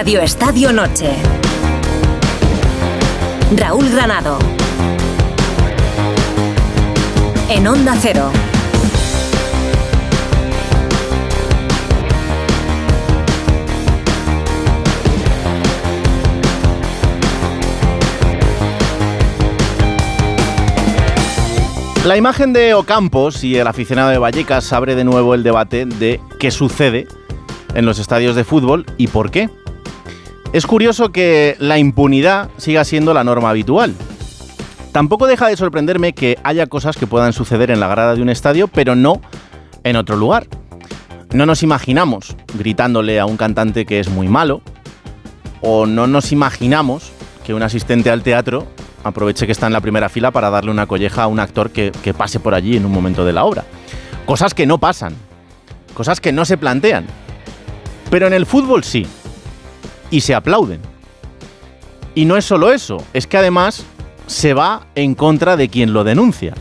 Radio Estadio Noche. Raúl Granado. En Onda Cero. La imagen de Ocampos y el aficionado de Vallecas abre de nuevo el debate de qué sucede en los estadios de fútbol y por qué. Es curioso que la impunidad siga siendo la norma habitual. Tampoco deja de sorprenderme que haya cosas que puedan suceder en la grada de un estadio, pero no en otro lugar. No nos imaginamos gritándole a un cantante que es muy malo, o no nos imaginamos que un asistente al teatro aproveche que está en la primera fila para darle una colleja a un actor que, que pase por allí en un momento de la obra. Cosas que no pasan, cosas que no se plantean. Pero en el fútbol sí. Y se aplauden. Y no es solo eso, es que además se va en contra de quien lo denuncia.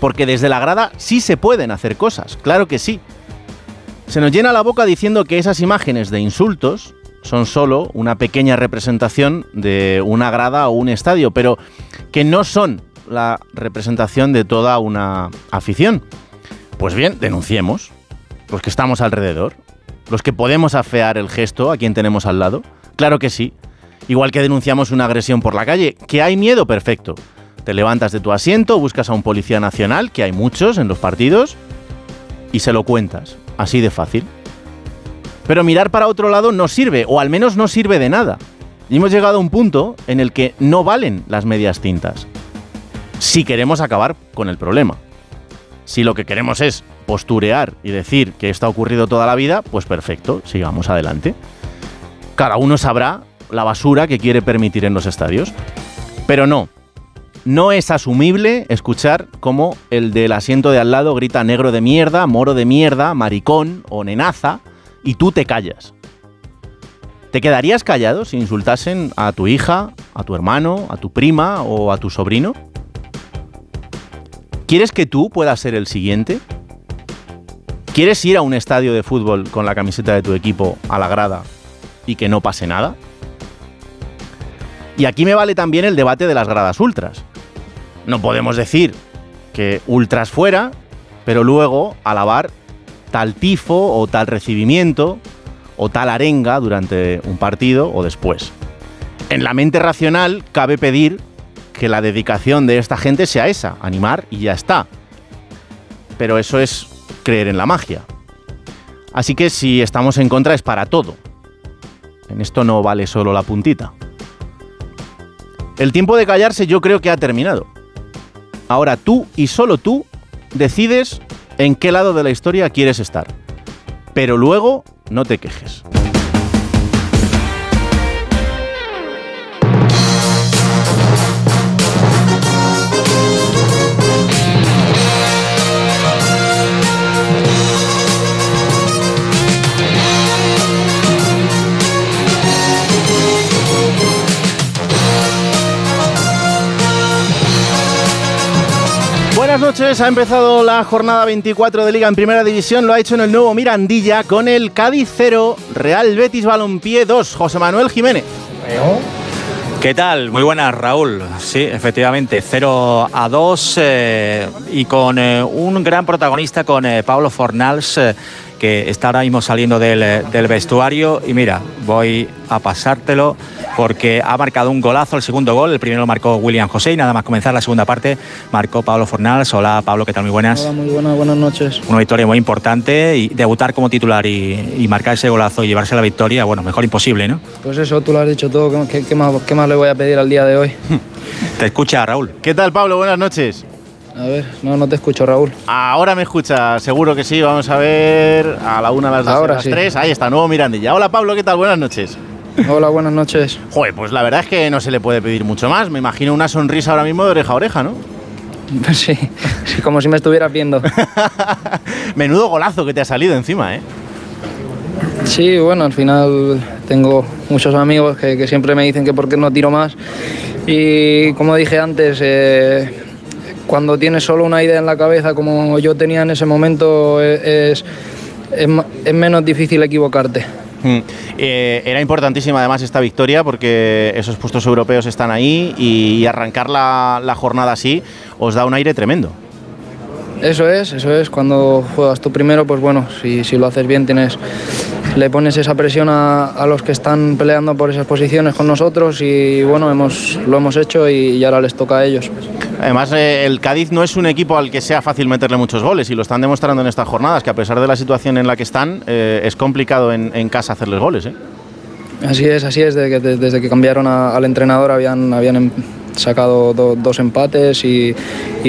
Porque desde la grada sí se pueden hacer cosas, claro que sí. Se nos llena la boca diciendo que esas imágenes de insultos son solo una pequeña representación de una grada o un estadio, pero que no son la representación de toda una afición. Pues bien, denunciemos, los que estamos alrededor, los que podemos afear el gesto a quien tenemos al lado. Claro que sí. Igual que denunciamos una agresión por la calle. ¿Que hay miedo? Perfecto. Te levantas de tu asiento, buscas a un policía nacional, que hay muchos en los partidos, y se lo cuentas. Así de fácil. Pero mirar para otro lado no sirve, o al menos no sirve de nada. Y hemos llegado a un punto en el que no valen las medias tintas. Si queremos acabar con el problema. Si lo que queremos es posturear y decir que esto ha ocurrido toda la vida, pues perfecto, sigamos adelante. Cada uno sabrá la basura que quiere permitir en los estadios. Pero no, no es asumible escuchar cómo el del asiento de al lado grita negro de mierda, moro de mierda, maricón o nenaza y tú te callas. ¿Te quedarías callado si insultasen a tu hija, a tu hermano, a tu prima o a tu sobrino? ¿Quieres que tú puedas ser el siguiente? ¿Quieres ir a un estadio de fútbol con la camiseta de tu equipo a la grada y que no pase nada? Y aquí me vale también el debate de las gradas ultras. No podemos decir que ultras fuera, pero luego alabar tal tifo o tal recibimiento o tal arenga durante un partido o después. En la mente racional cabe pedir que la dedicación de esta gente sea esa, animar y ya está. Pero eso es creer en la magia. Así que si estamos en contra es para todo. En esto no vale solo la puntita. El tiempo de callarse yo creo que ha terminado. Ahora tú y solo tú decides en qué lado de la historia quieres estar. Pero luego no te quejes. Noches, ha empezado la jornada 24 de Liga en Primera División, lo ha hecho en el nuevo Mirandilla con el Cádiz 0, Real Betis Balompié 2, José Manuel Jiménez. ¿Qué tal? Muy buenas, Raúl. Sí, efectivamente, 0 a 2 eh, y con eh, un gran protagonista, con eh, Pablo Fornals, eh, que está ahora mismo saliendo del, eh, del vestuario. Y mira, voy a pasártelo porque ha marcado un golazo, el segundo gol. El primero lo marcó William José y nada más comenzar la segunda parte marcó Pablo Fornals. Hola, Pablo, ¿qué tal? Muy buenas. Hola, muy buenas, buenas noches. Una victoria muy importante y debutar como titular y, y marcar ese golazo y llevarse la victoria, bueno, mejor imposible, ¿no? Pues eso, tú lo has dicho todo. ¿Qué, qué más, qué más le voy a pedir al día de hoy? Te escucha, Raúl. ¿Qué tal, Pablo? Buenas noches. A ver, no, no te escucho, Raúl. Ahora me escucha, seguro que sí. Vamos a ver a la una, a las dos, Ahora a las sí. tres. Ahí está, nuevo Mirandilla. Hola, Pablo, ¿qué tal? Buenas noches. Hola, buenas noches. Joder, pues la verdad es que no se le puede pedir mucho más. Me imagino una sonrisa ahora mismo de oreja a oreja, ¿no? Pues sí, sí, como si me estuvieras viendo. Menudo golazo que te ha salido encima, ¿eh? Sí, bueno, al final tengo muchos amigos que, que siempre me dicen que por qué no tiro más. Y como dije antes, eh, cuando tienes solo una idea en la cabeza, como yo tenía en ese momento, es, es, menos difícil equivocarte. Mm. Eh, era importantísima además esta victoria porque esos puestos europeos están ahí y, arrancar la, la jornada así os da un aire tremendo. Eso es, eso es. Cuando juegas tú primero, pues bueno, si, si lo haces bien tienes le pones esa presión a, los que están peleando por esas posiciones con nosotros y bueno, hemos, lo hemos hecho y, ahora les toca a ellos. Además, eh, el Cádiz no es un equipo al que sea fácil meterle muchos goles y lo están demostrando en estas jornadas, que a pesar de la situación en la que están, eh, es complicado en, casa hacerles goles. ¿eh? Así es, así es, desde que, desde que cambiaron al entrenador habían, habían sacado dos empates y,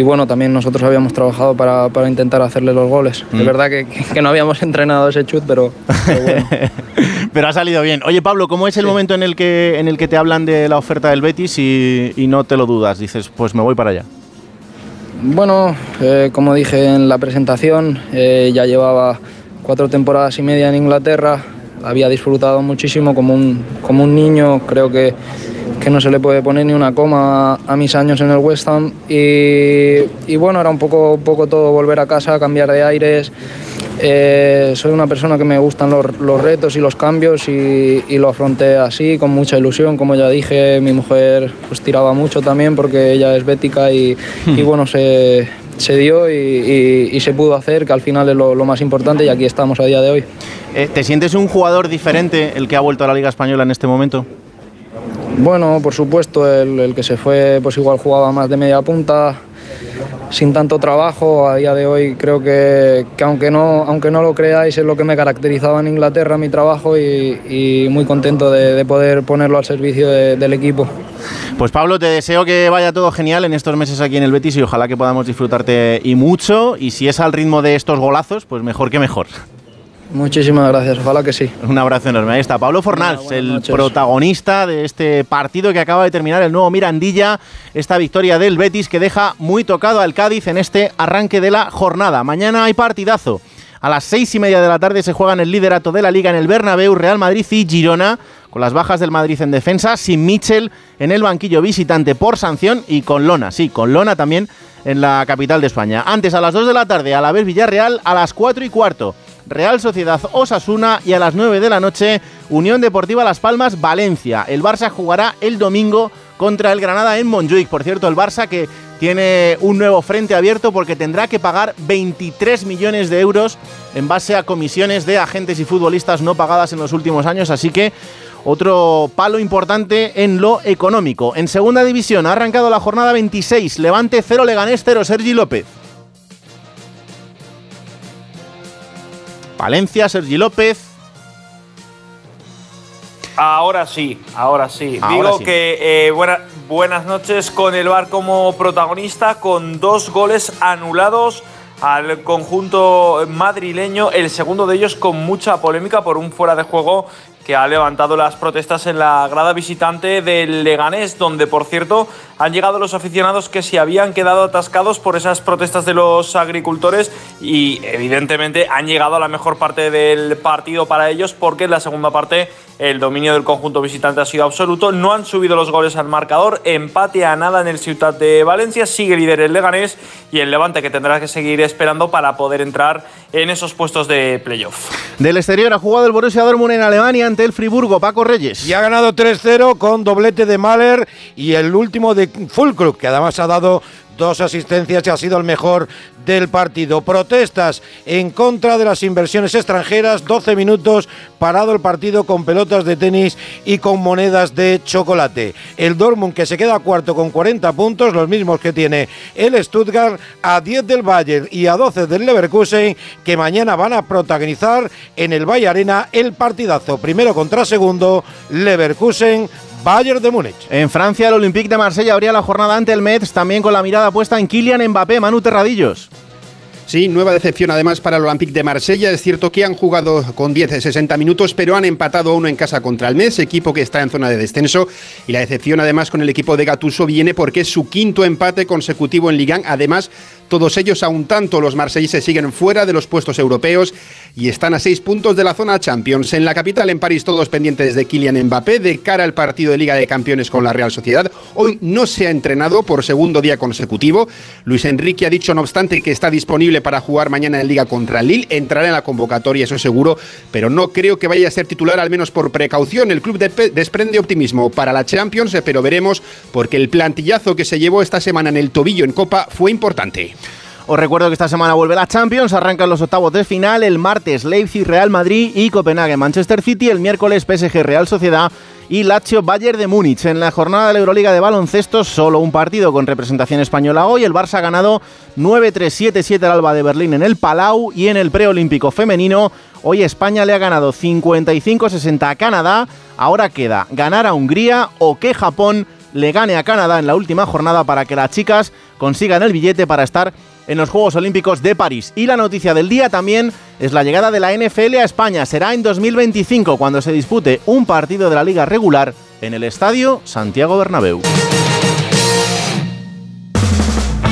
bueno, también nosotros habíamos trabajado para, intentar hacerle los goles. Es mm. verdad que, no habíamos entrenado ese chut, pero, pero, ha salido bien. Oye Pablo, ¿cómo es el momento en el, que, en el que te hablan de la oferta del Betis y, no te lo dudas? Dices, pues me voy para allá. Bueno, eh, como dije en la presentación, eh, ya llevaba cuatro temporadas y media en Inglaterra, había disfrutado muchísimo como un, como un niño, creo que que no se le puede poner ni una coma a mis años en el West Ham y, bueno, era un poco, poco todo volver a casa, cambiar de aires. Eh, soy una persona que me gustan los, retos y los cambios y, lo afronté así, con mucha ilusión, como ya dije, mi mujer pues tiraba mucho también porque ella es bética y, hmm. bueno, se, dio y, se pudo hacer, que al final es lo, más importante y aquí estamos a día de hoy. Eh, ¿Te sientes un jugador diferente el que ha vuelto a la Liga Española en este momento? Bueno, por supuesto, el, que se fue pues igual jugaba más de media punta, sin tanto trabajo. A día de hoy creo que, aunque, no, aunque no lo creáis es lo que me caracterizaba en Inglaterra mi trabajo y, muy contento de, poder ponerlo al servicio del equipo. Pues Pablo, te deseo que vaya todo genial en estos meses aquí en el Betis y ojalá que podamos disfrutarte y mucho. Y si es al ritmo de estos golazos, pues mejor que mejor. Muchísimas gracias, ojalá que sí. Un abrazo enorme. Ahí está Pablo Fornals, el protagonista de este partido que acaba de terminar el nuevo Mirandilla, esta victoria del Betis que deja muy tocado al Cádiz en este arranque de la jornada. Mañana hay partidazo. A las seis y media de la tarde se juegan el liderato de la liga en el Bernabéu, Real Madrid y Girona, con las bajas del Madrid en defensa, sin Mitchell en el banquillo visitante por sanción y con Lona, sí, con Lona también en la capital de España. Antes a las dos de la tarde, a la vez Villarreal, a las cuatro y cuarto. Real Sociedad Osasuna y a las 9 de la noche Unión Deportiva Las Palmas Valencia. El Barça jugará el domingo contra el Granada en Montjuic. Por cierto, el Barça que tiene un nuevo frente abierto porque tendrá que pagar 23 millones de euros en base a comisiones de agentes y futbolistas no pagadas en los últimos años, así que otro palo importante en lo económico. En segunda división ha arrancado la jornada 26, Levante 0, Leganés 0, Sergi López. Valencia, Sergi López. Ahora sí, ahora sí. Digo que eh, buenas noches con el Bar como protagonista, con dos goles anulados al conjunto madrileño, el segundo de ellos con mucha polémica por un fuera de juego que ha levantado las protestas en la grada visitante del Leganés, donde por cierto han llegado los aficionados que se habían quedado atascados por esas protestas de los agricultores y evidentemente han llegado a la mejor parte del partido para ellos porque en la segunda parte el dominio del conjunto visitante ha sido absoluto. No han subido los goles al marcador. Empate a nada en el Ciudad de Valencia. Sigue líder el Leganés y el Levante que tendrá que seguir esperando para poder entrar en esos puestos de playoff. Del exterior ha jugado el Borussia Dortmund en Alemania ante el Friburgo. Paco Reyes. Y ha ganado 3-0 con doblete de Mahler y el último de Fulkrug, que además ha dado dos asistencias y ha sido el mejor del partido. Protestas en contra de las inversiones extranjeras, 12 minutos parado el partido con pelotas de tenis y con monedas de chocolate. El Dortmund que se queda cuarto con 40 puntos, los mismos que tiene el Stuttgart, a 10 del Bayern y a 12 del Leverkusen, que mañana van a protagonizar en el Valle Arena el partidazo. Primero contra segundo, Leverkusen Bayern de Múnich. En Francia, el Olympique de Marsella abría la jornada ante el Metz, también con la mirada puesta en Kylian Mbappé, Manu Terradillos. Sí, nueva decepción además para el Olympique de Marsella. Es cierto que han jugado con 10 de 60 minutos, pero han empatado uno en casa contra el Metz, equipo que está en zona de descenso. Y la decepción además con el equipo de Gatuso viene porque es su quinto empate consecutivo en Liga. Además, Todos ellos a un tanto, los marselleses siguen fuera de los puestos europeos y están a seis puntos de la zona Champions. En la capital, en París, todos pendientes de Kylian Mbappé de cara al partido de Liga de Campeones con la Real Sociedad. Hoy no se ha entrenado por segundo día consecutivo. Luis Enrique ha dicho, no obstante, que está disponible para jugar mañana en Liga contra Lille. Entrará en la convocatoria, eso seguro, pero no creo que vaya a ser titular, al menos por precaución. El club desprende optimismo para la Champions, pero veremos porque el plantillazo que se llevó esta semana en el tobillo en Copa fue importante. Os recuerdo que esta semana vuelve la Champions, arrancan los octavos de final, el martes Leipzig Real Madrid y Copenhague Manchester City, el miércoles PSG Real Sociedad y Lazio Bayern de Múnich. En la jornada de la Euroliga de baloncesto, solo un partido con representación española hoy. El Barça ha ganado 9-3-7-7 al Alba de Berlín en el Palau y en el preolímpico femenino. Hoy España le ha ganado 55-60 a Canadá. Ahora queda ganar a Hungría o que Japón le gane a Canadá en la última jornada para que las chicas consigan el billete para estar en los Juegos Olímpicos de París. Y la noticia del día también es la llegada de la NFL a España. Será en 2025 cuando se dispute un partido de la liga regular en el Estadio Santiago Bernabéu.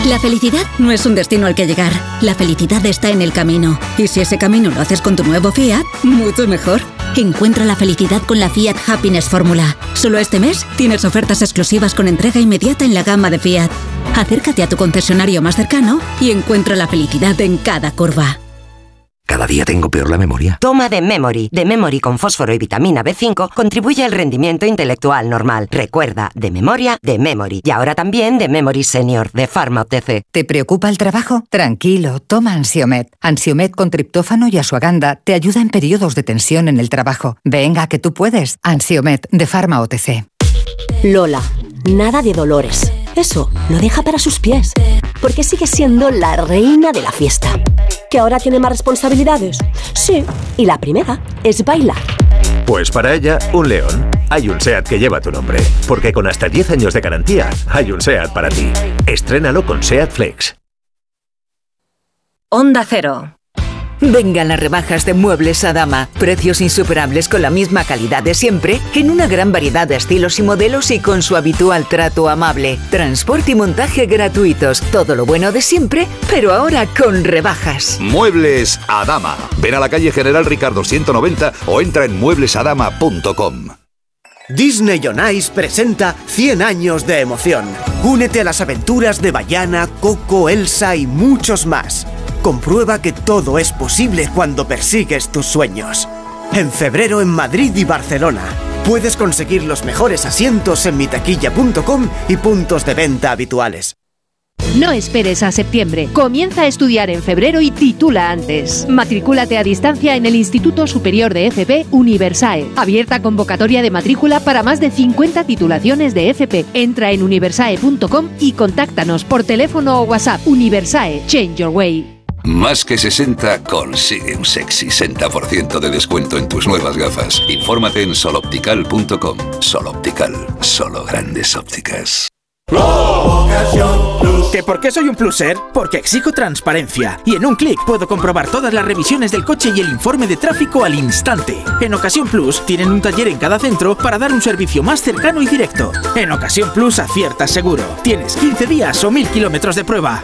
La felicidad no es un destino al que llegar. La felicidad está en el camino. Y si ese camino lo haces con tu nuevo Fiat, mucho mejor. Encuentra la felicidad con la Fiat Happiness Fórmula. Solo este mes tienes ofertas exclusivas con entrega inmediata en la gama de Fiat. Acércate a tu concesionario más cercano y encuentra la felicidad en cada curva. Cada día tengo peor la memoria. Toma de Memory. De Memory con fósforo y vitamina B5 contribuye al rendimiento intelectual normal. Recuerda, de memoria, de Memory. Y ahora también de Memory Senior, de Pharma OTC. ¿Te preocupa el trabajo? Tranquilo, toma Ansiomet. Ansiomet con triptófano y asuaganda te ayuda en periodos de tensión en el trabajo. Venga, que tú puedes. Ansiomet, de Pharma OTC. Lola, nada de dolores. Eso lo deja para sus pies. Porque sigue siendo la reina de la fiesta que ahora tiene más responsabilidades. Sí, y la primera es bailar. Pues para ella, un león. Hay un SEAT que lleva tu nombre. Porque con hasta 10 años de garantía, hay un SEAT para ti. Estrénalo con SEAT Flex. Onda Cero. Vengan las rebajas de Muebles a Dama. Precios insuperables con la misma calidad de siempre, en una gran variedad de estilos y modelos y con su habitual trato amable. Transporte y montaje gratuitos. Todo lo bueno de siempre, pero ahora con rebajas. Muebles a Dama. Ven a la calle General Ricardo 190 o entra en mueblesadama.com. Disney on Ice presenta 100 años de emoción. Únete a las aventuras de Bayana, Coco, Elsa y muchos más. Comprueba que todo es posible cuando persigues tus sueños. En febrero en Madrid y Barcelona. Puedes conseguir los mejores asientos en mitaquilla.com y puntos de venta habituales. No esperes a septiembre. Comienza a estudiar en febrero y titula antes. Matricúlate a distancia en el Instituto Superior de FP Universae. Abierta convocatoria de matrícula para más de 50 titulaciones de FP. Entra en universae.com y contáctanos por teléfono o WhatsApp. Universae, Change Your Way. Más que 60 consigue un sexy 60% de descuento en tus nuevas gafas. Infórmate en soloptical.com. Soloptical, solo grandes ópticas. ¿Que por qué soy un pluser? Porque exijo transparencia y en un clic puedo comprobar todas las revisiones del coche y el informe de tráfico al instante. En Ocasión Plus tienen un taller en cada centro para dar un servicio más cercano y directo. En Ocasión Plus aciertas seguro. Tienes 15 días o 1000 kilómetros de prueba.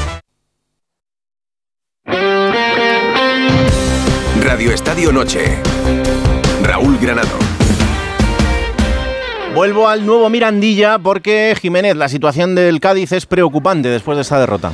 Radio Estadio Noche. Raúl Granado. Vuelvo al nuevo Mirandilla porque Jiménez, la situación del Cádiz es preocupante después de esta derrota.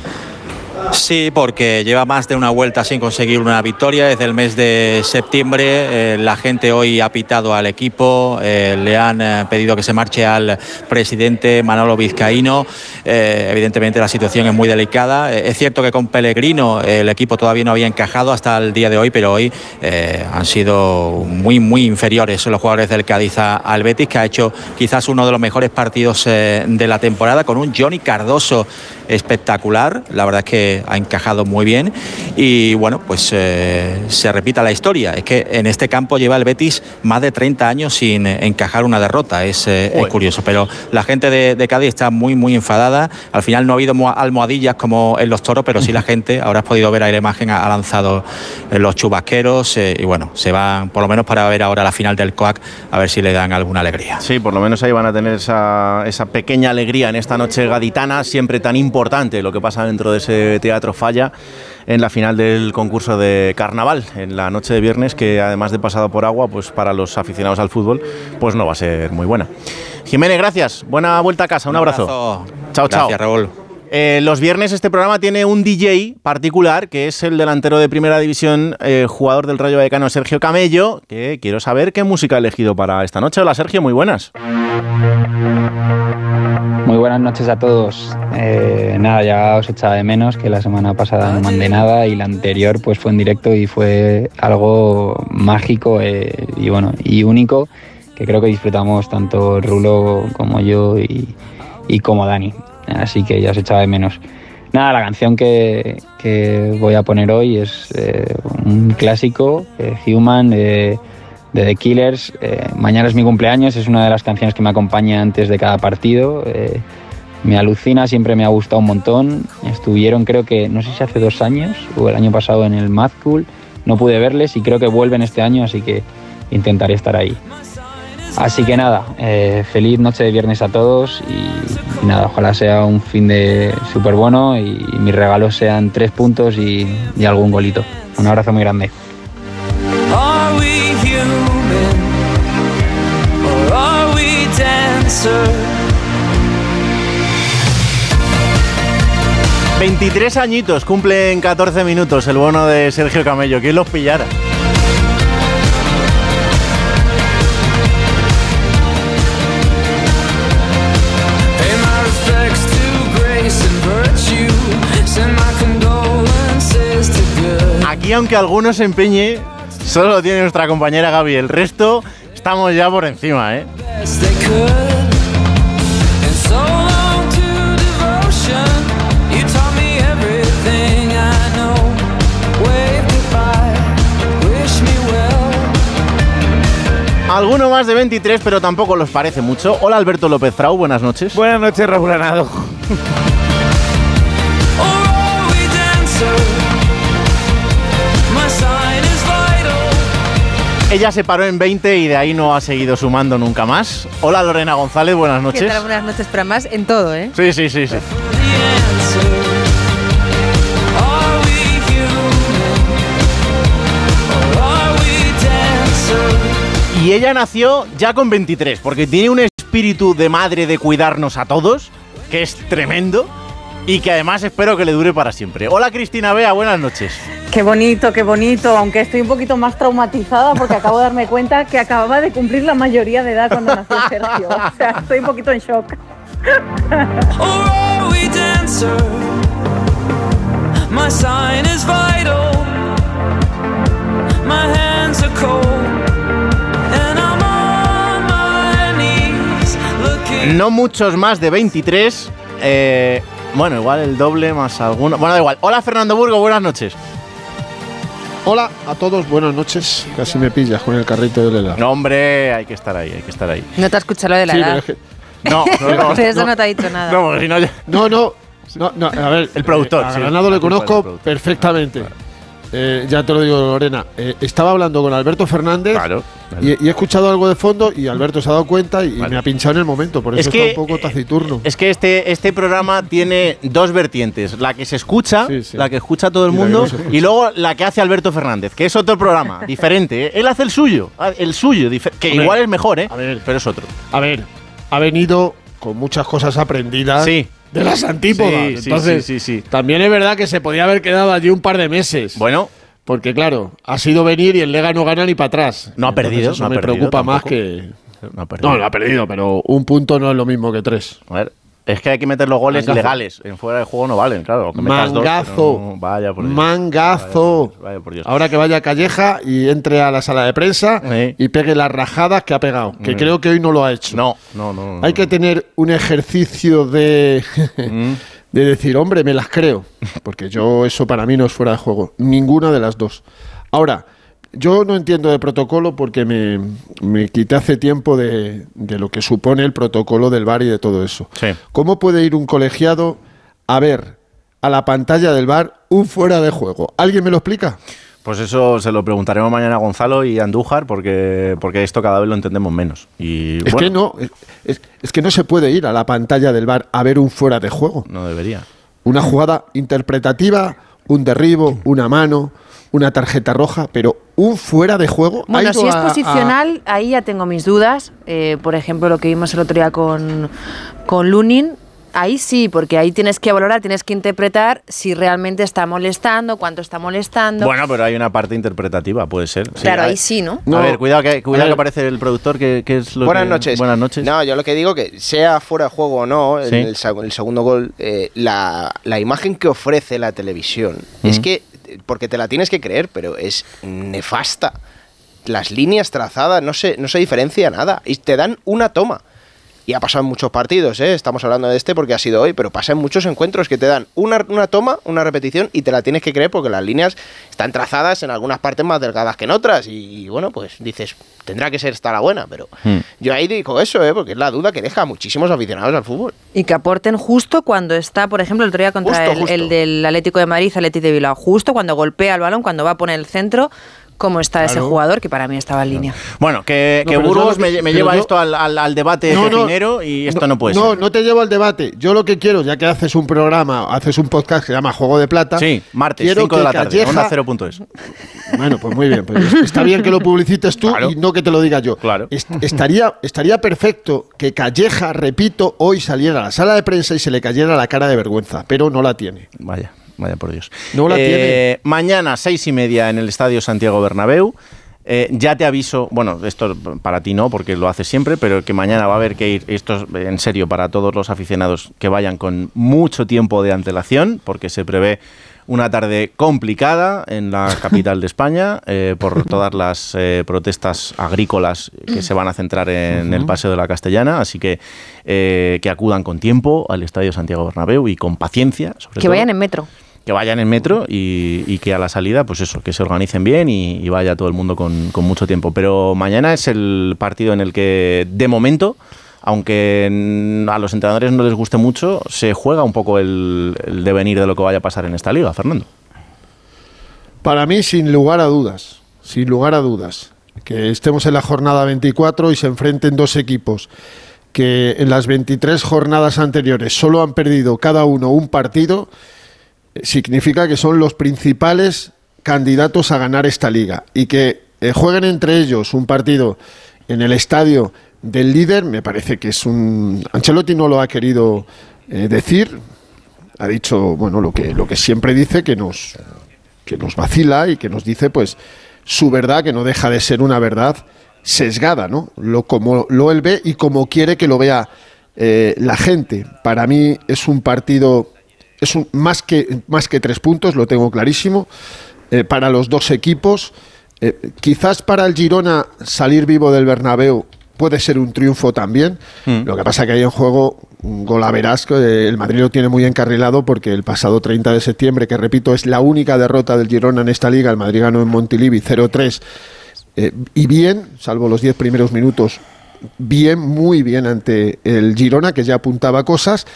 Sí, porque lleva más de una vuelta sin conseguir una victoria desde el mes de septiembre. Eh, la gente hoy ha pitado al equipo, eh, le han eh, pedido que se marche al presidente Manolo Vizcaíno. evidentemente la situación es muy delicada. es cierto que con Pellegrino el equipo todavía no había encajado hasta el día de hoy, pero hoy han sido muy, muy inferiores los jugadores del Cádiz al Betis, que ha hecho quizás uno de los mejores partidos de la temporada con un Johnny Cardoso espectacular. La verdad es que ha encajado muy bien. Y bueno, pues eh, se repita la historia. Es que en este campo lleva el Betis más de 30 años sin encajar una derrota. Es, eh, es curioso. Pero la gente de, de Cádiz está muy, muy enfadada. Al final no ha habido mo- almohadillas como en los toros, pero sí la gente, habrás podido ver ahí la imagen, ha lanzado eh, los chubasqueros eh, y bueno, se van por lo menos para ver ahora la final del COAC, a ver si le dan alguna alegría. Sí, por lo menos ahí van a tener esa, esa pequeña alegría en esta noche gaditana, siempre tan importante lo que pasa dentro de ese teatro falla en la final del concurso de carnaval, en la noche de viernes, que además de pasado por agua, pues para los aficionados al fútbol, pues no va a ser muy buena. Jiménez, gracias. Buena vuelta a casa. Un, Un abrazo. abrazo. Chao, chao. Gracias, Raúl. Eh, los viernes este programa tiene un DJ particular, que es el delantero de Primera División, eh, jugador del Rayo Vallecano, Sergio Camello, que quiero saber qué música ha elegido para esta noche. Hola Sergio, muy buenas. Muy buenas noches a todos. Eh, nada, ya os echaba de menos que la semana pasada no mandé nada y la anterior pues fue en directo y fue algo mágico eh, y bueno y único que creo que disfrutamos tanto Rulo como yo y, y como Dani. Así que ya os echaba de menos. Nada, la canción que, que voy a poner hoy es eh, un clásico, Human, de, de The Killers. Eh, mañana es mi cumpleaños, es una de las canciones que me acompaña antes de cada partido. Eh, me alucina, siempre me ha gustado un montón. Estuvieron creo que, no sé si hace dos años o el año pasado en el Mad Cool. No pude verles y creo que vuelven este año, así que intentaré estar ahí. Así que nada, eh, feliz noche de viernes a todos y, y nada, ojalá sea un fin de súper bueno y, mis regalos sean tres puntos y, y algún golito. Un abrazo muy grande. Dancer? 23 añitos, cumple en 14 minutos el bono de Sergio Camello. ¿Quién los pillara? Aquí, aunque alguno se empeñe, solo lo tiene nuestra compañera Gaby. El resto estamos ya por encima, ¿eh? Alguno más de 23, pero tampoco los parece mucho. Hola Alberto López Frau, buenas noches. Buenas noches, Raúl vital. Ella se paró en 20 y de ahí no ha seguido sumando nunca más. Hola Lorena González, buenas ¿Qué noches. tal? Buenas noches, pero más en todo, ¿eh? Sí, sí, sí, sí. Y ella nació ya con 23, porque tiene un espíritu de madre de cuidarnos a todos, que es tremendo, y que además espero que le dure para siempre. Hola Cristina Bea, buenas noches. Qué bonito, qué bonito, aunque estoy un poquito más traumatizada porque acabo de darme cuenta que acababa de cumplir la mayoría de edad cuando nació Sergio. O sea, estoy un poquito en shock. My sign is vital. My hands are cold. No muchos más de 23. eh, bueno, igual el doble más alguno. Bueno, da igual. Hola Fernando Burgo, buenas noches. Hola a todos, buenas noches. Casi me pillas con el carrito del helado. No, hombre, hay que estar ahí, hay que estar ahí. No te has escuchado lo de la Sí, edad. pero es que- No, no, no. Pero eso no. te ha dicho nada. No, porque si no ya- No, no, no, no, a ver. El productor, eh, a Granado le conozco perfectamente. Eh, ya te lo digo, Lorena. Eh, estaba hablando con Alberto Fernández y, y he escuchado algo de fondo y Alberto se ha dado cuenta y, y me ha pinchado en el momento. Por eso Es que, está un poco taciturno. Es que este, este programa tiene dos vertientes. La que se escucha, la que escucha todo el Y mundo, no y luego la que hace Alberto Fernández, que es otro programa, diferente. ¿eh? Él hace el suyo, el suyo, que igual es mejor, ¿eh? pero es otro. A ver, ha venido con muchas cosas aprendidas Sí. De las antípodas. Sí, Entonces, sí, sí, también es verdad que se podía haber quedado allí un par de meses. Bueno. Porque claro, ha sido venir y el Lega no gana ni para atrás. No ha Entonces, perdido, Eso no ha me perdido preocupa más que. No ha perdido. No, no ha perdido, pero un punto no es lo mismo que tres. A ver, es que hay que meter los goles Mangazo. legales. En fuera de juego no valen, claro. que metas dos, Mangazo. no- vaya por Dios. Mangazo. Vaya por Dios. Ahora que vaya a Calleja y entre a la sala de prensa y pegue las rajadas que ha pegado. Que Sí. creo que hoy no lo ha hecho. No, no, no. no. Hay que tener un ejercicio de, de decir, hombre, me las creo, porque yo eso para mí no es fuera de juego, ninguna de las dos. Ahora, yo no entiendo de protocolo porque me, me quité hace tiempo de, de lo que supone el protocolo del bar y de todo eso. ¿Cómo puede ir un colegiado a ver a la pantalla del bar un fuera de juego? ¿Alguien me lo explica? Pues eso se lo preguntaremos mañana a Gonzalo y a Andújar porque, porque esto cada vez lo entendemos menos. Y, Es bueno, que no, es, es que no se puede ir a la pantalla del bar a ver un fuera de juego. No debería. Una jugada interpretativa, un derribo, una mano, una tarjeta roja, pero un fuera de juego. Bueno, si es a- a- posicional, ahí ya tengo mis dudas. Eh, por ejemplo, lo que vimos el otro día con, con Lunin. Ahí sí, porque ahí tienes que valorar, tienes que interpretar si realmente está molestando, cuánto está molestando. Bueno, pero hay una parte interpretativa, puede ser. Sí, claro, ahí sí, ¿no? a ver, cuidado que, cuidado ver. que aparece el productor, que, que es lo Buenas que- noches. Buenas noches. No, yo lo que digo que sea fuera de juego o no, en Sí. el, seg- el segundo gol, eh, la, la imagen que ofrece la televisión es que, porque te la tienes que creer, pero es nefasta. Las líneas trazadas no se, no se diferencia nada y te dan una toma. Y ha pasado en muchos partidos, ¿eh? estamos hablando de este porque ha sido hoy, pero pasa en muchos encuentros que te dan una, una toma, una repetición y te la tienes que creer porque las líneas están trazadas en algunas partes más delgadas que en otras. Y, y, bueno, pues dices, tendrá que ser esta la buena, pero Hmm. yo ahí digo eso, ¿eh? porque es la duda que deja a muchísimos aficionados al fútbol. Y que aporten justo cuando está, por ejemplo, el otro día contra Justo, el, justo. el del Atlético de Madrid, Atlético de Bilbao, justo cuando golpea el balón, cuando va a poner el centro, cómo está ese Claro. jugador, que para mí estaba en línea. Bueno, que, No, Burgos que- me, lleva yo- esto al, al- al debate No, no, pepinero y esto no, puede no, ser. no te llevo al debate. Yo lo que quiero, ya que haces un programa, haces un podcast que se llama Juego de Plata. Sí, martes, quiero 5 de que la tarde, Calleja- onda 0.es. Bueno, pues muy bien. pues está bien que lo publicites tú y no que te lo diga yo. Est- estaría, estaría perfecto que Calleja, repito, hoy saliera a la sala de prensa y se le cayera la cara de vergüenza, pero no la tiene. Vaya, vaya por Dios. No la Eh, tiene. Mañana, seis y media, en el Estadio Santiago Bernabéu. Eh, ya te aviso, bueno, esto para ti no, porque lo haces siempre, pero que mañana va a haber que ir, esto es en serio para todos los aficionados que vayan con mucho tiempo de antelación, porque se prevé una tarde complicada en la capital de España eh, por todas las eh, protestas agrícolas que se van a centrar en el Paseo de la Castellana, así que eh, que acudan con tiempo al Estadio Santiago Bernabéu y con paciencia, sobre Que todo vayan en metro. Que vayan en metro y, que a la salida, pues eso, que se organicen bien y, vaya todo el mundo con, mucho tiempo. Pero mañana es el partido en el que, de momento, aunque a los entrenadores no les guste mucho, se juega un poco el, devenir de lo que vaya a pasar en esta liga, Fernando. Para mí, sin lugar a dudas, sin lugar a dudas, que estemos en la jornada 24 y se enfrenten dos equipos que en las 23 jornadas anteriores solo han perdido cada uno un partido, significa que son los principales candidatos a ganar esta liga y que eh, jueguen entre ellos un partido en el estadio del líder, me parece que es un... Ancelotti no lo ha querido eh, decir, ha dicho, bueno, lo que, lo que siempre dice, que nos, que nos vacila y que nos dice, pues, su verdad, que no deja de ser una verdad sesgada, ¿no? Lo, como lo él ve y como quiere que lo vea eh, la gente. Para mí es un partido, es un, más, que, más que tres puntos, lo tengo clarísimo, eh, para los dos equipos. Eh, quizás para el Girona salir vivo del Bernabéu puede ser un triunfo también. Lo que pasa que hay en juego un gol a verás que eh, el Madrid lo tiene muy encarrilado porque el pasado 30 de septiembre, que repito, es la única derrota del Girona en esta liga, el Madrid ganó en Montilivi 0-3 eh, y bien, salvo los 10 primeros minutos, bien, muy bien ante el Girona, que ya apuntaba cosas,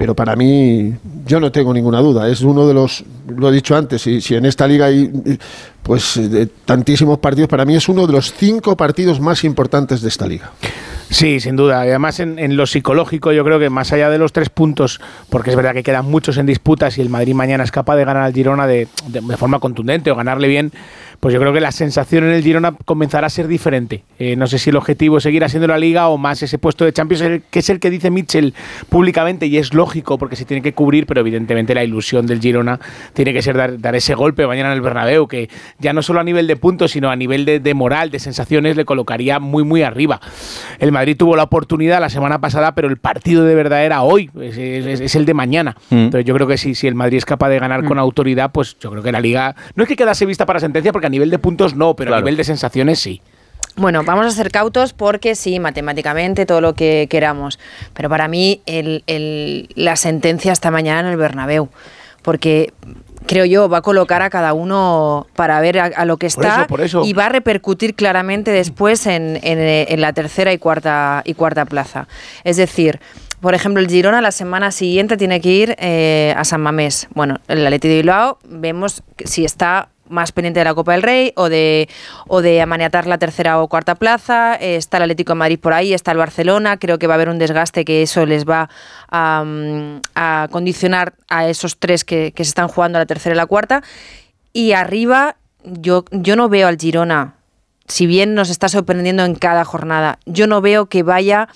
pero para mí yo no tengo ninguna duda. Es uno de los, lo he dicho antes, si, si en esta liga hay eh, pues eh, de tantísimos partidos, para mí es uno de los cinco partidos más importantes de esta liga. Sí, sin duda. Además en, lo psicológico yo creo que más allá de los tres puntos, porque es verdad que quedan muchos en disputa, si el Madrid mañana es capaz de ganar al Girona de- de forma contundente o ganarle bien, pues yo creo que la sensación en el Girona comenzará a ser diferente. Eh, no sé si el objetivo seguirá siendo la Liga o más ese puesto de Champions, que es el que dice Mitchell públicamente y es lógico porque se tiene que cubrir, pero evidentemente la ilusión del Girona tiene que ser dar, dar ese golpe mañana en el Bernabéu, que ya no solo a nivel de puntos, sino a nivel de, de moral, de sensaciones, le colocaría muy, muy arriba. El Madrid tuvo la oportunidad la semana pasada, pero el partido de verdad era hoy, es, es- es el de mañana. Mm. Entonces yo creo que si, si el Madrid es capaz de ganar con autoridad, pues yo creo que la Liga no es que quedase vista para sentencia, porque a nivel de puntos no, pero a nivel de sensaciones sí. Bueno, vamos a ser cautos porque sí, matemáticamente, todo lo que queramos. Pero para mí el- el- la sentencia esta mañana en el Bernabéu. Porque creo yo va a colocar a cada uno para ver a, a lo que Por está eso, por eso. y va a repercutir claramente después en, en, en la tercera y cuarta, y cuarta plaza. Es decir, por ejemplo, el Girona la semana siguiente tiene que ir eh, a San Mamés. Bueno, el Atleti de Bilbao vemos si está más pendiente de la Copa del Rey o de, o de amaniatar la tercera o cuarta plaza. Eh, está el Atlético de Madrid por ahí, está el Barcelona. Creo que va a haber un desgaste que eso les va a, a condicionar a esos tres que, que se están jugando la tercera y la cuarta. Y arriba, yo, yo no veo al Girona, si bien nos está sorprendiendo en cada jornada, yo no veo que vaya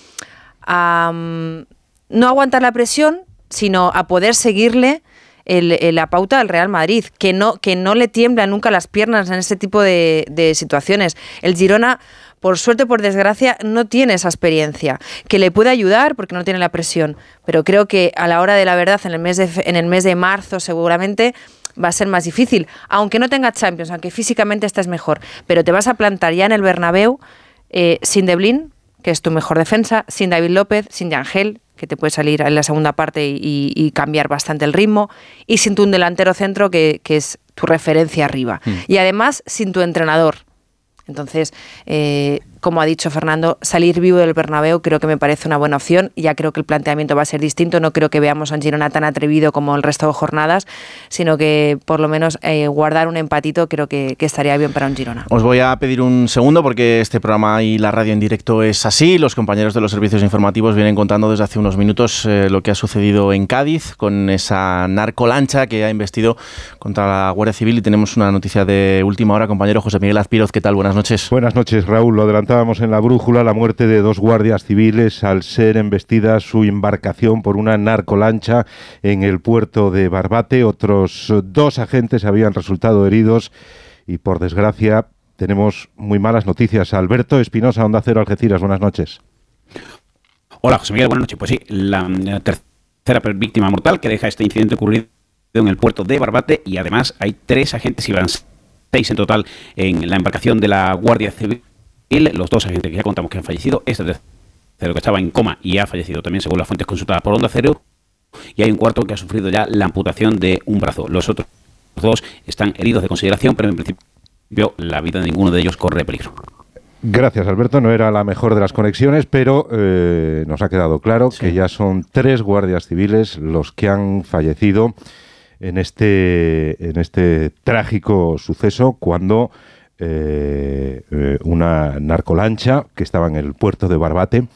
a no aguantar la presión, sino a poder seguirle la pauta del Real Madrid, que no, que no le tiemblan nunca las piernas en este tipo de, situaciones. El Girona, por suerte por desgracia, no tiene esa experiencia, que le puede ayudar porque no tiene la presión, pero creo que a la hora de la verdad, en el mes de, en el mes de marzo seguramente, va a ser más difícil, aunque no tenga Champions, aunque físicamente estés mejor, pero te vas a plantar ya en el Bernabéu eh, sin Deblin, que es tu mejor defensa, sin David López, sin Yangel, que te puede salir en la segunda parte y, cambiar bastante el ritmo, y sin tu delantero centro, que, que es tu referencia arriba. Mm. Y además sin tu entrenador. Entonces, eh, como ha dicho Fernando, salir vivo del Bernabéu creo que me parece una buena opción. Ya creo que el planteamiento va a ser distinto. No creo que veamos a un Girona tan atrevido como el resto de jornadas, sino que por lo menos eh, guardar un empatito creo que, que estaría bien para un Girona. Os voy a pedir un segundo porque este programa y la radio en directo es así. Los compañeros de los servicios informativos vienen contando desde hace unos minutos eh, lo que ha sucedido en Cádiz con esa narcolancha que ha investido contra la Guardia Civil y tenemos una noticia de última hora. Compañero José Miguel Azpiroz, ¿qué tal? Buenas noches. Buenas noches, Raúl. Lo adelantábamos en la brújula, la muerte de dos guardias civiles al ser embestida su embarcación por una narcolancha en el puerto de Barbate. Otros dos agentes habían resultado heridos y, por desgracia, tenemos muy malas noticias. Alberto Espinosa, Onda Cero, Algeciras. Buenas noches. Hola, José Miguel, buenas noches. Pues sí, la tercera víctima mortal que deja este incidente ocurrido en el puerto de Barbate y además hay tres agentes, iban seis en total en la embarcación de la Guardia Civil. Los dos agentes que ya contamos que han fallecido, este tercero que estaba en coma y ha fallecido también según las fuentes consultadas por Onda Cero. Y hay un cuarto que ha sufrido ya la amputación de un brazo. Los otros dos están heridos de consideración, pero en principio la vida de ninguno de ellos corre peligro. Gracias, Alberto. No era la mejor de las conexiones, pero eh, nos ha quedado claro que ya son tres guardias civiles los que han fallecido en este, en este trágico suceso cuando eh, eh, una narcolancha que estaba en el puerto de Barbate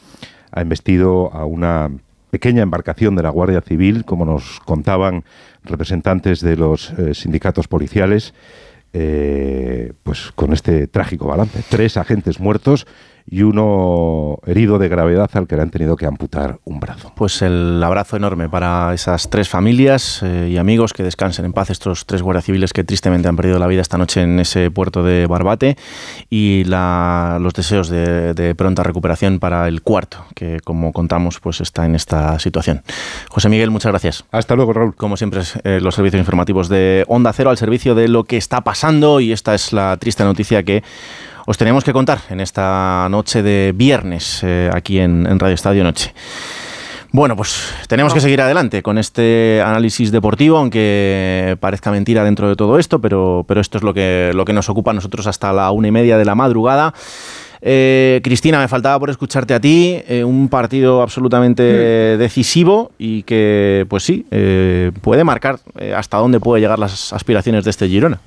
ha embestido a una pequeña embarcación de la Guardia Civil, como nos contaban representantes de los eh, sindicatos policiales pues con este trágico balance. Tres agentes muertos y uno herido de gravedad al que le han tenido que amputar un brazo. Pues el abrazo enorme para esas tres familias eh, y amigos que descansen en paz estos tres guardias civiles que tristemente han perdido la vida esta noche en ese puerto de Barbate y la- los deseos de, de pronta recuperación para el cuarto que como contamos pues está en esta situación. José Miguel, muchas gracias. Hasta luego, Raúl. Como siempre, eh, los servicios informativos de Onda Cero al servicio de lo que está pasando y esta es la triste noticia que os tenemos que contar en esta noche de viernes eh, aquí en, en Radio Estadio Noche. Bueno, pues tenemos que seguir adelante con este análisis deportivo, aunque parezca mentira dentro de todo esto, pero, pero esto es lo que, lo que nos ocupa a nosotros hasta la una y media de la madrugada. Eh, Cristina, me faltaba por escucharte a ti, eh, un partido absolutamente decisivo y que, pues sí, eh, puede marcar hasta dónde puede llegar las aspiraciones de este Girona.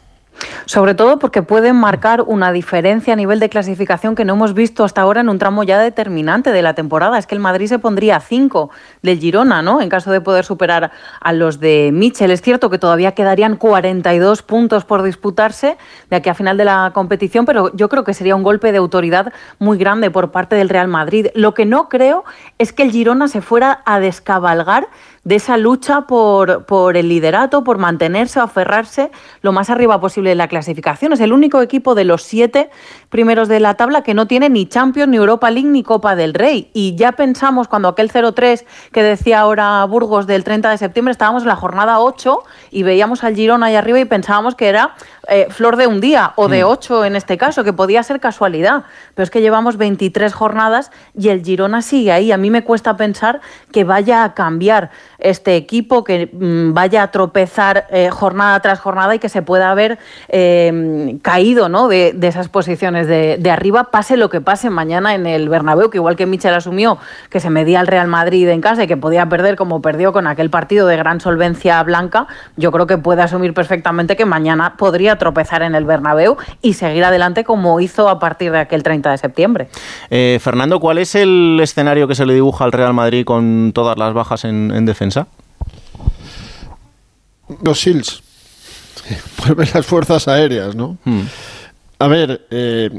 Sobre todo porque pueden marcar una diferencia a nivel de clasificación que no hemos visto hasta ahora en un tramo ya determinante de la temporada. Es que el Madrid se pondría a 5 del Girona, ¿no? En caso de poder superar a los de Michel. Es cierto que todavía quedarían 42 puntos por disputarse de aquí a final de la competición, pero yo creo que sería un golpe de autoridad muy grande por parte del Real Madrid. Lo que no creo es que el Girona se fuera a descabalgar de esa lucha por, por el liderato, por mantenerse o aferrarse lo más arriba posible en la clasificación. Es el único equipo de los siete primeros de la tabla que no tiene ni Champions, ni Europa League, ni Copa del Rey. Y ya pensamos cuando aquel 0-3 que decía ahora Burgos del 30 de septiembre, estábamos en la jornada 8 y veíamos al Girona ahí arriba y pensábamos que era eh, flor de un día o de Mm. 8 en este caso, que podía ser casualidad. Pero es que llevamos 23 jornadas y el Girona sigue ahí. A mí me cuesta pensar que vaya a cambiar este equipo, que mm, vaya a tropezar eh, jornada tras jornada y que se pueda haber eh, caído ¿no? de, esas posiciones de, arriba, pase lo que pase mañana en el Bernabéu, que igual que Michel asumió que se medía al Real Madrid en casa y que podía perder como perdió con aquel partido de gran solvencia blanca, yo creo que puede asumir perfectamente que mañana podría tropezar en el Bernabéu y seguir adelante como hizo a partir de aquel 30 de septiembre. Eh, Fernando, ¿cuál es el escenario que se le dibuja al Real Madrid con todas las bajas en defensa? Los SEALs. Vuelven las fuerzas aéreas, ¿no? A ver, eh,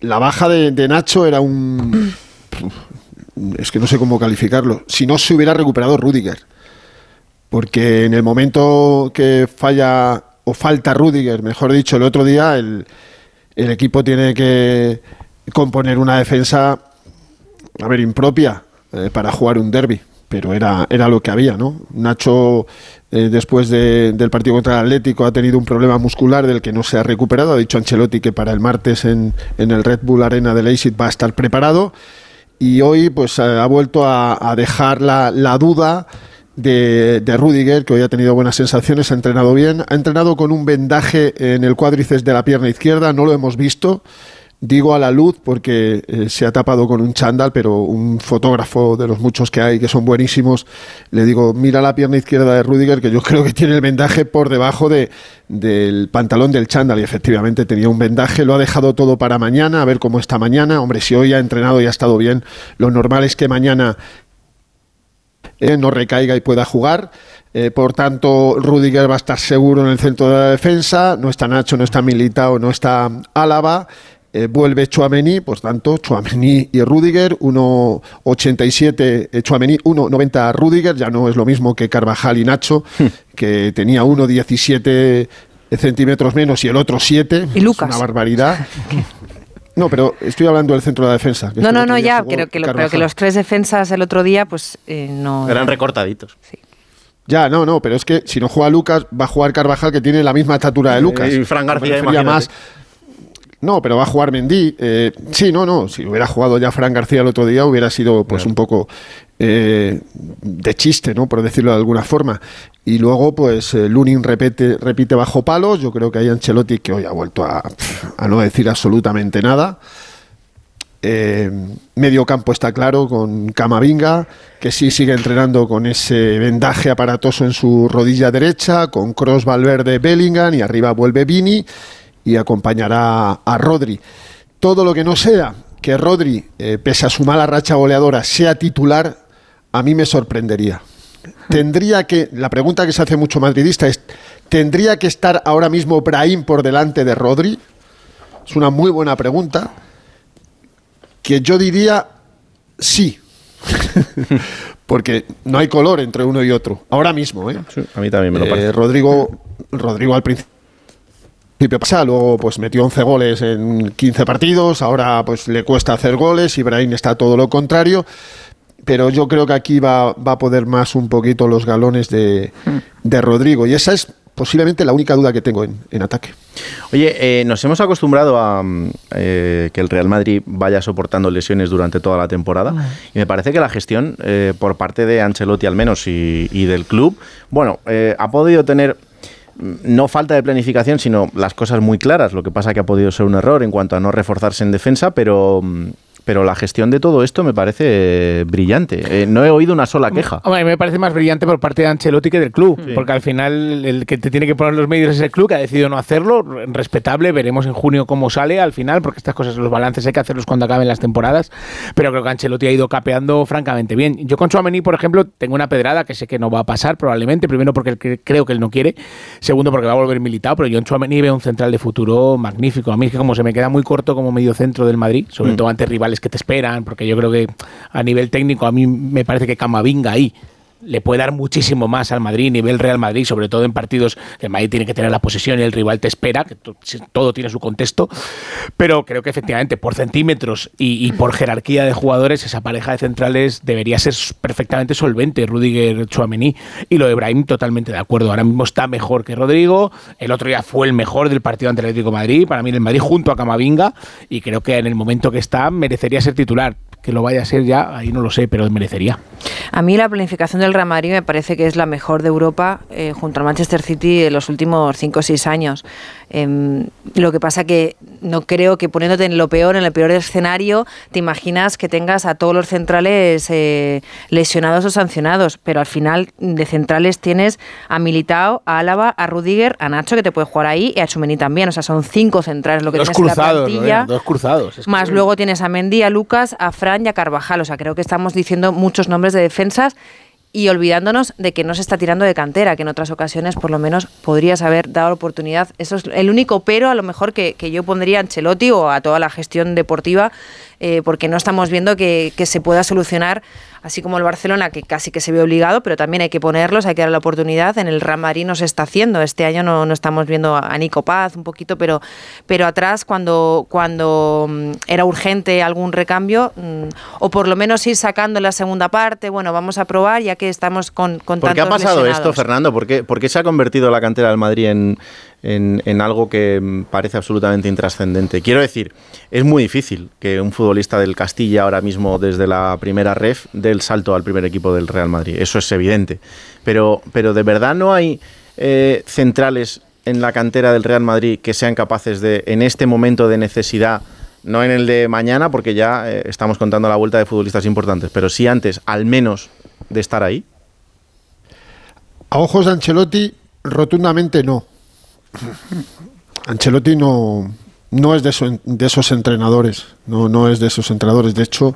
la baja de, de Nacho era un... Es que no sé cómo calificarlo. Si no se hubiera recuperado Rudiger. Porque en el momento que falla o falta Rudiger, mejor dicho, el otro día, el, el equipo tiene que componer una defensa, a ver, impropia eh, para jugar un derby. Pero era, era lo que había, ¿no? Nacho, eh, después de- del partido contra el Atlético, ha tenido un problema muscular del que no se ha recuperado. Ha dicho Ancelotti que para el martes en, en el Red Bull Arena de Leipzig va a estar preparado. Y hoy, pues, ha vuelto a, a dejar la, la duda de, de Rudiger, que hoy ha tenido buenas sensaciones, ha entrenado bien. Ha entrenado con un vendaje en el cuádriceps de la pierna izquierda, no lo hemos visto. Digo a la luz porque eh, se ha tapado con un chándal, pero un fotógrafo de los muchos que hay que son buenísimos, le digo, mira la pierna izquierda de Rudiger, que yo creo que tiene el vendaje por debajo de, del pantalón del chándal. Y efectivamente tenía un vendaje, lo ha dejado todo para mañana, a ver cómo está mañana. Hombre, si hoy ha entrenado y ha estado bien, lo normal es que mañana eh, no recaiga y pueda jugar. Eh, por tanto, Rudiger va a estar seguro en el centro de la defensa. No está Nacho, no está Militao, no está Álava. Eh, vuelve Chuamení, por tanto, Chuamení y Rudiger, 1,87 eh, Chuamení, 1,90 Rudiger, ya no es lo mismo que Carvajal y Nacho, que tenía 1,17 centímetros menos y el otro 7. Y Lucas. Es una barbaridad. No, pero estoy hablando del centro de la defensa. que No, es no, no, ya, creo que, lo- pero que los tres defensas el otro día, pues eh, no. Eran recortaditos. Ya, no, no, pero es que si no juega Lucas, va a jugar Carvajal, que tiene la misma estatura de Lucas. Y Fran García, más. No, pero va a jugar Mendy. Eh, sí, no, no. Si hubiera jugado ya Fran García el otro día, hubiera sido pues un poco eh, de chiste, ¿no? Por decirlo de alguna forma. Y luego, pues, eh, Lunin repite, repite bajo palos. Yo creo que hay Ancelotti que hoy ha vuelto a, a no decir absolutamente nada. Eh, medio campo está claro con Camavinga, que sí sigue entrenando con ese vendaje aparatoso en su rodilla derecha, con Cross Valverde Bellingham y arriba vuelve Vini y acompañará a Rodri. Todo lo que no sea que Rodri, eh, pese a su mala racha goleadora, sea titular, a mí me sorprendería. Tendría que, la pregunta que se hace mucho madridista es, ¿tendría que estar ahora mismo Brahim por delante de Rodri? Es una muy buena pregunta que yo diría sí. Porque no hay color entre uno y otro. Ahora mismo, ¿eh? a mí también me lo Eh, parece. Rodrigo, Rodrigo al principio pasa, luego pues metió 11 goles en 15 partidos, ahora pues le cuesta hacer goles, Ibrahim está todo lo contrario, pero yo creo que aquí va, va a poder más un poquito los galones de, de Rodrigo y esa es posiblemente la única duda que tengo en, en ataque. Oye, eh, nos hemos acostumbrado a mm, eh, que el Real Madrid vaya soportando lesiones durante toda la temporada y me parece que la gestión eh, por parte de Ancelotti al menos y, y del club, bueno, eh, ha podido tener mm, no falta de planificación, sino las cosas muy claras. Lo que pasa que ha podido ser un error en cuanto a no reforzarse en defensa, pero, mm, pero la gestión de todo esto me parece eh, brillante. Eh, no he oído una sola queja. Hombre, a mí me parece más brillante por parte de Ancelotti que del club, porque al final el que te tiene que poner los medios es el club, que ha decidido no hacerlo, respetable, veremos en junio cómo sale al final, porque estas cosas, los balances hay que hacerlos cuando acaben las temporadas, pero creo que Ancelotti ha ido capeando francamente bien. Yo con Chouameni, por ejemplo, tengo una pedrada que sé que no va a pasar probablemente, primero porque cre- creo que él no quiere, segundo porque va a volver militado, pero yo en Chouameni veo un central de futuro magnífico. A mí es que como se me queda muy corto como medio centro del Madrid, sobre Mm. todo ante rivales que te esperan, porque yo creo que a nivel técnico a mí me parece que Camavinga ahí le puede dar muchísimo más al Madrid, nivel Real Madrid, sobre todo en partidos que el Madrid tiene que tener la posesión y el rival te espera, que to- todo tiene su contexto. Pero creo que efectivamente por centímetros y, por jerarquía de jugadores, esa pareja de centrales debería ser perfectamente solvente, Rudiger Chouameni. Y lo de Brahim, totalmente de acuerdo. Ahora mismo está mejor que Rodrigo. El otro día fue el mejor del partido ante el Atlético Madrid. Para mí, el Madrid junto a Camavinga. Y creo que en el momento que está, merecería ser titular. Que lo vaya a ser ya, ahí no lo sé, pero merecería. A mí la planificación del Real Madrid me parece que es la mejor de Europa eh, junto al Manchester City en los últimos 5 o 6 años. Em, lo que pasa que no creo que poniéndote en lo peor, en el peor escenario, te imaginas que tengas a todos los centrales eh, lesionados o sancionados, pero al final de centrales tienes a Militao, a Álava, a Rudiger, a Nacho que te puede jugar ahí y a Chumeni también, o sea, son cinco centrales lo que dos tienes en la plantilla. Dos cruzados. Es que- Más luego tienes a Mendy, a Lucas, a Fran y a Carvajal. O sea, creo que estamos diciendo muchos nombres de defensas y olvidándonos de que no se está tirando de cantera, que en otras ocasiones por lo menos podrías haber dado oportunidad. Eso es el único pero a lo mejor que, que yo pondría a Ancelotti o a toda la gestión deportiva, eh, porque no estamos viendo que, que se pueda solucionar, así como el Barcelona, que casi que se ve obligado, pero también hay que ponerlos, hay que dar la oportunidad. En el Real Madrid no se está haciendo. Este año no, no estamos viendo a Nico Paz un poquito, pero, pero atrás cuando, cuando mm, era urgente algún recambio, mm, o por lo menos ir sacando la segunda parte, bueno, vamos a probar ya que estamos con, con ¿Por qué ha pasado esto. Fernando? ¿Por qué, por qué se ha convertido la cantera del Madrid en, en- algo que parece absolutamente intrascendente? Quiero decir, es muy difícil que un futbolista del Castilla ahora mismo desde la primera ref dé el salto al primer equipo del Real Madrid. Eso es evidente. Pero, pero de verdad no hay eh, centrales en la cantera del Real Madrid que sean capaces de, en este momento de necesidad, no en el de mañana, porque ya eh, estamos contando la vuelta de futbolistas importantes, pero sí antes, al menos, de estar ahí. A ojos de Ancelotti, rotundamente no. Ancelotti no, no es de, eso- de esos entrenadores, no, no es de esos entrenadores. De hecho,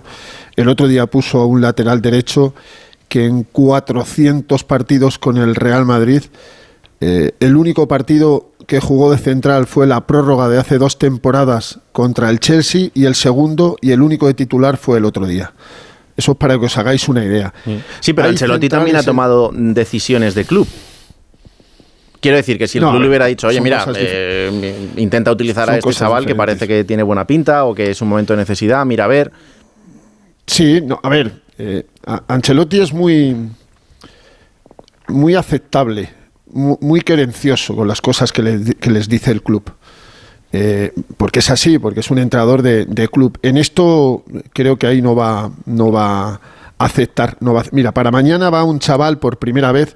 el otro día puso a un lateral derecho que en 400 partidos con el Real Madrid, eh, el único partido que jugó de central fue la prórroga de hace dos temporadas contra el Chelsea y el segundo y el único de titular fue el otro día. Eso es para que os hagáis una idea. Sí, pero Hay Ancelotti también ha tomado decisiones de club. Quiero decir que si el No, club le hubiera dicho, oye, mira, eh, intenta utilizar a este chaval que parece que tiene buena pinta o que es un momento de necesidad, mira, a ver. Sí, no, a ver, eh, Ancelotti es muy, muy aceptable, mu- muy querencioso con las cosas que, le di- que les dice el club. Eh, porque es así, porque es un entrenador de, de club. En esto creo que ahí no va, no va a aceptar. No va a- mira, para mañana va un chaval por primera vez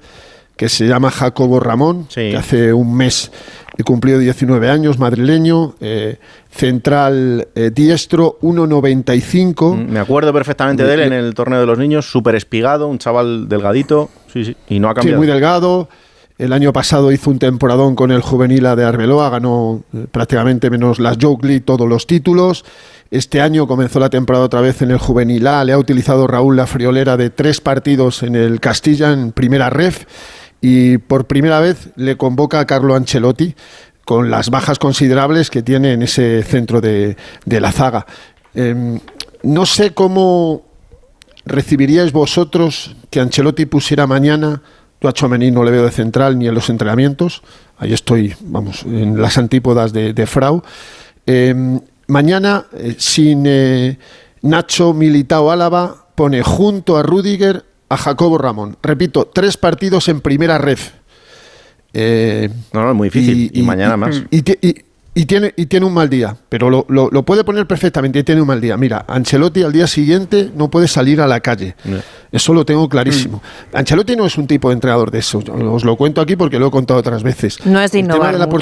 que se llama Jacobo Ramón, que hace un mes he cumplido 19 años, madrileño, eh, central eh, diestro, 1,95. Me acuerdo perfectamente de él en el torneo de los niños, súper espigado, un chaval delgadito, sí, sí, y no ha Sí, cambiado. muy delgado. El año pasado hizo un temporadón con el juvenil A de Arbeloa, ganó eh, prácticamente menos las League todos los títulos. Este año comenzó la temporada otra vez en el juvenil A, le ha utilizado Raúl la friolera de tres partidos en el Castilla en primera ref y por primera vez le convoca a Carlo Ancelotti con las bajas considerables que tiene en ese centro de, de la zaga. Em, no sé cómo recibiríais vosotros que Ancelotti pusiera mañana, yo a Tchouaméni no le veo de central ni en los entrenamientos, ahí estoy, vamos, en las antípodas de, Frau. Eh, mañana, eh, sin eh, Nacho Militao Álava, pone junto a Rudiger a Jacobo Ramón. Repito, tres partidos en primera ref. Eh, no, no, es muy difícil. Y, mañana más. y, y- y tiene, y tiene un mal día, pero lo, lo- lo puede poner perfectamente y tiene un mal día. Mira, Ancelotti al día siguiente no puede salir a la calle. Eso lo tengo clarísimo. Ancelotti no es un tipo de entrenador de eso. Os lo cuento aquí porque lo he contado otras veces. No es de El tema innovar de la mucho.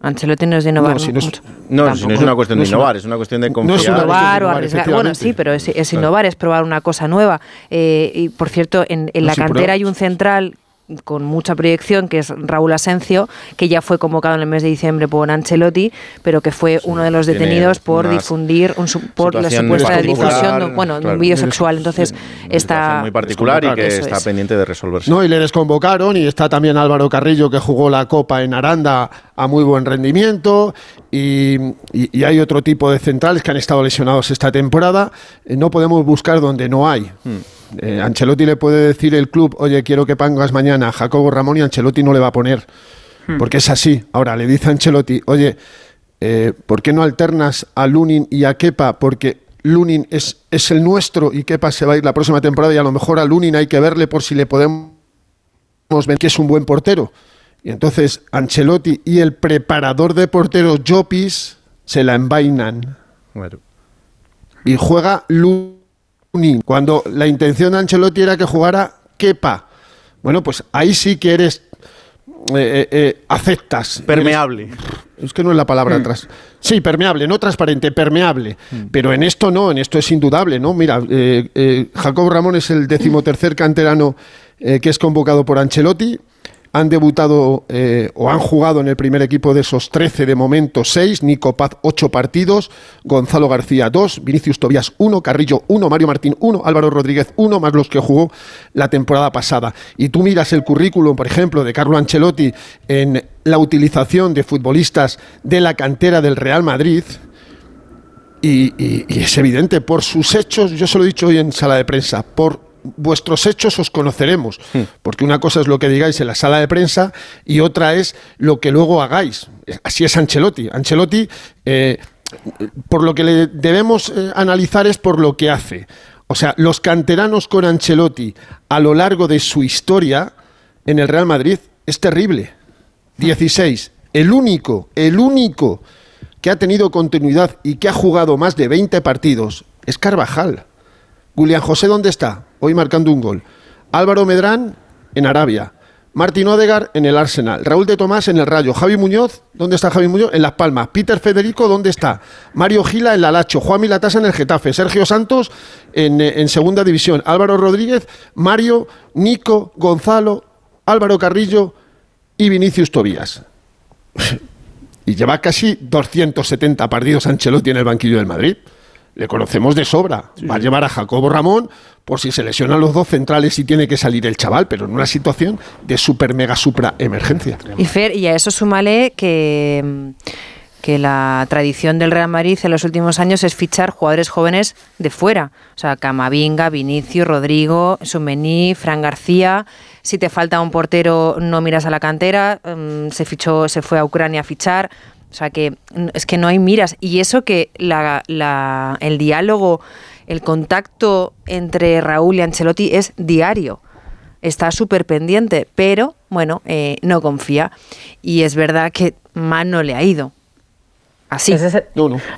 Ancelotti no es de innovar No, si no es-. No, si no es una cuestión No de es innovar, es una cuestión de no confiar. es una innovar o arriesgar. Bueno, sí, pero es, es innovar, es probar una cosa nueva. Eh, y por cierto, en, en No, la sí, cantera hay un central con mucha proyección, que es Raúl Asencio, que ya fue convocado en el mes de diciembre por Ancelotti, pero que fue uno de los detenidos por difundir, un, su- por la supuesta difusión de, bueno, claro. un vídeo sexual. Entonces, está muy particular y que está es. pendiente de resolverse. No, y le desconvocaron y está también Álvaro Carrillo que jugó la Copa en Aranda a muy buen rendimiento y, y- y hay otro tipo de centrales que han estado lesionados esta temporada. Eh, No podemos buscar donde no hay. Eh, Ancelotti le puede decir el club, oye, quiero que pongas mañana a Jacobo Ramón y Ancelotti no le va a poner. Porque es así. Ahora le dice a Ancelotti, oye, eh, ¿por qué no alternas a Lunin y a Kepa? Porque Lunin es, es el nuestro y Kepa se va a ir la próxima temporada y a lo mejor a Lunin hay que verle por si le podemos ver que es un buen portero. Y entonces Ancelotti y el preparador de porteros Jopis se la envainan. Y juega Lunin, cuando la intención de Ancelotti era que jugara Kepa. Bueno, pues ahí sí que eres eh, eh, eh, aceptas. Permeable. Es que no es la palabra atrás. Sí, permeable, no transparente, permeable. Pero en esto no, en esto es indudable, ¿no? Mira, eh, eh, Jacobo Ramón es el decimotercer canterano eh, que es convocado por Ancelotti. Han debutado eh, o han jugado en el primer equipo de esos 13 de momento 6, Nico Paz 8 partidos, Gonzalo García 2, Vinicius Tobías 1, Carrillo 1, Mario Martín 1, Álvaro Rodríguez 1, más los que jugó la temporada pasada. Y tú miras el currículum, por ejemplo, de Carlo Ancelotti en la utilización de futbolistas de la cantera del Real Madrid, y, y- y es evidente, por sus hechos, yo se lo he dicho hoy en sala de prensa, por vuestros hechos os conoceremos, porque una cosa es lo que digáis en la sala de prensa y otra es lo que luego hagáis. Así es Ancelotti. Ancelotti, eh, por lo que le debemos eh, analizar es por lo que hace. O sea, los canteranos con Ancelotti a lo largo de su historia en el Real Madrid es terrible. 16. El único, el único que ha tenido continuidad y que ha jugado más de 20 partidos es Carvajal. Julián José, ¿dónde está? Hoy marcando un gol. Álvaro Medrán en Arabia. Martín Odegar en el Arsenal. Raúl de Tomás en el Rayo. Javi Muñoz, ¿dónde está Javi Muñoz? En Las Palmas. Peter Federico, ¿dónde está? Mario Gila en la Lacho. Juan Milatasa en el Getafe. Sergio Santos en, eh, en Segunda División. Álvaro Rodríguez, Mario, Nico, Gonzalo, Álvaro Carrillo y Vinicius Tobías. y lleva casi 270 partidos Ancelotti en el banquillo del Madrid. Le conocemos de sobra. Va a llevar a Jacobo Ramón por si se lesionan los dos centrales y tiene que salir el chaval, pero en una situación de super mega supra emergencia. Y Fer, y a eso súmale que, mm, que la tradición del Real Madrid en los últimos años es fichar jugadores jóvenes de fuera. O sea, Camavinga, Vinicius, Rodrigo, Sumení, Fran García. Si te falta un portero, no miras a la cantera. mm, se fichó, se fue a Ucrania a fichar. O sea que es que no hay miras. Y eso que la, la- el diálogo, el contacto entre Raúl y Ancelotti es diario está súper pendiente, pero bueno, eh, no confía. Y es verdad que mal no le ha ido. Así. Ese es, el,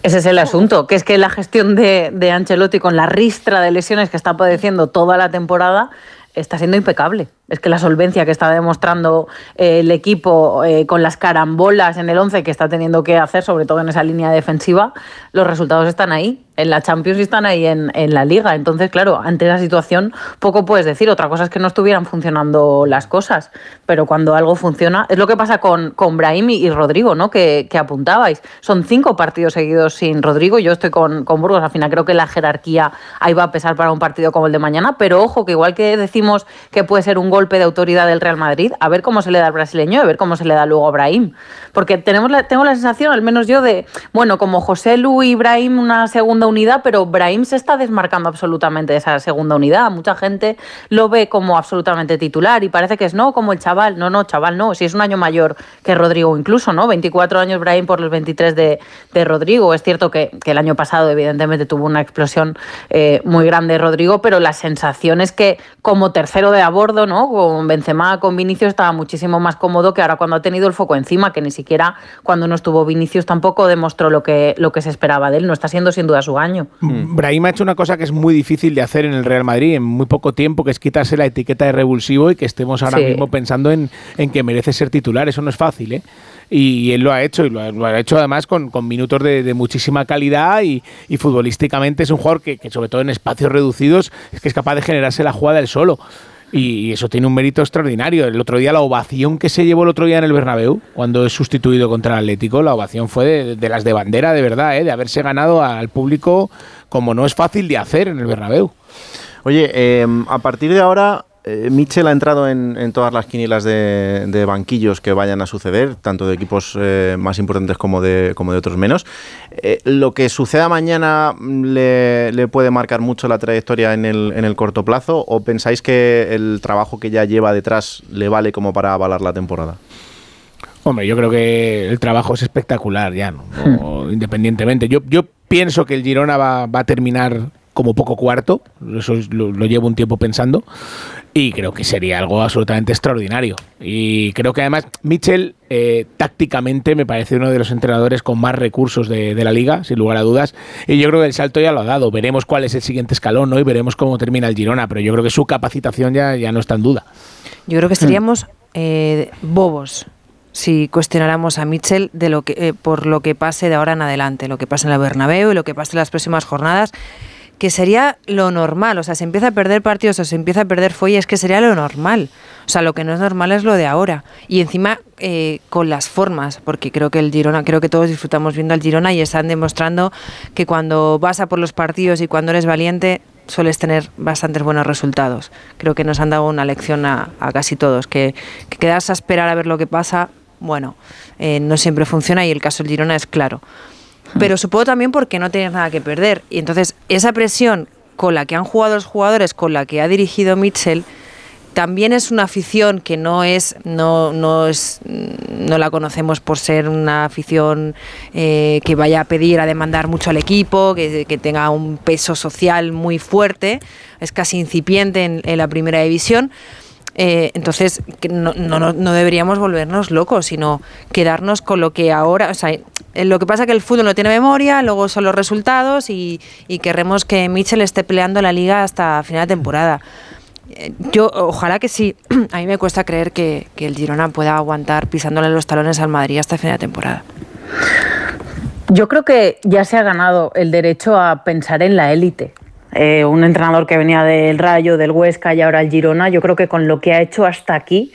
ese es el asunto, que es que la gestión de, de Ancelotti con la ristra de lesiones que está padeciendo toda la temporada está siendo impecable. Es que la solvencia que está demostrando eh, el equipo eh, con las carambolas en el 11 que está teniendo que hacer, sobre todo en esa línea defensiva, los resultados están ahí. En la Champions están ahí en, en la Liga. Entonces, claro, ante esa situación poco puedes decir. Otra cosa es que no estuvieran funcionando las cosas. Pero cuando algo funciona, es lo que pasa con, con Brahim y, Rodrigo, ¿no? Que, que apuntabais. Son cinco partidos seguidos sin Rodrigo. Yo estoy con, con Burgos. Al final creo que la jerarquía ahí va a pesar para un partido como el de mañana. Pero ojo, que igual que decimos que puede ser un golpe de autoridad del Real Madrid, a ver cómo se le da al brasileño, a ver cómo se le da luego a Brahim. Porque tenemos tengo la sensación, al menos yo, de, bueno, como José Lu y Brahim, una segunda unidad, pero Brahim se está desmarcando absolutamente de esa segunda unidad. Mucha gente lo ve como absolutamente titular y parece que es no, como el chaval. No, no, chaval, no. Si es un año mayor que Rodrigo, incluso, ¿no? 24 años Brahim por los 23 de, de Rodrigo. Es cierto que, que el año pasado, evidentemente, tuvo una explosión eh, muy grande Rodrigo, pero la sensación es que como tercero de a bordo, ¿no? Con Benzema, con Vinicius, estaba muchísimo más cómodo que ahora cuando ha tenido el foco encima, que ni siquiera cuando no estuvo Vinicius tampoco demostró lo que, lo que se esperaba de él. No está siendo sin duda su año. Brahim ha hecho una cosa que es muy difícil de hacer en el Real Madrid en muy poco tiempo, que es quitarse la etiqueta de revulsivo y que estemos ahora Sí. mismo pensando en, en que merece ser titular. Eso no es fácil, ¿eh? Y él lo ha hecho, y lo ha, lo ha hecho además con, con minutos de, de muchísima calidad y, y futbolísticamente es un jugador que, que sobre todo en espacios reducidos es que es capaz de generarse la jugada él solo. Y eso tiene un mérito extraordinario. El otro día, la ovación que se llevó el otro día en el Bernabéu, cuando es sustituido contra el Atlético, la ovación fue de, las de bandera, de verdad, ¿eh? de haberse ganado al público como no es fácil de hacer en el Bernabéu. Oye, eh, a partir de ahora eh, Mitchell ha entrado en, en todas las quinielas de, de banquillos que vayan a suceder, tanto de equipos eh, más importantes como de, como de otros menos. Eh, ¿Lo que suceda mañana mm, le, le puede marcar mucho la trayectoria en el, en el corto plazo o pensáis que el trabajo que ya lleva detrás le vale como para avalar la temporada? Hombre, yo creo que el trabajo es espectacular ya, ¿no? O independientemente. Yo, yo pienso que el Girona va, va a terminar como poco cuarto, eso es- lo, lo llevo un tiempo pensando, y creo que sería algo absolutamente extraordinario. Y creo que además Mitchell eh, tácticamente me parece uno de los entrenadores con más recursos de, de la liga, sin lugar a dudas, y yo creo que el salto ya lo ha dado. Veremos cuál es el siguiente escalón ¿no? y veremos cómo termina el Girona, pero yo creo que su capacitación ya, ya no está en duda. Yo creo que seríamos eh, bobos si cuestionáramos a Mitchell de lo que, eh, por lo que pase de ahora en adelante, lo que pase en la Bernabéu y lo que pase en las próximas jornadas, que sería lo normal. O sea, se empieza a perder partidos o se empieza a perder fuelle, es que sería lo normal. O sea, lo que no es normal es lo de ahora. Y encima eh, con las formas, porque creo que el Girona, creo que todos disfrutamos viendo al Girona y están demostrando que cuando vas a por los partidos y cuando eres valiente, sueles tener bastantes buenos resultados. Creo que nos han dado una lección a, a casi todos, que, que quedarse a esperar a ver lo que pasa, bueno, eh, no siempre funciona y el caso del Girona es claro. Pero supongo también porque no tienes nada que perder. Y entonces esa presión con la que han jugado los jugadores, con la que ha dirigido Mitchell, también es una afición que no es, no, no es, no la conocemos por ser una afición eh, que vaya a pedir, a demandar mucho al equipo, que, tenga un peso social muy fuerte, es casi incipiente en, en la primera división. Eh, entonces, no, no, no- deberíamos volvernos locos, sino quedarnos con lo que ahora, o sea, eh, lo que pasa es que el fútbol no tiene memoria, luego son los resultados y, y querremos que Mitchell esté peleando la liga hasta final de temporada. Eh, Yo, ojalá que sí. A mí me cuesta creer que, que el Girona pueda aguantar pisándole los talones al Madrid hasta final de temporada. Yo creo que ya se ha ganado el derecho a pensar en la élite. Eh, un entrenador que venía del Rayo, del Huesca y ahora el Girona, yo creo que con lo que ha hecho hasta aquí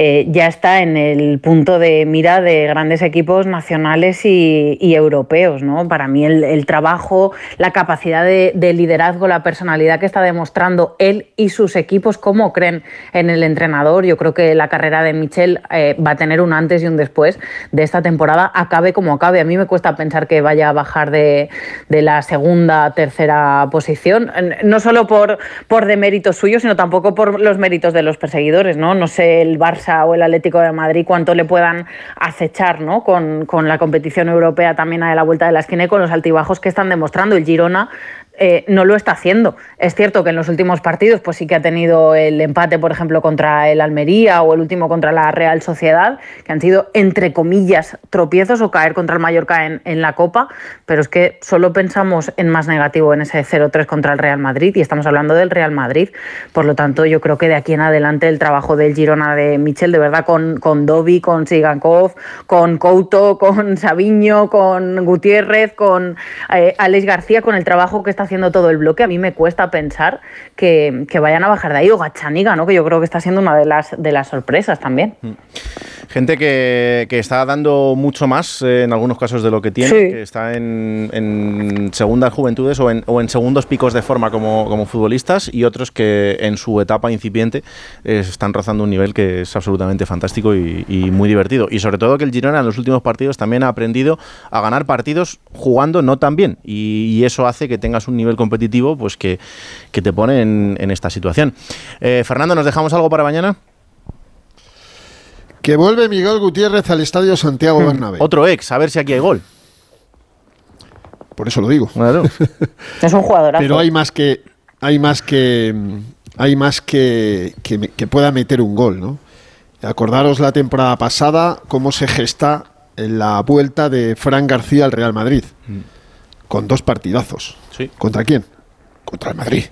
eh, ya está en el punto de mira de grandes equipos nacionales y, y europeos. ¿no? Para mí el, el trabajo, la capacidad de, de liderazgo, la personalidad que está demostrando él y sus equipos, cómo creen en el entrenador, yo creo que la carrera de Michel eh, va a tener un antes y un después de esta temporada, acabe como acabe. A mí me cuesta pensar que vaya a bajar de, de la segunda, tercera posición, no solo por, por deméritos suyos, sino tampoco por los méritos de los perseguidores, ¿no? No sé el Barça o el Atlético de Madrid cuánto le puedan acechar, ¿no? Con, con la competición europea también a la vuelta de la esquina y con los altibajos que están demostrando. El Girona eh, no lo está haciendo. Es cierto que en los últimos partidos pues sí que ha tenido el empate, por ejemplo, contra el Almería o el último contra la Real Sociedad, que han sido, entre comillas, tropiezos o caer contra el Mallorca en, en la Copa, pero es que solo pensamos en más negativo en ese 0-3 contra el Real Madrid y estamos hablando del Real Madrid. Por lo tanto, yo creo que de aquí en adelante el trabajo del Girona de Michel, de verdad, con, con con Sigankov, con Couto, con Sabiño, con Gutiérrez, con eh, Alex García, con el trabajo que está haciendo todo el bloque, a mí me cuesta pensar que, que vayan a bajar de ahí. O Gachaniga, ¿no? que yo creo que está siendo una de las, de las sorpresas también. Gente que, que está dando mucho más eh, en algunos casos de lo que tiene, Sí. que está en, en segundas juventudes o en, o en segundos picos de forma como, como futbolistas y otros que en su etapa incipiente eh, están rozando un nivel que es absolutamente fantástico y, y muy divertido. Y sobre todo que el Girona en los últimos partidos también ha aprendido a ganar partidos jugando no tan bien y, y eso hace que tengas un nivel competitivo pues que, que te pone en, en esta situación. Eh, Fernando, ¿nos dejamos algo para mañana? Que vuelve Miguel Gutiérrez al Estadio Santiago Bernabéu. Otro ex, a ver si aquí hay gol. Por eso lo digo. Es un jugadorazo. Pero hay más que hay más que hay más que, que, pueda meter un gol, ¿no? Acordaros la temporada pasada cómo se gesta en la vuelta de Fran García al Real Madrid con dos partidazos. ¿Contra quién? Contra el Madrid.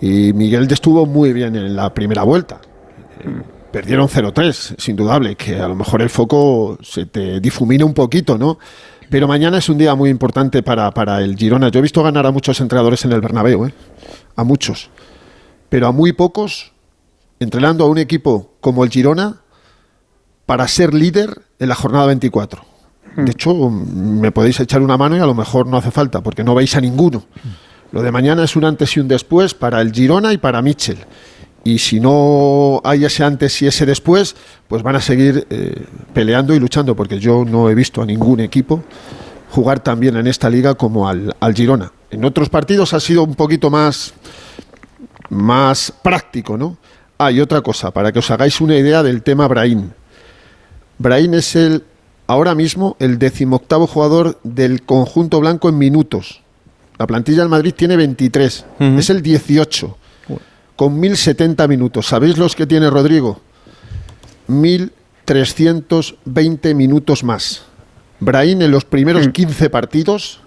Y Miguel estuvo muy bien en la primera vuelta. Perdieron 0-3, es indudable, que a lo mejor el foco se te difumina un poquito, ¿no? Pero mañana es un día muy importante para, para el Girona. Yo he visto ganar a muchos entrenadores en el Bernabéu, ¿eh? A muchos. Pero a muy pocos entrenando a un equipo como el Girona para ser líder en la jornada 24. De hecho, me podéis echar una mano y a lo mejor no hace falta, porque no veis a ninguno. Lo de mañana es un antes y un después para el Girona y para Mitchell. y si no hay ese antes y ese después, pues van a seguir eh, peleando y luchando, porque yo no he visto a ningún equipo jugar tan bien en esta liga como al, al Girona. En otros partidos ha sido un poquito más, más práctico, ¿no? Ah, y otra cosa, para que os hagáis una idea del tema Brahim. Brahim es el, ahora mismo, el decimoctavo jugador del conjunto blanco en minutos. La plantilla del Madrid tiene 23, es el 18, con 1070 minutos. ¿Sabéis los que tiene Rodrigo? 1320 minutos más. Brahim en los primeros 15 partidos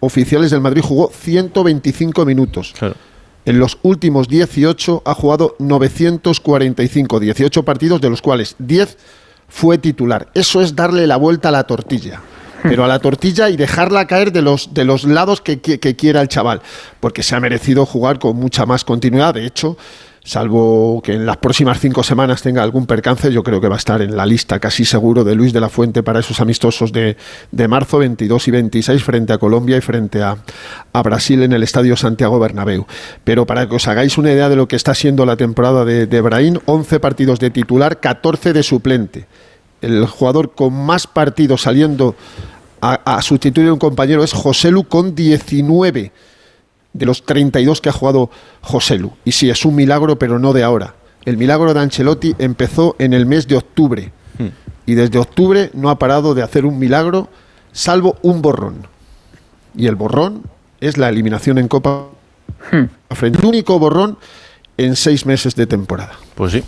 oficiales del Madrid jugó 125 minutos. En los últimos 18 ha jugado 945, 18 partidos, de los cuales 10 fue titular. Eso es darle la vuelta a la tortilla. Pero a la tortilla y dejarla caer de los, de los lados que, que- que quiera el chaval. Porque se ha merecido jugar con mucha más continuidad. De hecho, salvo que en las próximas cinco semanas tenga algún percance, yo creo que va a estar en la lista casi seguro de Luis de la Fuente para esos amistosos de, de marzo 22 y 26 frente a Colombia y frente a, a Brasil en el Estadio Santiago Bernabéu. Pero para que os hagáis una idea de lo que está siendo la temporada de, de Brahim, 11 partidos de titular, 14 de suplente. El jugador con más partidos saliendo a, sustituir a un compañero es José Lu con 19 de los 32 que ha jugado José Lu. Y sí, es un milagro, pero no de ahora. El milagro de Ancelotti empezó en el mes de octubre. Y desde octubre no ha parado de hacer un milagro, salvo un borrón. Y el borrón es la eliminación en Copa. Frente el único borrón en seis meses de temporada. Pues sí.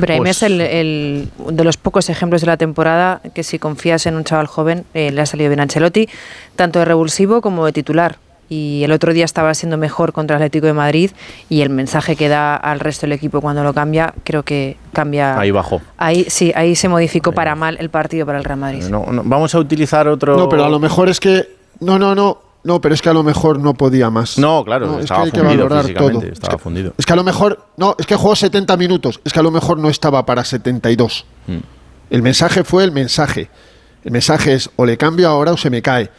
Brahim Pues- es el, el- de los pocos ejemplos de la temporada que si confías en un chaval joven eh, le ha salido bien a Ancelotti, tanto de revulsivo como de titular. Y el otro día estaba siendo mejor contra el Atlético de Madrid y el mensaje que da al resto del equipo cuando lo cambia, creo que cambia. Ahí bajó. Ahí sí, ahí se modificó para mal el partido para el Real Madrid. No, no, vamos a utilizar otro. No, pero a lo mejor es que. No, no, no. No, pero es que a lo mejor no podía más. No, claro, No, es que estaba hay que fundido valorar físicamente, todo. estaba fundido. Es que a lo mejor. No, es que jugó 70 minutos. Es que a lo mejor no estaba para 72. Mm. El mensaje fue el mensaje. El mensaje es o le cambio ahora o se me cae.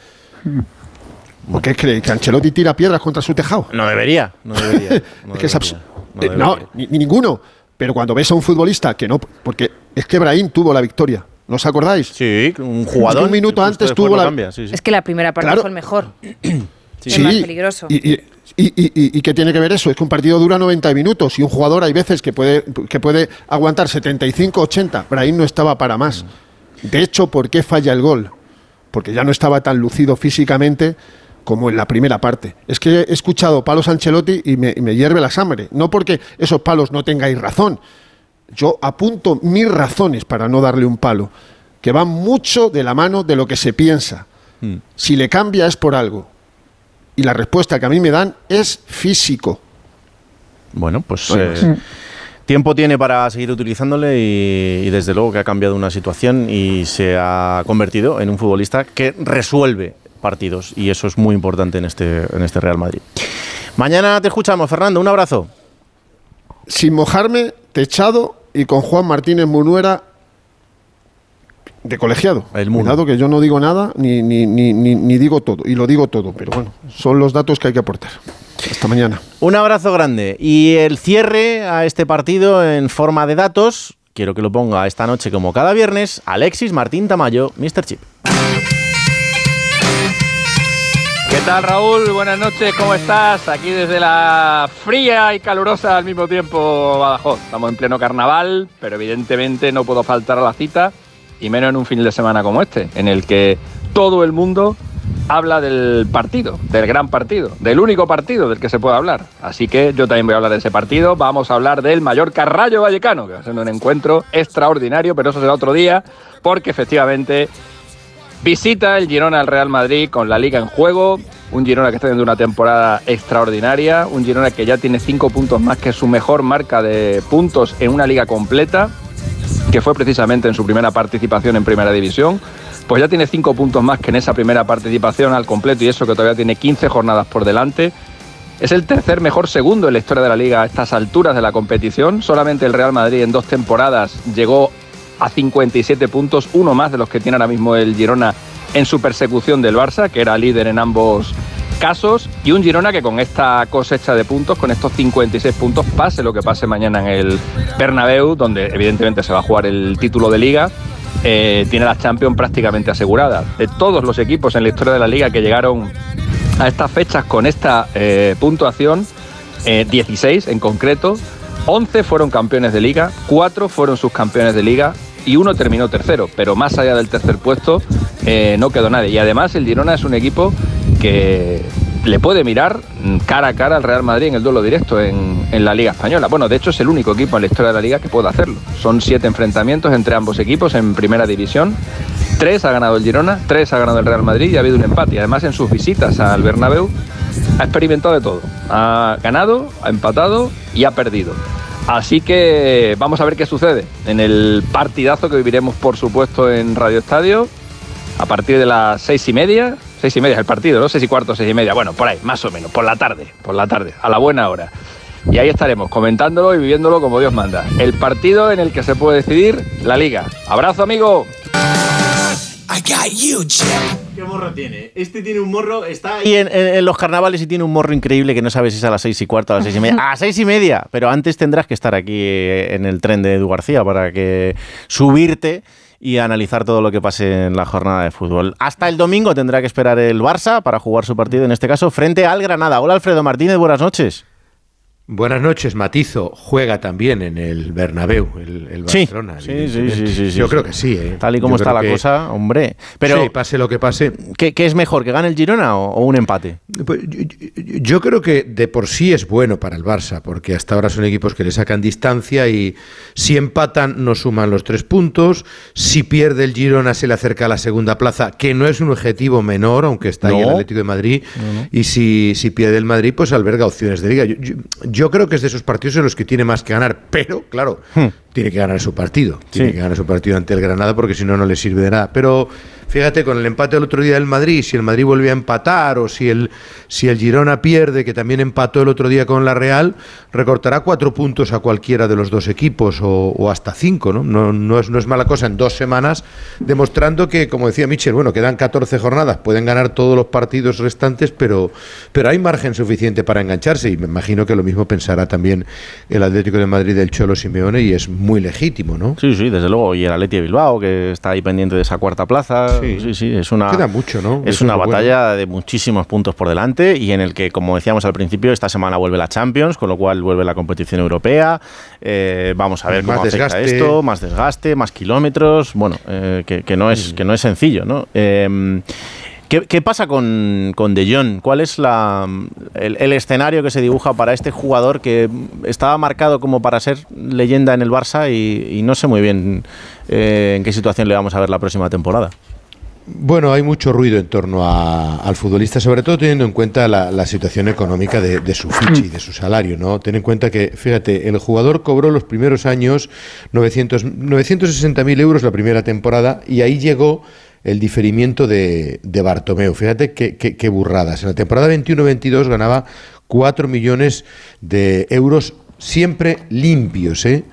¿Por qué cree que Ancelotti tira piedras contra su tejado? No debería, no debería. no es que es no Eh, no, ni, ni ninguno. Pero cuando ves a un futbolista que no. Porque es que Brahim tuvo la victoria. ¿No os acordáis? Sí, un jugador. Un minuto antes tuvo la. cambia, sí, sí. Es que la primera parte Claro. fue el mejor. Sí, el más peligroso. Y, y- y- y- y- y qué tiene que ver eso? Es que un partido dura 90 minutos y un jugador hay veces que puede, que puede aguantar 75, 80. Brahim no estaba para más. De hecho, ¿por qué falla el gol? Porque ya no estaba tan lucido físicamente como en la primera parte. Es que he escuchado palos a Ancelotti y me, y me hierve la sangre. No porque esos palos no tengáis razón. Yo apunto mis razones para no darle un palo, que van mucho de la mano de lo que se piensa. Si le cambia es por algo. Y la respuesta que a mí me dan es físico. Bueno, pues eh, tiempo tiene para seguir utilizándole y, y desde luego que ha cambiado una situación y se ha convertido en un futbolista que resuelve partidos y eso es muy importante en este, en este Real Madrid. Mañana te escuchamos, Fernando. Un abrazo. Sin mojarme, techado y con Juan Martínez Munuera de colegiado. El. Cuidado que yo no digo nada ni, ni, ni, ni, ni digo todo. Y lo digo todo, pero bueno, son los datos que hay que aportar. Hasta mañana. Un abrazo grande. Y el cierre a este partido en forma de datos, quiero que lo ponga esta noche como cada viernes, Alexis Martín Tamayo, Mr. Chip. ¿Qué tal Raúl? Buenas noches, ¿cómo estás? Aquí desde la fría y calurosa al mismo tiempo Badajoz. Estamos en pleno carnaval, pero evidentemente no puedo faltar a la cita, y menos en un fin de semana como este, en el que todo el mundo habla del partido, del gran partido, del único partido del que se puede hablar. Así que yo también voy a hablar de ese partido. Vamos a hablar del Mallorca Rayo Vallecano, que va a ser un encuentro extraordinario, pero eso será otro día, porque efectivamente Visita el Girona al Real Madrid con la liga en juego. Un Girona que está teniendo una temporada extraordinaria. Un Girona que ya tiene cinco puntos más que su mejor marca de puntos en una liga completa, que fue precisamente en su primera participación en Primera División. Pues ya tiene cinco puntos más que en esa primera participación al completo y eso que todavía tiene 15 jornadas por delante. Es el tercer mejor segundo en la historia de la liga a estas alturas de la competición. Solamente el Real Madrid en dos temporadas llegó a 57 puntos, uno más de los que tiene ahora mismo el Girona en su persecución del Barça, que era líder en ambos escasos y un Girona que con esta cosecha de puntos, con estos 56 puntos, pase lo que pase mañana en el Bernabéu, donde evidentemente se va a jugar el título de liga, eh, tiene la Champions prácticamente asegurada. De todos los equipos en la historia de la liga que llegaron a estas fechas con esta eh, puntuación, eh, 16 en concreto, 11 fueron campeones de liga, 4 fueron subcampeones de liga y uno terminó tercero, pero más allá del tercer puesto eh, no quedó nadie. Y además el Girona es un equipo que le puede mirar cara a cara al Real Madrid en el duelo directo en, en la Liga Española. Bueno, de hecho es el único equipo en la historia de la Liga que puede hacerlo. Son siete enfrentamientos entre ambos equipos en primera división. Tres ha ganado el Girona, tres ha ganado el Real Madrid y ha habido un empate. Y además en sus visitas al Bernabéu ha experimentado de todo. Ha ganado, ha empatado y ha perdido. Así que vamos a ver qué sucede en el partidazo que viviremos, por supuesto, en Radio Estadio a partir de las seis y media. Seis y media es el partido, ¿no? Seis y cuarto, seis y media. Bueno, por ahí, más o menos, por la tarde, por la tarde, a la buena hora. Y ahí estaremos comentándolo y viviéndolo como Dios manda. El partido en el que se puede decidir la liga. Abrazo, amigo. ¿Qué morro tiene? Este tiene un morro, está ahí en, en- en los carnavales y tiene un morro increíble que no sabes si es a las seis y cuarto, a las seis y media. A las seis y media, pero antes tendrás que estar aquí eh, en el tren de Edu García para que subirte y analizar todo lo que pase en la jornada de fútbol. Hasta el domingo tendrá que esperar el Barça para jugar su partido, en este caso, frente al Granada. Hola Alfredo Martínez, buenas noches. Buenas noches, Matizo. Juega también en el Bernabéu, el, Barcelona. sí, sí, sí, sí, sí, Yo creo que sí. ¿eh? Tal y como está la cosa, hombre. Pero, Sí, pase lo que pase. ¿qué, qué es mejor, que gane el Girona o, o un empate? Pues, yo, yo- yo creo que de por sí es bueno para el Barça, porque hasta ahora son equipos que le sacan distancia y si empatan no suman los tres puntos, si pierde el Girona se le acerca a la segunda plaza, que no es un objetivo menor, aunque está ahí el. Atlético de Madrid, No, no. y si, si pierde el Madrid, pues alberga opciones de liga. Yo, yo- creo que es de esos partidos en los que tiene más que ganar, pero claro, tiene que ganar su partido. Tiene Sí. que ganar su partido ante el Granada porque si no, no le sirve de nada. Pero fíjate, con el empate del otro día del Madrid, si el Madrid vuelve a empatar o si el, si el Girona pierde, que también empató el otro día con la Real, recortará cuatro puntos a cualquiera de los dos equipos o, o hasta cinco. ¿no? No, no, es, no es mala cosa en dos semanas, demostrando que, como decía Michel, bueno, quedan 14 jornadas, pueden ganar todos los partidos restantes, pero, pero hay margen suficiente para engancharse y me imagino que lo mismo pensará también el Atlético de Madrid del Cholo Simeone y es muy legítimo, ¿no? Sí, sí, desde luego. Y el Atleti de Bilbao, que está ahí pendiente de esa cuarta plaza. Sí, Sí. sí, es una, Queda mucho, ¿no? Es Eso una bueno. batalla de muchísimos puntos por delante y en el que, como decíamos al principio, esta semana vuelve la Champions, con lo cual vuelve la competición europea. Eh, vamos a ver Más cómo afecta desgaste. esto, más desgaste, más kilómetros. Bueno, eh, que, que no es, que no es sencillo, ¿no? Eh, ¿Qué, qué pasa con, con De Jong? ¿Cuál es la, el, el escenario que se dibuja para este jugador que estaba marcado como para ser leyenda en el Barça y, y no sé muy bien eh, en qué situación le vamos a ver la próxima temporada? Bueno, hay mucho ruido en torno a- al futbolista, sobre todo teniendo en cuenta la, situación económica de, de su ficha y de su salario, ¿no? Ten en cuenta que, fíjate, el jugador cobró los primeros años 900 960.000 euros la primera temporada y ahí llegó el diferimiento de, de Bartomeu. Fíjate qué, qué- qué burradas. En la temporada 21-22 ganaba 4 millones de euros siempre limpios, ¿eh?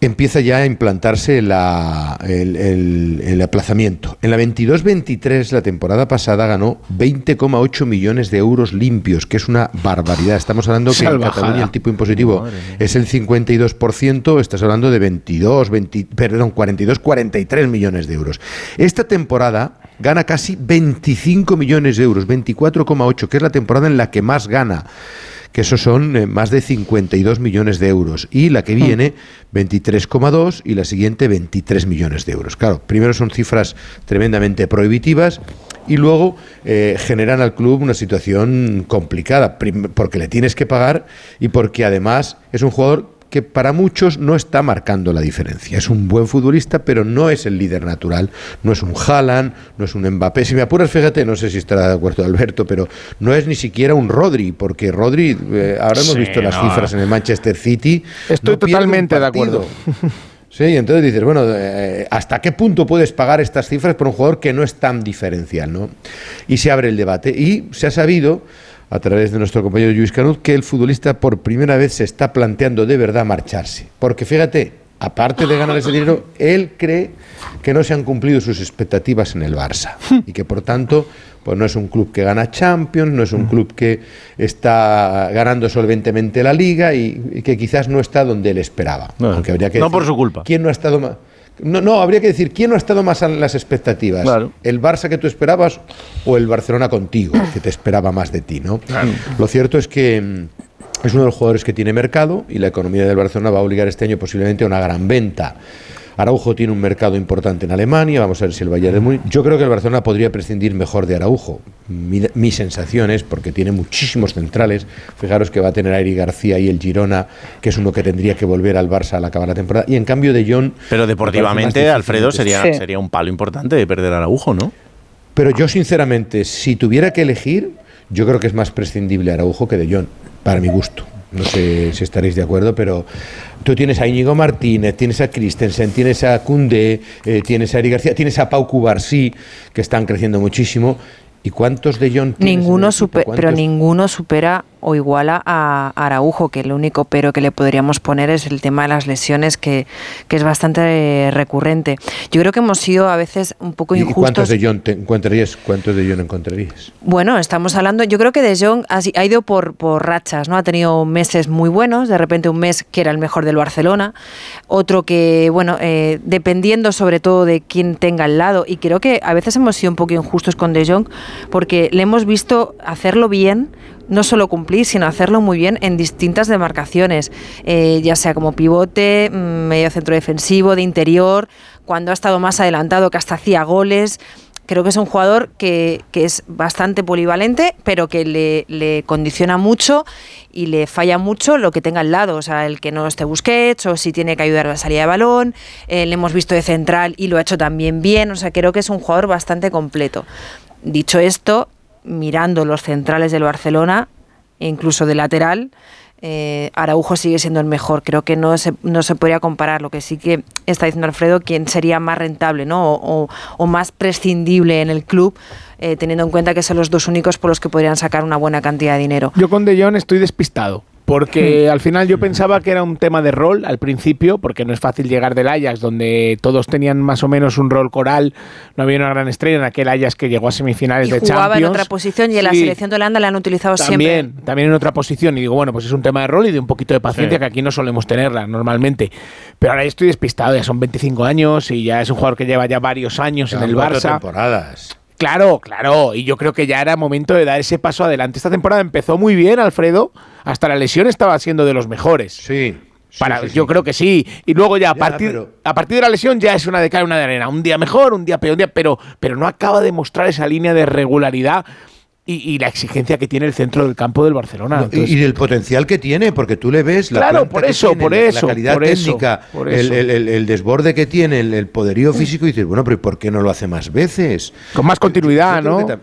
Empieza ya a implantarse la- el, el- el aplazamiento. En la 22-23, la temporada pasada, ganó 20,8 millones de euros limpios, que es una barbaridad. Estamos hablando que en. Cataluña el tipo impositivo es el 52%, estás hablando de 22, 20, perdón, 42, 43 millones de euros. Esta temporada gana casi 25 millones de euros, 24,8, que es la temporada en la que más gana que esos son eh, más de 52 millones de euros. Y la que viene, 23,2 y la siguiente, 23 millones de euros. Claro, primero son cifras tremendamente prohibitivas y luego eh, generan al club una situación complicada, porque le tienes que pagar y porque además es un jugador que para muchos no está marcando la diferencia. Es un buen futbolista, pero no es el líder natural. No es un Haaland, no es un Mbappé. Si me apuras, fíjate, no sé si estará de acuerdo Alberto, pero no es ni siquiera un Rodri, porque Rodri, eh, ahora hemos Sí, visto las no. cifras en el Manchester City. Estoy no totalmente de acuerdo. Sí, entonces dices, bueno, eh, ¿hasta qué punto puedes pagar estas cifras por un jugador que no es tan diferencial? ¿no? Y se abre el debate. Y se ha sabido, a través de nuestro compañero Luis Canut, que el futbolista por primera vez se está planteando de verdad marcharse. Porque fíjate, aparte de ganar ese dinero, él cree que no se han cumplido sus expectativas en el Barça y que por tanto pues no es un club que gana Champions, no es un club que está ganando solventemente la liga y, y que quizás no está donde él esperaba. Aunque habría que no decir, por su culpa. ¿Quién no ha estado más? No, no, habría que decir, ¿quién no ha estado más en las expectativas? Claro. ¿El Barça que tú esperabas o el Barcelona contigo, que te esperaba más de ti, ¿no? Lo cierto es que mm, es uno de los jugadores que tiene mercado y la economía del Barcelona va a obligar este año posiblemente a una gran venta. Araujo tiene un mercado importante en Alemania, vamos a ver si el Bayern de Múnich. Yo creo que el Barcelona podría prescindir mejor de Araujo. Mi, mi sensación es, porque tiene muchísimos centrales, fijaros que va a tener a Eri García y el Girona, que es uno que tendría que volver al Barça al acabar la temporada. Y en cambio de John... Pero deportivamente, Alfredo, sería, Sí. sería un palo importante de perder a Araujo, ¿no? Pero yo, sinceramente, si tuviera que elegir, yo creo que es más prescindible Araujo que de John, para mi gusto. No sé si estaréis de acuerdo, pero tú tienes a Íñigo Martínez, tienes a Christensen, tienes a Koundé, eh, tienes a Eri García, tienes a Pau Cubarsí, que están creciendo muchísimo. ¿Y cuántos de John Ninguno equipo? supe- pero ninguno supera o iguala a Araujo, que el único pero que le podríamos poner es el tema de las lesiones, que, que es bastante recurrente. Yo creo que hemos sido a veces un poco ¿Y- ¿Y cuántos de John te encontrarías? ¿Cuántos de John encontrarías? Bueno, estamos hablando, yo creo que De Jong ha, si- ha ido por, por rachas, ¿no? Ha tenido meses muy buenos, de repente un mes que era el mejor del Barcelona, otro que, bueno, eh, dependiendo sobre todo de quién tenga al lado, y creo que a veces hemos sido un poco injustos con De Jong, porque le hemos visto hacerlo bien, no solo cumplir, sino hacerlo muy bien en distintas demarcaciones, eh, ya sea como pivote, mm, medio centro defensivo, de interior, cuando ha estado más adelantado, que hasta hacía goles. Creo que es un jugador que, que es bastante polivalente, pero que le, le condiciona mucho y le falla mucho lo que tenga al lado. O sea, el que no esté Busquets o si tiene que ayudar a la salida de balón. Eh, le hemos visto de central y lo ha hecho también bien. O sea, creo que es un jugador bastante completo. Dicho esto, mirando los centrales del Barcelona, e incluso de lateral, eh, Araujo sigue siendo el mejor. Creo que no se, no se podría comparar. Lo que sí que está diciendo Alfredo, quién sería más rentable ¿no? o, o- más prescindible en el club, eh, teniendo en cuenta que son los dos únicos por los que podrían sacar una buena cantidad de dinero. Yo con De Jong estoy despistado. Porque al final yo pensaba que era un tema de rol al principio, porque no es fácil llegar del Ajax, donde todos tenían más o menos un rol coral, no había una gran estrella en aquel Ajax que llegó a semifinales Y de jugaba Champions. en otra posición y en la selección de Holanda le han utilizado También, siempre. también en otra posición. Y digo, bueno, pues es un tema de rol y de un poquito de paciencia Sí. que aquí no solemos tenerla normalmente. Pero ahora estoy despistado, ya son 25 años y ya es un jugador que lleva ya varios años en el Barça. temporadas. Claro, claro. Y yo creo que ya era momento de dar ese paso adelante. Esta temporada empezó muy bien, Alfredo. Hasta la lesión estaba siendo de los mejores. Sí. Para, yo creo que sí. Y luego ya a Ya, partir, pero- a partir de la lesión ya es una de cal y una de arena. Un día mejor, un día peor, un día, pero, pero no acaba de mostrar esa línea de regularidad y, y la exigencia que tiene el centro del campo del Barcelona. Y- y del potencial que tiene, porque tú le ves la Claro, por eso, tiene, por eso, la calidad por eso, técnica, por el, eso. el- el- el desborde que tiene, el, el poderío físico, y dices, bueno, pero ¿y por qué no lo hace más veces? Con más continuidad, Yo ¿no?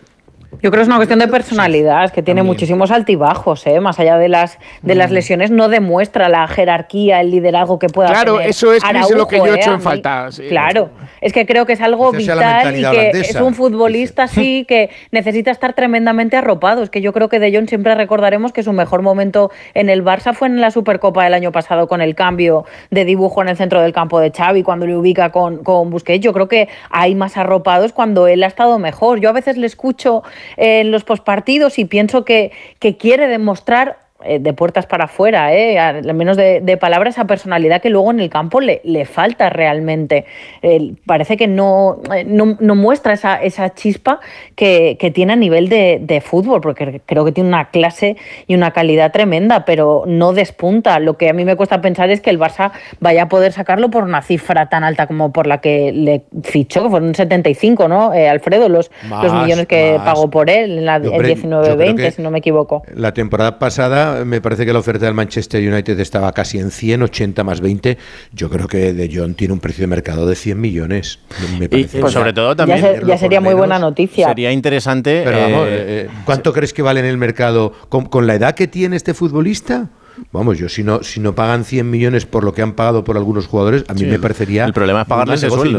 Yo creo que es una cuestión de personalidad, es que tiene muchísimos altibajos, ¿eh? más allá de las de las lesiones, no demuestra la jerarquía, el liderazgo que pueda Claro, tener. eso es, Araujo, lo que yo ¿eh? echo A en falta, sí. Claro, es que creo que es algo vital y que holandesa, es un futbolista sí que necesita estar tremendamente arropado. Es que yo creo que De Jong siempre recordaremos que su mejor momento en el Barça fue en la Supercopa del año pasado con el cambio de dibujo en el centro del campo de Xavi cuando le ubica con, con Busquets. Yo creo que hay más arropados cuando él ha estado mejor. Yo a veces le escucho en los postpartidos y pienso que, que quiere demostrar eh, de puertas para afuera, eh, al menos de, de palabras, esa personalidad que luego en el campo le, le falta realmente. Eh, parece que no, eh, no, no muestra esa, esa chispa que, que tiene a nivel de, de fútbol, porque creo que tiene una clase y una calidad tremenda, pero no despunta. Lo que a mí me cuesta pensar es que el Barça vaya a poder sacarlo por una cifra tan alta como por la que le fichó, que fueron 75, ¿no? Eh, Alfredo, los, Más, los millones que más. pagó por él en la Yo en creo- yo creo 19-20, que- si no me equivoco. La temporada pasada me parece que la oferta del Manchester United estaba casi en 100, 80 más 20. Yo creo que De Jong tiene un precio de mercado de 100 millones. Me Y parece. pues sobre todo también. ya, se- ya sería muy buena noticia. Sería interesante. Pero vamos, eh, eh, ¿cuánto crees que vale en el mercado con, con la edad que tiene este futbolista? Vamos, yo si no, si no pagan 100 millones por lo que han pagado por algunos jugadores, a mí Sí, me el- parecería. el problema es un pagarle mal ese negocio. sueldo.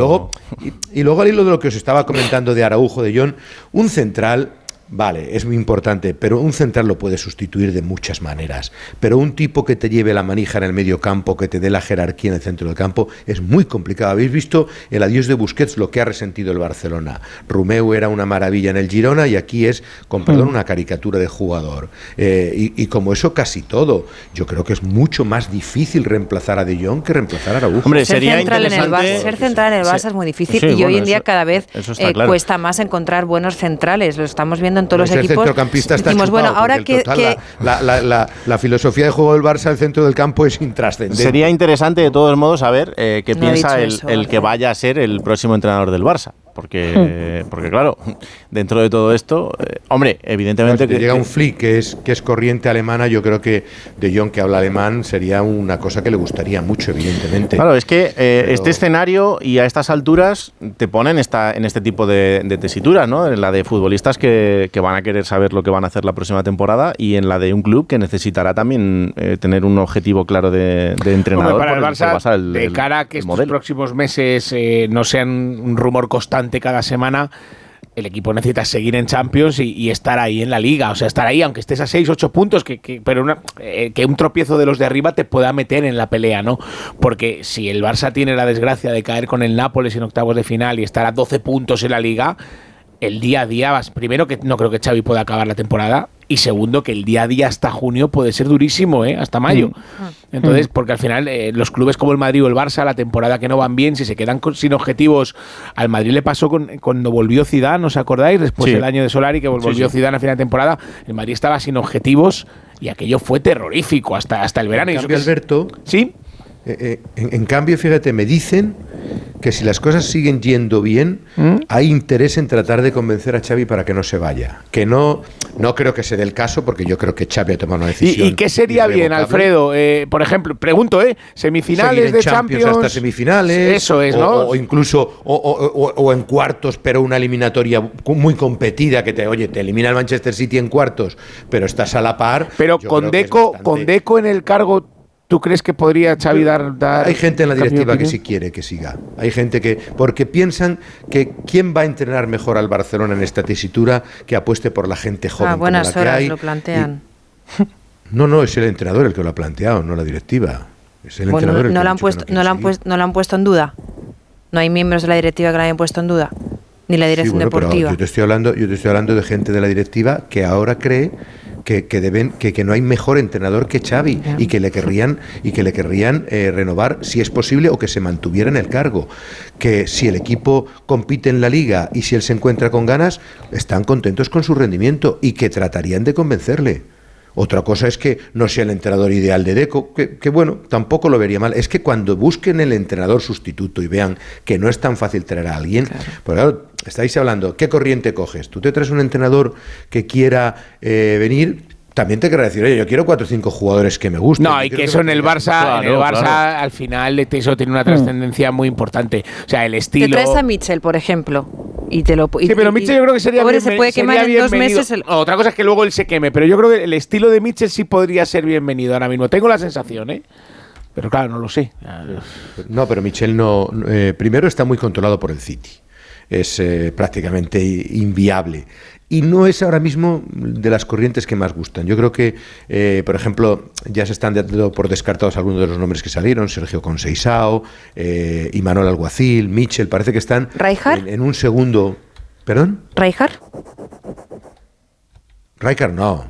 Y luego, y, y luego al hilo de lo que os estaba comentando de Araujo, de John, un central Vale, es muy importante, pero un central lo puede sustituir de muchas maneras. Pero un tipo que te lleve la manija en el medio campo, que te dé la jerarquía en el centro del campo, es muy complicado. Habéis visto el adiós de Busquets, lo que ha resentido el Barcelona. Rumeu era una maravilla en el Girona y aquí es, con perdón, una caricatura de jugador. Eh, y, y como eso casi todo, yo creo que es mucho más difícil reemplazar a De Jong que reemplazar a Araujo. Hombre, ser sería central en el interesante- Barça, ser central en el Barça Sí. es muy difícil Sí, y hoy en día eso- cada vez eh, claro. cuesta más encontrar buenos centrales. Lo estamos viendo en todos los equipos. centrocampista está Decimos, bueno, ahora que, el total, que- la, la- la- la filosofía de juego del Barça al centro del campo es intrascendente. Sería interesante, de todos modos, saber eh, qué No piensa el, eso, el que vaya a ser el próximo entrenador del Barça. Porque, porque claro, dentro de todo esto, eh, hombre, evidentemente Si te que, llega un flick que es, que es corriente alemana, yo creo que De Jong, que habla alemán, sería una cosa que le gustaría mucho, evidentemente. Claro, es que eh, Pero- este escenario y a estas alturas te ponen esta, en este tipo de, de tesituras, ¿no? En la de futbolistas que, que van a querer saber lo que van a hacer la próxima temporada y en la de un club que necesitará también eh, tener un objetivo claro de, de entrenador. Hombre, para el Barça, el- de cara a que estos próximos meses eh, no sean un rumor constante cada semana, el equipo necesita seguir en Champions y, estar ahí en la liga. O sea, estar ahí, aunque estés a 6, 8 puntos, que, pero eh, que un tropiezo de los de arriba te pueda meter en la pelea, ¿no? Porque si el Barça tiene la desgracia de caer con el Nápoles en octavos de final y estar a 12 puntos en la liga, el día a día, vas- primero que no creo que Xavi pueda acabar la temporada y segundo que el día a día hasta junio puede ser durísimo, ¿eh? hasta mayo. Entonces, porque al final eh, los clubes como el Madrid o el Barça, la temporada que no van bien, si se quedan con- sin objetivos, al Madrid le pasó con- cuando volvió Zidane, ¿os acordáis? Después Sí. del año de Solari que volvió Sí, sí. Zidane a final de temporada, el Madrid estaba sin objetivos y aquello fue terrorífico hasta, hasta el verano. En Y eso cambio, que es- Alberto, sí. Eh, eh, en, en cambio, fíjate, me dicen que si las cosas siguen yendo bien, ¿Mm? hay interés en tratar de convencer a Xavi para que no se vaya. Que no, no creo que se dé el caso, porque yo creo que Xavi ha tomado una decisión. ¿Y, y qué sería bien. Alfredo? Eh, por ejemplo, pregunto, ¿eh? Semifinales Seguir de Champions, Champions. hasta semifinales. Eso es, o- ¿no? O, incluso, o, o- o- o en cuartos, pero una eliminatoria muy competida que te, oye, te elimina el Manchester City en cuartos, pero estás a la par. Pero con Deco, bastante- con Deco en el cargo, ¿tú crees que podría Xavi dar, dar Hay gente en la directiva que sí quiere que siga. Hay gente que. Porque piensan que quién va a entrenar mejor al Barcelona en esta tesitura que apueste por la gente joven. a como buenas la que horas hay. lo plantean. No, no, es el entrenador el que lo ha planteado, no la directiva. Es el Bueno, entrenador el no, que lo ha han que puesto, no, lo han puesto, no lo han puesto en duda. No hay miembros de la directiva que lo hayan puesto en duda. Ni la Sí, dirección bueno, pero deportiva. yo te estoy hablando, yo te estoy hablando de gente de la directiva que ahora cree que, que deben, que, que no hay mejor entrenador que Xavi y que le querrían y que le querrían eh, renovar si es posible o que se mantuviera en el cargo. Que si el equipo compite en la liga y si él se encuentra con ganas, están contentos con su rendimiento y que tratarían de convencerle. Otra cosa es que no sea el entrenador ideal de Deco, que, que bueno, tampoco lo vería mal. Es que cuando busquen el entrenador sustituto y vean que no es tan fácil traer a alguien, pues claro, estáis hablando, ¿qué corriente coges? Tú te traes un entrenador que quiera eh, venir, también te querrá decir, oye, yo quiero cuatro o cinco jugadores que me gusten. No, y quiero que eso en el Barça, en el Barça claro. al final eso tiene una trascendencia muy importante. O sea, el Te estilo. traes a Mitchell, por ejemplo, y te lo y- Sí, pero Mitchell yo creo que sería pobre, bienven- se puede sería quemar en dos meses. el- Otra cosa es que luego él se queme, pero yo creo que el estilo de Mitchell sí podría ser bienvenido ahora mismo. Tengo la sensación, ¿eh? Pero claro, no lo sé. No, pero Michel no. eh, primero está muy controlado por el City. Es eh, prácticamente inviable. Y no es ahora mismo de las corrientes que más gustan. Yo creo que, eh, por ejemplo, ya se están dando por descartados algunos de los nombres que salieron: Sergio Conceisao, eh, Imanol Alguacil, Michel. Parece que están en, en un segundo. ¿Perdón? ¿Rijkaard? Rijkaard no.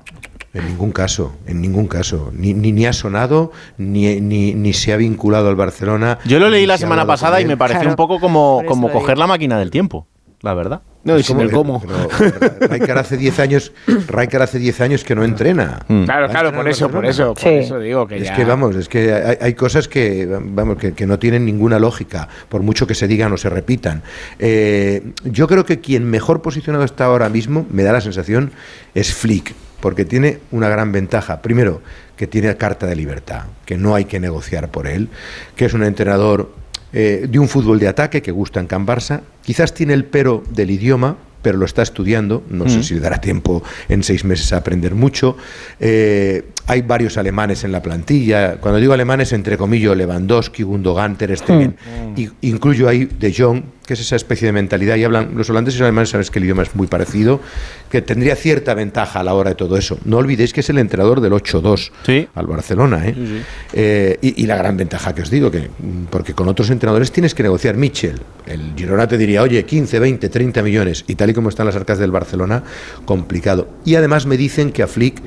En ningún caso, en ningún caso. Ni, ni, ni ha sonado, ni, ni, ni se ha vinculado al Barcelona. Yo lo leí la se semana pasada y me pareció un poco como, como coger la máquina del tiempo, la verdad. No, y sin el cómo. Rijkaard hace 10 años, Rijkaard hace 10 años que no entrena. Claro, claro, por eso, por eso, por eso digo que es ya. que vamos, es que hay, hay cosas que vamos que, que no tienen ninguna lógica, por mucho que se digan o se repitan. Eh, yo creo que quien mejor posicionado está ahora mismo, me da la sensación, es Flick, porque tiene una gran ventaja. Primero, que tiene carta de libertad, que no hay que negociar por él, que es un entrenador eh, de un fútbol de ataque que gusta en Can Barça. Quizás tiene el pero del idioma, pero lo está estudiando. No sé Mm. si le dará tiempo en seis meses a aprender mucho. Eh, hay varios alemanes en la plantilla. Cuando digo alemanes, entre comillas, Lewandowski, Gundogan, Ter Stegen. Mm. Y- incluyo ahí De Jong, que es esa especie de mentalidad, y hablan, los holandeses y los alemanes sabes que el idioma es muy parecido, que tendría cierta ventaja a la hora de todo eso. No olvidéis que es el entrenador del 8-2 al Barcelona, ¿eh? Eh, y, y la gran ventaja que os digo, que mm, porque con otros entrenadores tienes que negociar. Mitchell, el Girona te diría, oye, 15, 20, 30 millones, y tal y como están las arcas del Barcelona, complicado. Y además me dicen que a Flick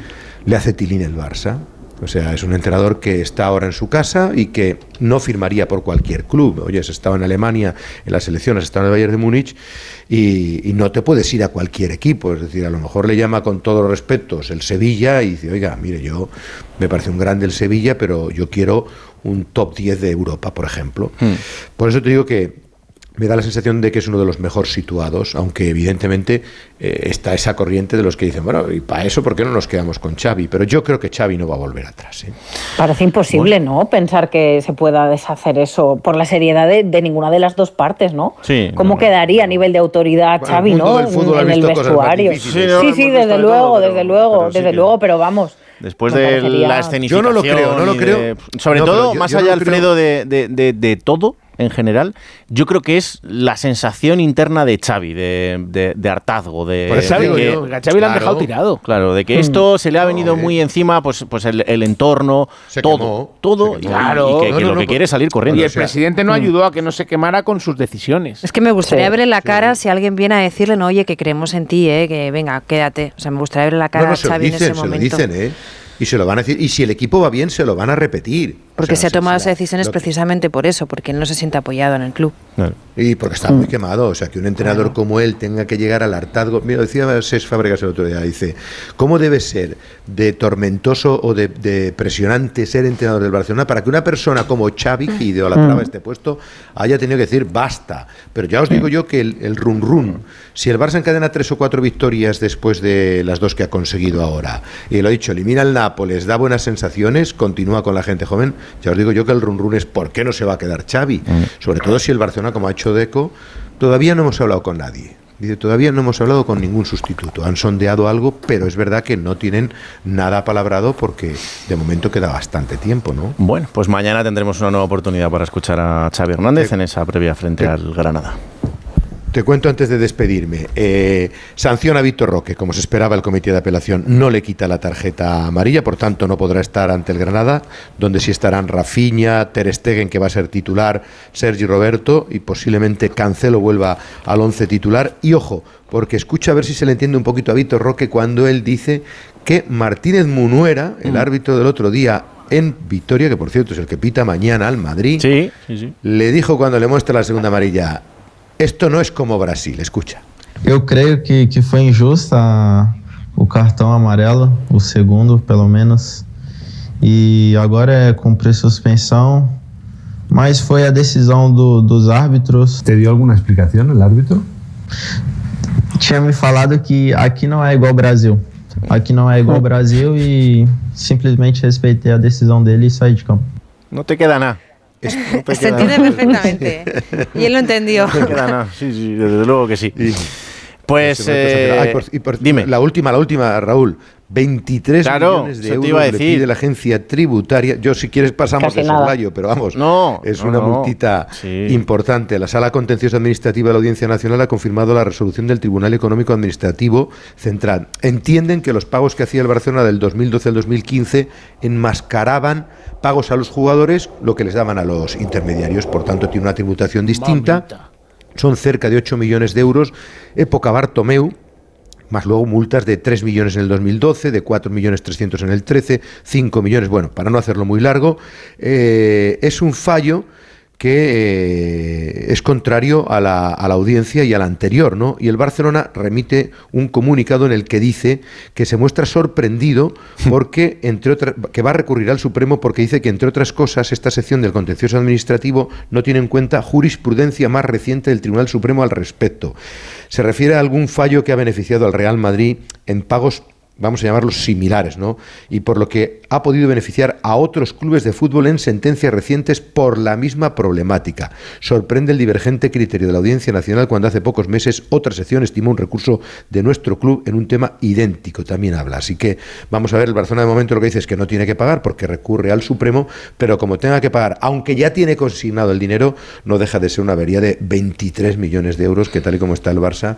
le hace tilín el Barça. O sea, es un entrenador que está ahora en su casa y que no firmaría por cualquier club. Oye, has estado en Alemania, en las selecciones, has estado en el Bayern de Múnich y, y no te puedes ir a cualquier equipo. Es decir, a lo mejor le llama con todos los respetos el Sevilla y dice, oiga, mire, yo me parece un grande el Sevilla, pero yo quiero un top 10 de Europa, por ejemplo. Por eso te digo que me da la sensación de que es uno de los mejor situados, aunque evidentemente eh, está esa corriente de los que dicen, bueno, y para eso, ¿por qué no nos quedamos con Xavi? Pero yo creo que Xavi no va a volver atrás. ¿eh? Parece imposible, ¿no? Pensar que se pueda deshacer eso por la seriedad de, de ninguna de las dos partes, ¿no? Sí. ¿Cómo quedaría a nivel de autoridad Bueno, el Xavi, mundo no? del fútbol ha en el cosas vestuario. Sí, Sí, no, sí, desde de luego, todo, desde luego, pero desde luego, pero vamos. Después de parecería- la Yo escenificación. no lo creo, no lo de- creo. sobre No, todo, yo- más yo allá, creo- Alfredo, de, de- de- de todo en general, yo creo que es la sensación interna de Xavi, de, de- de hartazgo, de, Por eso de digo que, yo, a Xavi le han dejado tirado. Claro, de que Mm. esto se le ha venido muy encima, pues, pues el, el entorno, todo, todo, y, Claro. y que, No, que no, lo no, que quiere es salir corriendo. Y el O sea, presidente no ayudó a que no se quemara con sus decisiones. Es que me gustaría verle la cara si alguien viene a decirle, no, oye, que creemos en ti, eh, que venga, quédate. O sea, me gustaría verle la cara No, no, a se lo Xavi en dicen, ese se lo momento. dicen, ¿eh? Y se lo van a decir. Y si el equipo va bien, se lo van a repetir. Porque O sea, se ha tomado esas decisiones que- precisamente por eso, porque él no se siente apoyado en el club. Y porque está muy quemado, o sea, que un entrenador como él tenga que llegar al hartazgo. Mira, decía Ses Fábregas el otro día, dice, ¿cómo debe ser de tormentoso o de, de presionante ser entrenador del Barcelona para que una persona como Xavi, que idolatraba Mm. este puesto, haya tenido que decir basta? Pero ya os digo yo que el, el run run, si el Barça encadena tres o cuatro victorias después de las dos que ha conseguido ahora, y lo he dicho, elimina al Nápoles, da buenas sensaciones, continúa con la gente joven, ya os digo yo que el run run es ¿por qué no se va a quedar Xavi? Sobre todo si el Barcelona, como ha hecho Deco, todavía no hemos hablado con nadie. Dice, todavía no hemos hablado con ningún sustituto. Han sondeado algo, pero es verdad que no tienen nada palabrado porque de momento queda bastante tiempo, ¿no? Bueno, pues mañana tendremos una nueva oportunidad para escuchar a Xavi Hernández en esa previa frente al Granada. Te cuento antes de despedirme. Eh, sanciona a Víctor Roque, como se esperaba el comité de apelación. No le quita la tarjeta amarilla, por tanto no podrá estar ante el Granada, donde sí estarán Rafinha, Ter Stegen, que va a ser titular, Sergi Roberto, y posiblemente Cancelo vuelva al once titular. Y ojo, porque escucha a ver si se le entiende un poquito a Víctor Roque cuando él dice que Martínez Munuera, el árbitro del otro día en Vitoria, que por cierto es el que pita mañana al Madrid, le dijo cuando le muestra la segunda amarilla, esto no es como Brasil, escucha. Eu creio que, que foi injusta o cartão amarelo, o segundo, pelo menos. E agora é cumprir suspensão. Mas foi a decisão do, dos árbitros. ¿Te dio alguna explicación el árbitro? Tinha me falado que aqui não é igual ao Brasil. Aqui não é igual ao Brasil e simplesmente respeitei a decisão dele e saí de campo. No te queda nada. No Se entiende perfectamente. Y él lo entendió. No queda nada. Sí, sí, desde luego que sí. Pues, Ay, eh, por- y por- La última, la última, Raúl. 23 Claro, millones de eso te euros iba a le pide la agencia tributaria. Yo, si quieres, pasamos Casi de soslayo, pero vamos. No, es no, una no. multita Sí. importante. La Sala Contenciosa Administrativa de la Audiencia Nacional ha confirmado la resolución del Tribunal Económico Administrativo Central. Entienden que los pagos que hacía el Barcelona del 2012 al 2015 enmascaraban pagos a los jugadores, lo que les daban a los intermediarios. Por tanto, tiene una tributación distinta. Son cerca de 8 millones de euros. Época Bartomeu, más luego multas de 3 millones en el 2012, de 4 millones 300 en el 13, 5 millones, bueno, para no hacerlo muy largo, eh, es un fallo que eh, es contrario a la, a la audiencia y a la anterior, ¿no? Y el Barcelona remite un comunicado en el que dice que se muestra sorprendido porque, entre otras, que va a recurrir al Supremo porque dice que, entre otras cosas, esta sección del contencioso administrativo no tiene en cuenta jurisprudencia más reciente del Tribunal Supremo al respecto. Se refiere a algún fallo que ha beneficiado al Real Madrid en pagos vamos a llamarlos similares, ¿no? Y por lo que ha podido beneficiar a otros clubes de fútbol en sentencias recientes por la misma problemática. Sorprende el divergente criterio de la Audiencia Nacional cuando hace pocos meses otra sección estimó un recurso de nuestro club en un tema idéntico, también habla. Así que vamos a ver, el Barcelona de momento lo que dice es que no tiene que pagar porque recurre al Supremo, pero como tenga que pagar, aunque ya tiene consignado el dinero, no deja de ser una avería de 23 millones de euros, que tal y como está el Barça,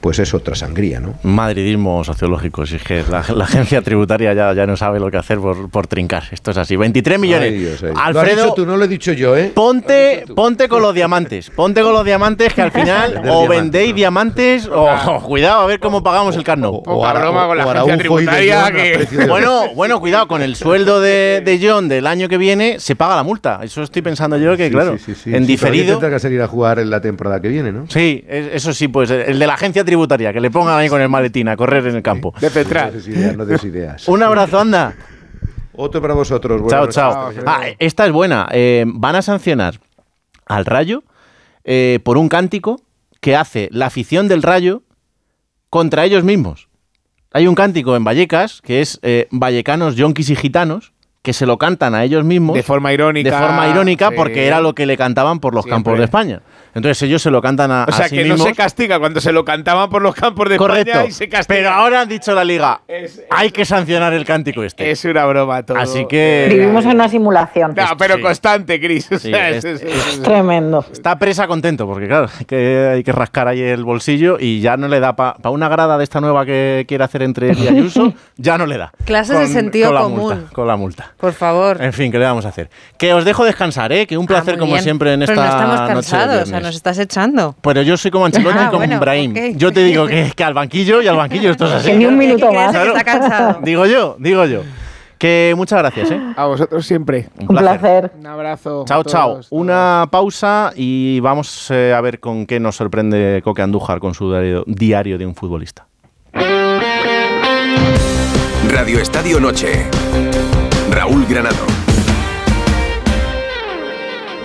pues es otra sangría, ¿no? Madridismo sociológico, si es la, la agencia tributaria ya, ya no sabe lo que hacer por, por trincar. Esto es así. 23 millones. Ay, Dios, ay. Lo has Alfredo, dicho tú, no lo he dicho yo, ¿eh? Ponte, ponte con los diamantes. Ponte con los diamantes que al final o vendéis diamantes o o cuidado a ver cómo pagamos el carno. Poca broma con la o agencia tributaria que... Bueno, bueno, cuidado, con el sueldo de, de John del año que viene se paga la multa. Eso estoy pensando yo que, Sí, claro, sí, sí, sí. en diferido. tendrá que salir a jugar en la temporada que viene, ¿no? Sí, es- eso sí, pues el de la agencia tributaria, que le pongan ahí con el maletín a correr en el campo. De Petral. No des ideas, no des ideas. Un abrazo, anda. Otro para vosotros. Chao, chao. Ah, esta es buena. Eh, van a sancionar al Rayo eh, por un cántico que hace la afición del Rayo contra ellos mismos. Hay un cántico en Vallecas que es eh, Vallecanos, Yonkis y Gitanos que se lo cantan a ellos mismos De forma irónica. de forma irónica sí. porque era lo que le cantaban por los Siempre. campos de España. Entonces ellos se lo cantan a, O sea, a sí que no se castiga cuando se lo cantaban por los campos de Correcto. España y se castiga. Pero ahora han dicho la liga, Es- hay que sancionar el cántico este. Es una broma todo. Así que Vivimos en una simulación. No, pero Sí. constante, Cris. O Sí, sea, es- es- es- es- Tremendo. Está presa contento, porque claro, hay que, hay que rascar ahí el bolsillo y ya no le da para una grada de esta nueva que quiere hacer entre él y Ayuso, ya no le da. Clases de sentido con la común. multa, con la multa. Por favor. En fin, ¿qué le vamos a hacer? Que os dejo descansar, ¿eh? Que un placer Ah, muy como siempre en esta Pero no estamos cansados, sea, viernes. nos estás echando. Pero yo soy como Ancelotti Ah, y como bueno, Brahim. ok. Yo te digo que, que al banquillo y al banquillo esto es así. Ni un ¿Qué minuto más. está cansado? Digo yo, digo yo. Que muchas gracias, ¿eh? A vosotros siempre. Un Un placer. Un abrazo. Chao, chao. todos. Una pausa y vamos eh, a ver con qué nos sorprende Coque Andújar con su diario, diario de un futbolista. Radio Estadio Noche. Raúl Granado.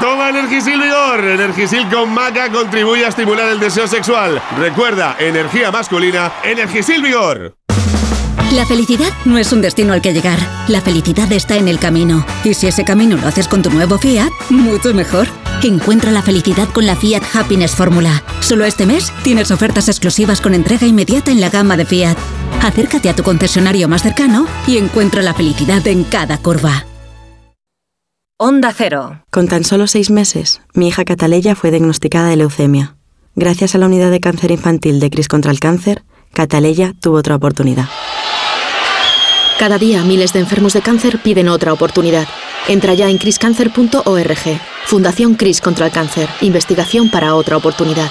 Toma Energisil Vigor. Energisil con maca contribuye a estimular el deseo sexual. Recuerda, energía masculina, Energisil Vigor. La felicidad no es un destino al que llegar. La felicidad está en el camino. Y si ese camino lo haces con tu nuevo Fiat, mucho mejor. Encuentra la felicidad con la Fiat Happiness Fórmula. Solo este mes tienes ofertas exclusivas con entrega inmediata en la gama de Fiat. Acércate a tu concesionario más cercano y encuentra la felicidad en cada curva. Onda Cero. Con tan solo seis meses, mi hija Cataleya fue diagnosticada de leucemia. Gracias a la unidad de cáncer infantil de Cris contra el cáncer, Cataleya tuvo otra oportunidad. Cada día miles de enfermos de cáncer piden otra oportunidad. Entra ya en criscancer.org. Fundación Cris contra el cáncer. Investigación para otra oportunidad.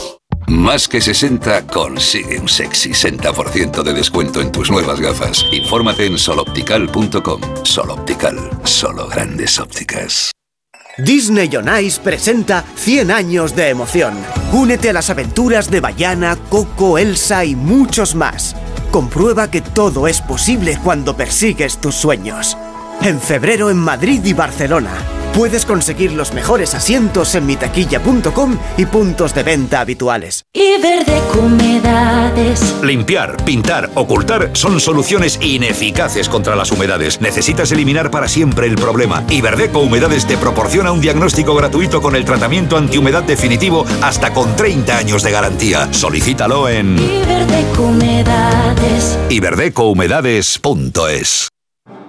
Más que 60 consigue un sexy 60% de descuento en tus nuevas gafas. Infórmate en soloptical.com. Soloptical, solo grandes ópticas. Disney on Ice presenta 100 años de emoción. Únete a las aventuras de Bayana, Coco, Elsa y muchos más. Comprueba que todo es posible cuando persigues tus sueños. En febrero en Madrid y Barcelona. Puedes conseguir los mejores asientos en mitaquilla.com y puntos de venta habituales. Y verde humedades. Limpiar, pintar, ocultar son soluciones ineficaces contra las humedades. Necesitas eliminar para siempre el problema. Iberdeco Humedades te proporciona un diagnóstico gratuito con el tratamiento antihumedad definitivo hasta con 30 años de garantía. Solicítalo en Y verde humedades. iberdecohumedades.es.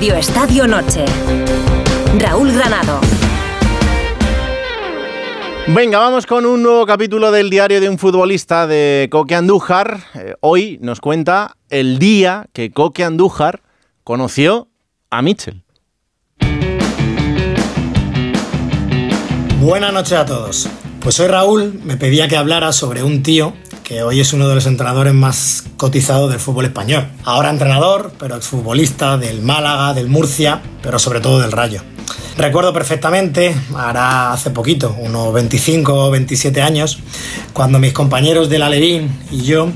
Radio Estadio Noche. Raúl Granado. Venga, vamos con un nuevo capítulo del diario de un futbolista de Coque Andújar. Eh, hoy nos cuenta el día que Coque Andújar conoció a Mitchell. Buenas noches a todos. Pues soy Raúl me pedía que hablara sobre un tío que hoy es uno de los entrenadores más cotizados del fútbol español. Ahora entrenador, pero exfutbolista del Málaga, del Murcia, pero sobre todo del Rayo. Recuerdo perfectamente, hará hace poquito, unos 25 o 27 años, cuando mis compañeros del Alevín y yo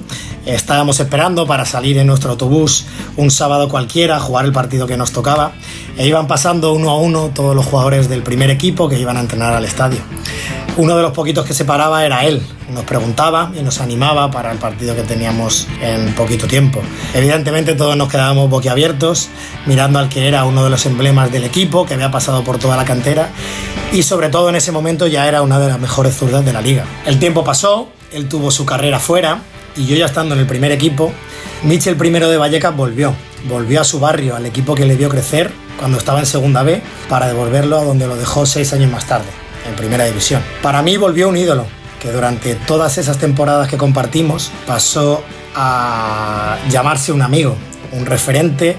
estábamos esperando para salir en nuestro autobús un sábado cualquiera a jugar el partido que nos tocaba e iban pasando uno a uno todos los jugadores del primer equipo que iban a entrenar al estadio. Uno de los poquitos que se paraba era él, nos preguntaba y nos animaba para el partido que teníamos en poquito tiempo. Evidentemente todos nos quedábamos boquiabiertos mirando al que era uno de los emblemas del equipo, que había pasado por toda la cantera y sobre todo en ese momento ya era una de las mejores zurdas de la liga. El tiempo pasó, él tuvo su carrera fuera y yo ya estando en el primer equipo, Michel primero de Vallecas volvió, volvió a su barrio, al equipo que le vio crecer cuando estaba en segunda B, para devolverlo a donde lo dejó seis años más tarde en primera división. Para mí volvió un ídolo, que durante todas esas temporadas que compartimos pasó a llamarse un amigo, un referente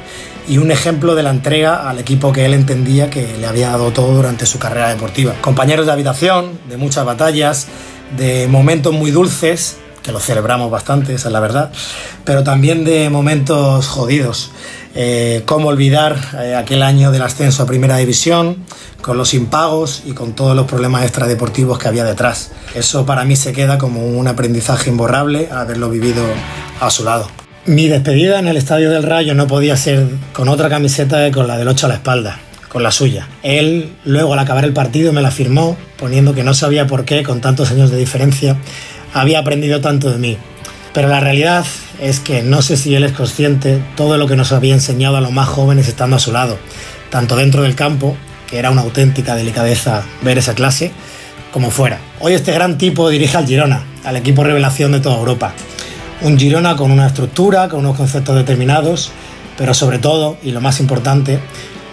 y un ejemplo de la entrega al equipo que él entendía que le había dado todo durante su carrera deportiva. Compañeros de habitación, de muchas batallas, de momentos muy dulces, que los celebramos bastante, esa es la verdad, pero también de momentos jodidos. Eh, cómo olvidar eh, aquel año del ascenso a Primera División, con los impagos y con todos los problemas extradeportivos que había detrás. Eso para mí se queda como un aprendizaje imborrable haberlo vivido a su lado. Mi despedida en el Estadio del Rayo no podía ser con otra camiseta que con la del 8 a la espalda, con la suya. Él luego al acabar el partido me la firmó poniendo que no sabía por qué, con tantos años de diferencia, había aprendido tanto de mí. Pero la realidad es que no sé si él es consciente todo lo que nos había enseñado a los más jóvenes estando a su lado, tanto dentro del campo, que era una auténtica delicadeza ver esa clase, como fuera. Hoy este gran tipo dirige al Girona, al equipo revelación de toda Europa. Un Girona con una estructura, con unos conceptos determinados, pero sobre todo, y lo más importante,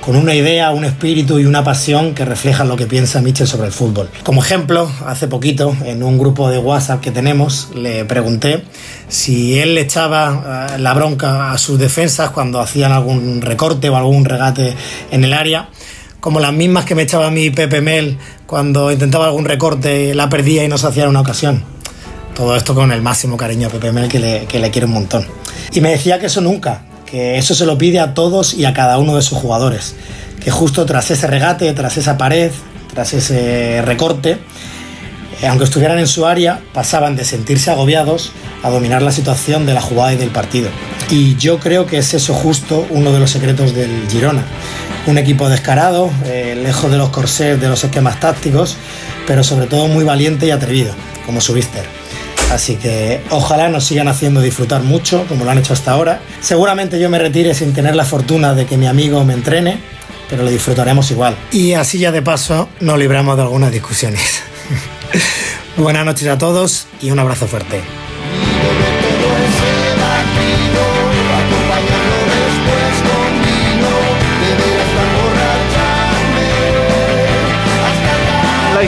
con una idea, un espíritu y una pasión que reflejan lo que piensa Mitchell sobre el fútbol. Como ejemplo, hace poquito, en un grupo de WhatsApp que tenemos, le pregunté si él le echaba eh, la bronca a sus defensas cuando hacían algún recorte o algún regate en el área como las mismas que me echaba mi Pepe Mel cuando intentaba algún recorte, la perdía y no se hacía en una ocasión. Todo esto con el máximo cariño a Pepe Mel que le, que le quiere un montón. Y me decía que eso nunca, que eso se lo pide a todos y a cada uno de sus jugadores, que justo tras ese regate, tras esa pared, tras ese recorte, eh, aunque estuvieran en su área, pasaban de sentirse agobiados a dominar la situación de la jugada y del partido. Y yo creo que es eso justo uno de los secretos del Girona. Un equipo descarado, eh, lejos de los corsés de los esquemas tácticos, pero sobre todo muy valiente y atrevido, como su Víster. Así que ojalá nos sigan haciendo disfrutar mucho, como lo han hecho hasta ahora. Seguramente yo me retire sin tener la fortuna de que mi amigo me entrene, pero lo disfrutaremos igual. Y así ya de paso nos libramos de algunas discusiones. Buenas noches a todos y un abrazo fuerte.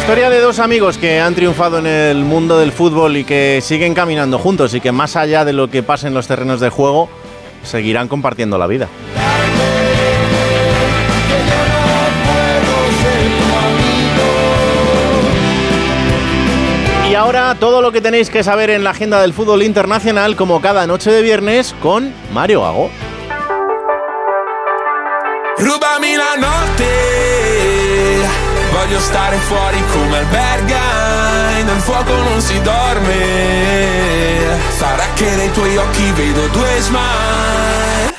Historia de dos amigos que han triunfado en el mundo del fútbol y que siguen caminando juntos y que más allá de lo que pasa en los terrenos de juego, seguirán compartiendo la vida. Y ahora todo lo que tenéis que saber en la agenda del fútbol internacional, como cada noche de viernes, con Mario Gago. Rubami la voglio stare fuori come alberga, nel fuoco non si dorme, sarà che nei tuoi occhi vedo due smile.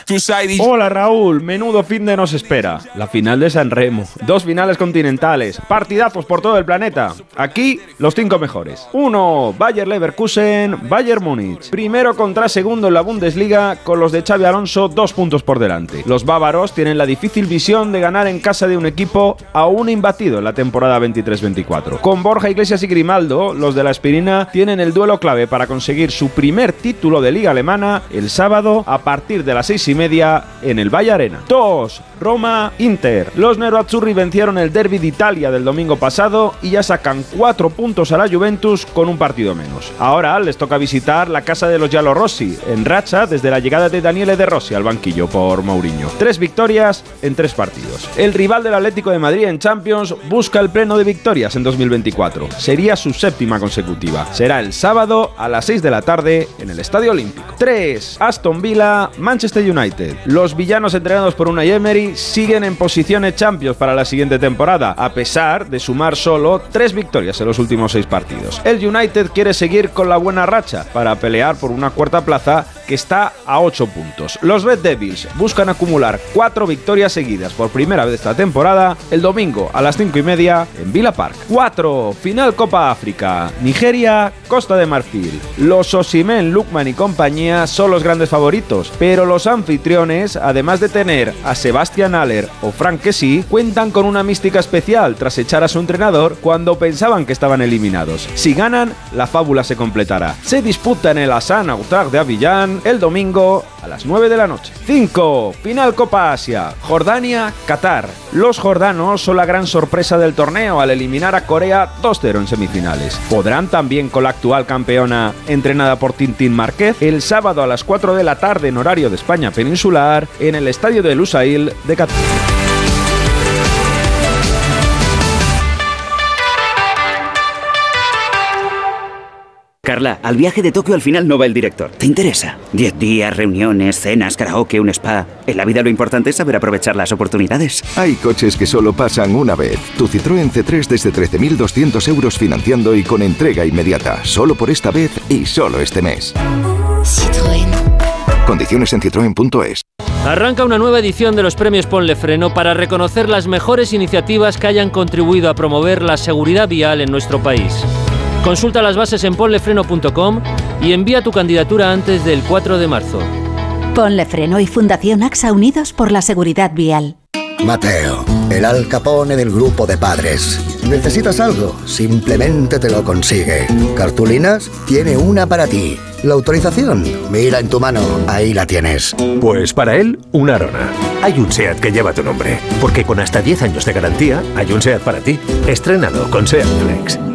Hola Raúl, menudo fin de nos espera. La final de San Remo, dos finales continentales, partidazos por todo el planeta. Aquí los cinco mejores. 1. Bayer Leverkusen, Bayern Múnich. Primero contra segundo en la Bundesliga con los de Xavi Alonso dos puntos por delante. Los bávaros tienen la difícil visión de ganar en casa de un equipo aún imbatido en la temporada 23-24. Con Borja Iglesias y Grimaldo, los de la Aspirina tienen el duelo clave para conseguir su primer título de liga alemana el sábado a partir de las seis y media en el Valle Arena. 2. Roma Inter. Los Nerazzurri vencieron el Derby de Italia del domingo pasado y ya sacan cuatro puntos a la Juventus con un partido menos. Ahora les toca visitar la casa de los Rossi en racha desde la llegada de Daniele De Rossi al banquillo por Mourinho. Tres victorias en tres partidos. El rival del Atlético de Madrid en Champions busca el pleno de victorias en 2024. Sería su séptima consecutiva. Será el sábado a las 6 de la tarde en el Estadio Olímpico. 3. Aston Villa, Manchester United. Los villanos entrenados por Unai Emery siguen en posiciones Champions para la siguiente temporada, a pesar de sumar solo tres victorias en los últimos seis partidos. El United quiere seguir con la buena racha para pelear por una cuarta plaza que está a 8 puntos. Los Red Devils buscan acumular cuatro victorias seguidas por primera vez esta temporada el domingo a las 5 y media en Villa Park. 4. Final Copa África. Nigeria, Costa de Marfil. Los Osimen, Lukman y compañía son los grandes favoritos, pero los anfitriones, además de tener a Sebastian Aller o Frank Kessie, cuentan con una mística especial tras echar a su entrenador cuando pensaban que estaban eliminados. Si ganan, la fábula se completará. Se disputa en el Hassan Outar de Avillán el domingo a las 9 de la noche. 5. Final Copa Asia. Jordania, Qatar. Los jordanos son la gran sorpresa del torneo al eliminar a Corea 2-0 en semifinales. ¿Podrán también con la actual campeona entrenada por Tintín Márquez el sábado a las 4 de la tarde en horario de España peninsular en el estadio de Lusail de Qatar? Carla, al viaje de Tokio al final no va el director. ¿Te interesa? Diez días, reuniones, cenas, karaoke, un spa. En la vida lo importante es saber aprovechar las oportunidades. Hay coches que solo pasan una vez. Tu Citroën C3 desde 13.200 euros financiando y con entrega inmediata. Solo por esta vez y solo este mes. Citroën. Condiciones en citroen.es. Arranca una nueva edición de los premios Ponle Freno para reconocer las mejores iniciativas que hayan contribuido a promover la seguridad vial en nuestro país. Consulta las bases en ponlefreno.com y envía tu candidatura antes del 4 de marzo. Ponle Freno y Fundación AXA Unidos por la Seguridad Vial. Mateo, el Al Capone del grupo de padres. ¿Necesitas algo? Simplemente te lo consigue. ¿Cartulinas? Tiene una para ti. ¿La autorización? Mira en tu mano, ahí la tienes. Pues para él, una Arona. Hay un SEAT que lleva tu nombre, porque con hasta 10 años de garantía, hay un SEAT para ti. Estrenado con SEAT Flex.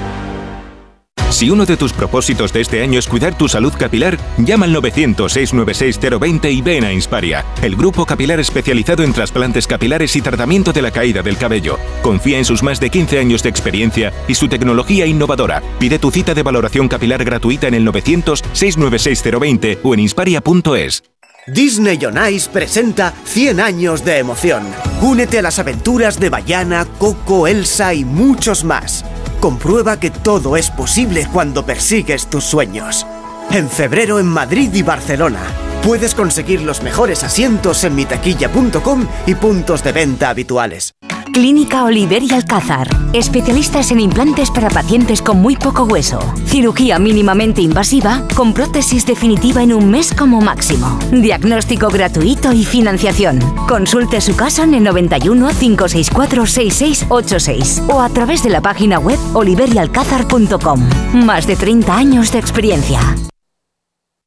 Si uno de tus propósitos de este año es cuidar tu salud capilar, llama al 900-696-020 y ven a Insparia, el grupo capilar especializado en trasplantes capilares y tratamiento de la caída del cabello. Confía en sus más de 15 años de experiencia y su tecnología innovadora. Pide tu cita de valoración capilar gratuita en el 900-696-020 o en insparia.es. Disney on Ice presenta 100 años de emoción. Únete a las aventuras de Bayana, Coco, Elsa y muchos más. Comprueba que todo es posible cuando persigues tus sueños. En febrero en Madrid y Barcelona. Puedes conseguir los mejores asientos en mitaquilla.com y puntos de venta habituales. Clínica Oliver y Alcázar. Especialistas en implantes para pacientes con muy poco hueso. Cirugía mínimamente invasiva con prótesis definitiva en un mes como máximo. Diagnóstico gratuito y financiación. Consulte su caso en el 91 564 6686 o a través de la página web oliverialcázar.com. Más de 30 años de experiencia.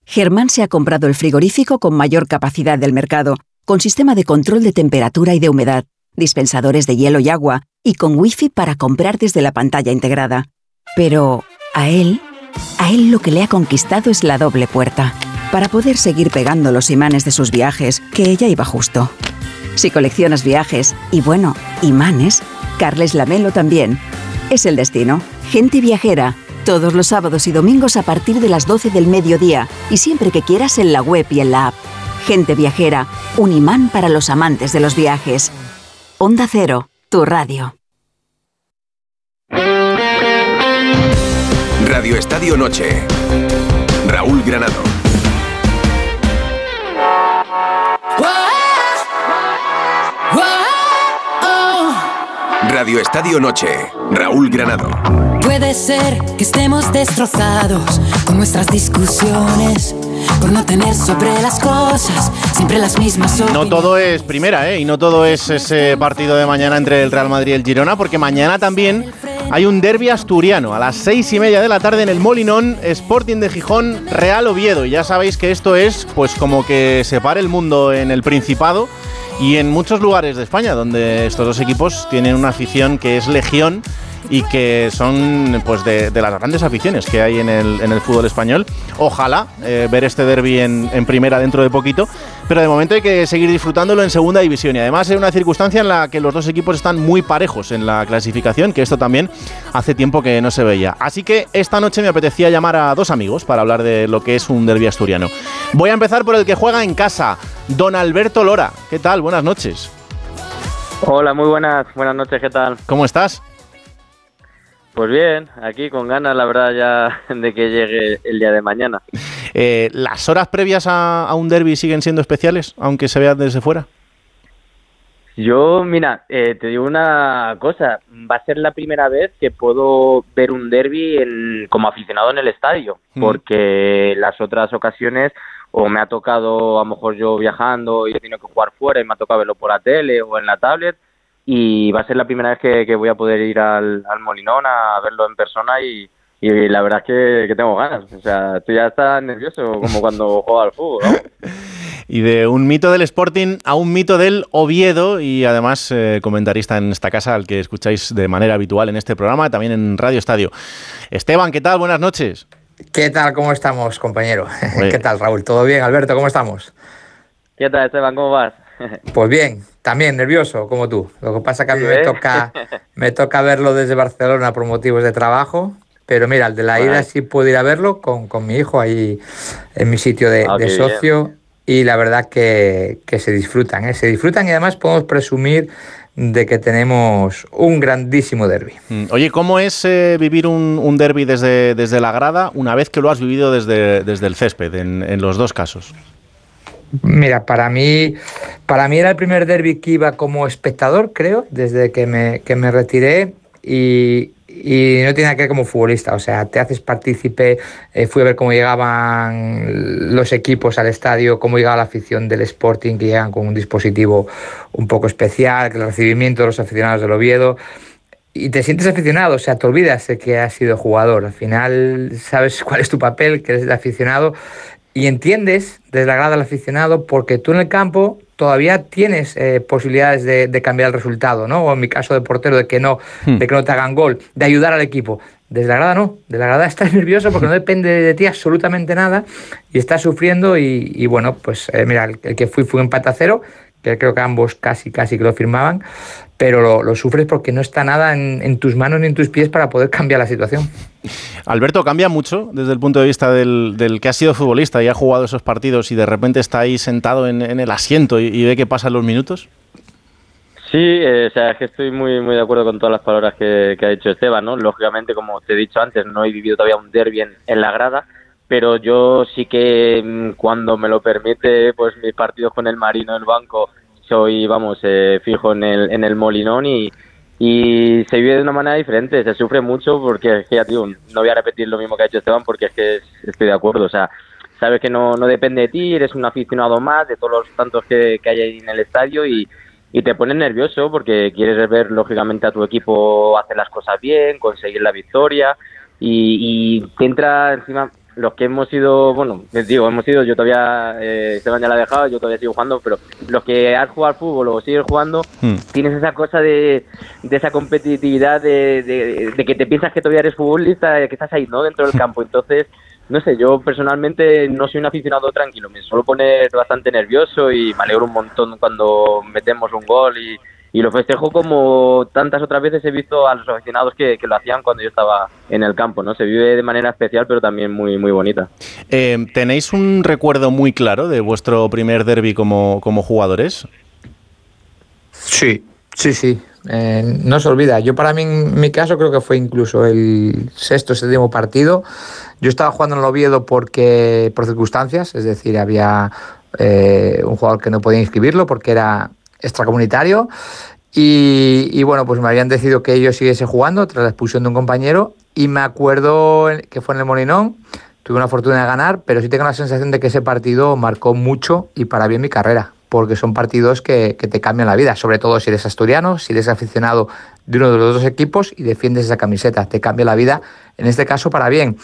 Germán se ha comprado el frigorífico con mayor capacidad del mercado, con sistema de control de temperatura y de humedad, dispensadores de hielo y agua, y con wifi para comprar desde la pantalla integrada. Pero a él, a él lo que le ha conquistado es la doble puerta, para poder seguir pegando los imanes de sus viajes, que ella iba justo. Si coleccionas viajes, y bueno, imanes, Carles Lamelo también. Es el destino. Gente viajera. Todos los sábados y domingos a partir de las 12 del mediodía y siempre que quieras en la web y en la app. Gente viajera, un imán para los amantes de los viajes. Onda Cero, tu radio. Radio Estadio Noche. Raúl Granado. Radio Estadio Noche. Raúl Granado. Puede ser que estemos destrozados con nuestras discusiones por no tener sobre las cosas siempre las mismas No todo es primera, ¿eh? Y no todo es ese partido de mañana entre el Real Madrid y el Girona, porque mañana también hay un derby asturiano a las seis y media de la tarde en el Molinón, Sporting de Gijón, Real Oviedo. Y ya sabéis que esto es, pues, como que separe el mundo en el Principado y en muchos lugares de España, donde estos dos equipos tienen una afición que es legión y que son pues de, de, las grandes aficiones que hay en el, en el fútbol español. Ojalá eh, ver este derby en, en, primera dentro de poquito, pero de momento hay que seguir disfrutándolo en segunda división y además es una circunstancia en la que los dos equipos están muy parejos en la clasificación, que esto también hace tiempo que no se veía. Así que esta noche me apetecía llamar a dos amigos para hablar de lo que es un derby asturiano. Voy a empezar por el que juega en casa, don Alberto Lora. ¿Qué tal? Buenas noches. Hola, muy buenas, buenas noches, ¿qué tal? ¿Cómo estás? Pues bien, aquí con ganas, la verdad, ya de que llegue el día de mañana. Eh, ¿Las horas previas a, a un derby siguen siendo especiales, aunque se vean desde fuera? Yo, mira, eh, te digo una cosa, va a ser la primera vez que puedo ver un derby en, como aficionado en el estadio, Mm. porque las otras ocasiones o me ha tocado, a lo mejor yo viajando y he tenido que jugar fuera y me ha tocado verlo por la tele o en la tablet, y va a ser la primera vez que, que voy a poder ir al, al Molinón a verlo en persona y, y la verdad es que, que tengo ganas. O sea, tú ya estás nervioso como cuando juego al fútbol. vamos. Y de un mito del Sporting a un mito del Oviedo y además eh, comentarista en esta casa al que escucháis de manera habitual en este programa, también en Radio Estadio. Esteban, ¿qué tal? Buenas noches. ¿Qué tal? ¿Cómo estamos, compañero? Oye. ¿Qué tal, Raúl? ¿Todo bien? Alberto, ¿cómo estamos? ¿Qué tal, Esteban? ¿Cómo vas? Pues bien, también nervioso, como tú. Lo que pasa que a mí Sí, me ¿eh? toca, me toca verlo desde Barcelona por motivos de trabajo, pero mira, el de la ida sí puedo ir a verlo con, con mi hijo ahí en mi sitio de, Ah, de socio y la verdad que, que se disfrutan, ¿eh? se disfrutan y además podemos presumir de que tenemos un grandísimo derby. Mm, Oye, ¿cómo es eh, vivir un, un derby desde, desde la grada una vez que lo has vivido desde, desde el césped, en, en los dos casos? Mira, para mí, para mí era el primer derby que iba como espectador, creo, desde que me, que me retiré y, y no tiene nada que ver como futbolista, o sea, te haces partícipe, eh, fui a ver cómo llegaban los equipos al estadio, cómo llegaba la afición del Sporting, que llegan con un dispositivo un poco especial, el recibimiento de los aficionados del Oviedo, y te sientes aficionado, o sea, te olvidas de que has sido jugador, al final sabes cuál es tu papel, que eres el aficionado, y entiendes desde la grada al aficionado porque tú en el campo todavía tienes eh, posibilidades de, de cambiar el resultado, ¿no? O en mi caso de portero, de que no, Hmm. de que no te hagan gol, de ayudar al equipo. Desde la grada no, de la grada estás nervioso porque no depende de ti absolutamente nada y estás sufriendo y, y bueno, pues eh, mira, el, el que fui fue un empate a cero, que creo que ambos casi, casi que lo firmaban, pero lo, lo sufres porque no está nada en, en tus manos ni en tus pies para poder cambiar la situación. Alberto, ¿cambia mucho desde el punto de vista del, del que ha sido futbolista y ha jugado esos partidos y de repente está ahí sentado en, en el asiento y, y ve que pasan los minutos? Sí, eh, o sea, es que estoy muy muy de acuerdo con todas las palabras que, que ha dicho Esteban, ¿no? Lógicamente, como te he dicho antes, no he vivido todavía un derbi en, en la grada, pero yo sí que mm, cuando me lo permite, pues mis partidos con el Marino en el banco. Soy, vamos, eh, fijo en el, en el Molinón y, y se vive de una manera diferente, se sufre mucho porque es que ya, tío, no voy a repetir lo mismo que ha hecho Esteban porque es que estoy de acuerdo, o sea, sabes que no, no depende de ti, eres un aficionado más de todos los tantos que, que hay ahí en el estadio y, y te pones nervioso porque quieres ver lógicamente a tu equipo hacer las cosas bien, conseguir la victoria y, y te entra encima los que hemos ido, bueno, les digo, hemos ido, yo todavía, eh, Esteban ya la ha dejado, yo todavía sigo jugando, pero los que has jugado al fútbol o sigues jugando, Hmm. tienes esa cosa de, de esa competitividad de, de, de que te piensas que todavía eres futbolista, que estás ahí, ¿no? Dentro del campo. Entonces, no sé, yo personalmente no soy un aficionado tranquilo, me suelo poner bastante nervioso y me alegro un montón cuando metemos un gol y, y lo festejo como tantas otras veces he visto a los aficionados que, que lo hacían cuando yo estaba en el campo, ¿no? Se vive de manera especial, pero también muy, muy bonita. Eh, ¿Tenéis un recuerdo muy claro de vuestro primer derby como, como jugadores? Sí, sí, sí. Eh, no se olvida. Yo para mí, en mi caso, creo que fue incluso el sexto, séptimo partido. Yo estaba jugando en el Oviedo porque, por circunstancias, es decir, había eh, un jugador que no podía inscribirlo porque era extracomunitario. Y, bueno, pues me habían decidido que yo siguiese jugando tras la expulsión de un compañero. Y me acuerdo que fue en el Molinón. Tuve una fortuna de ganar, pero sí tengo la sensación de que ese partido marcó mucho y para bien mi carrera porque son partidos que, que, te cambian la vida, sobre todo si eres asturiano, si eres aficionado de uno de los dos equipos y defiendes esa camiseta, te cambia la vida, en este caso para bien.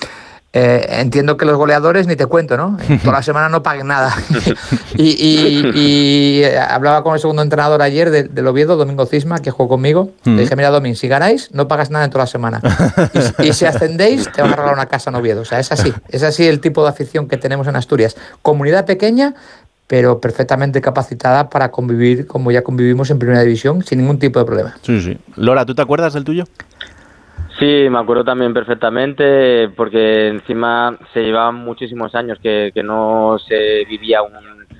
Eh, entiendo que los goleadores ni te cuento, ¿no? Toda la semana no paguen nada. y, y, y, hablaba con el segundo entrenador ayer del de Oviedo, Domingo Cisma, que jugó conmigo. Mm. Le dije, mira, Domingo, si ganáis, no pagas nada en toda la semana. y, y, si ascendéis, te van a regalar una casa en Oviedo. O sea, es así. Es así el tipo de afición que tenemos en Asturias. Comunidad pequeña, pero perfectamente capacitada para convivir como ya convivimos en Primera División sin ningún tipo de problema. Sí, sí. Lora, ¿tú te acuerdas del tuyo? Sí, me acuerdo también perfectamente porque encima se llevaban muchísimos años que, no se vivía un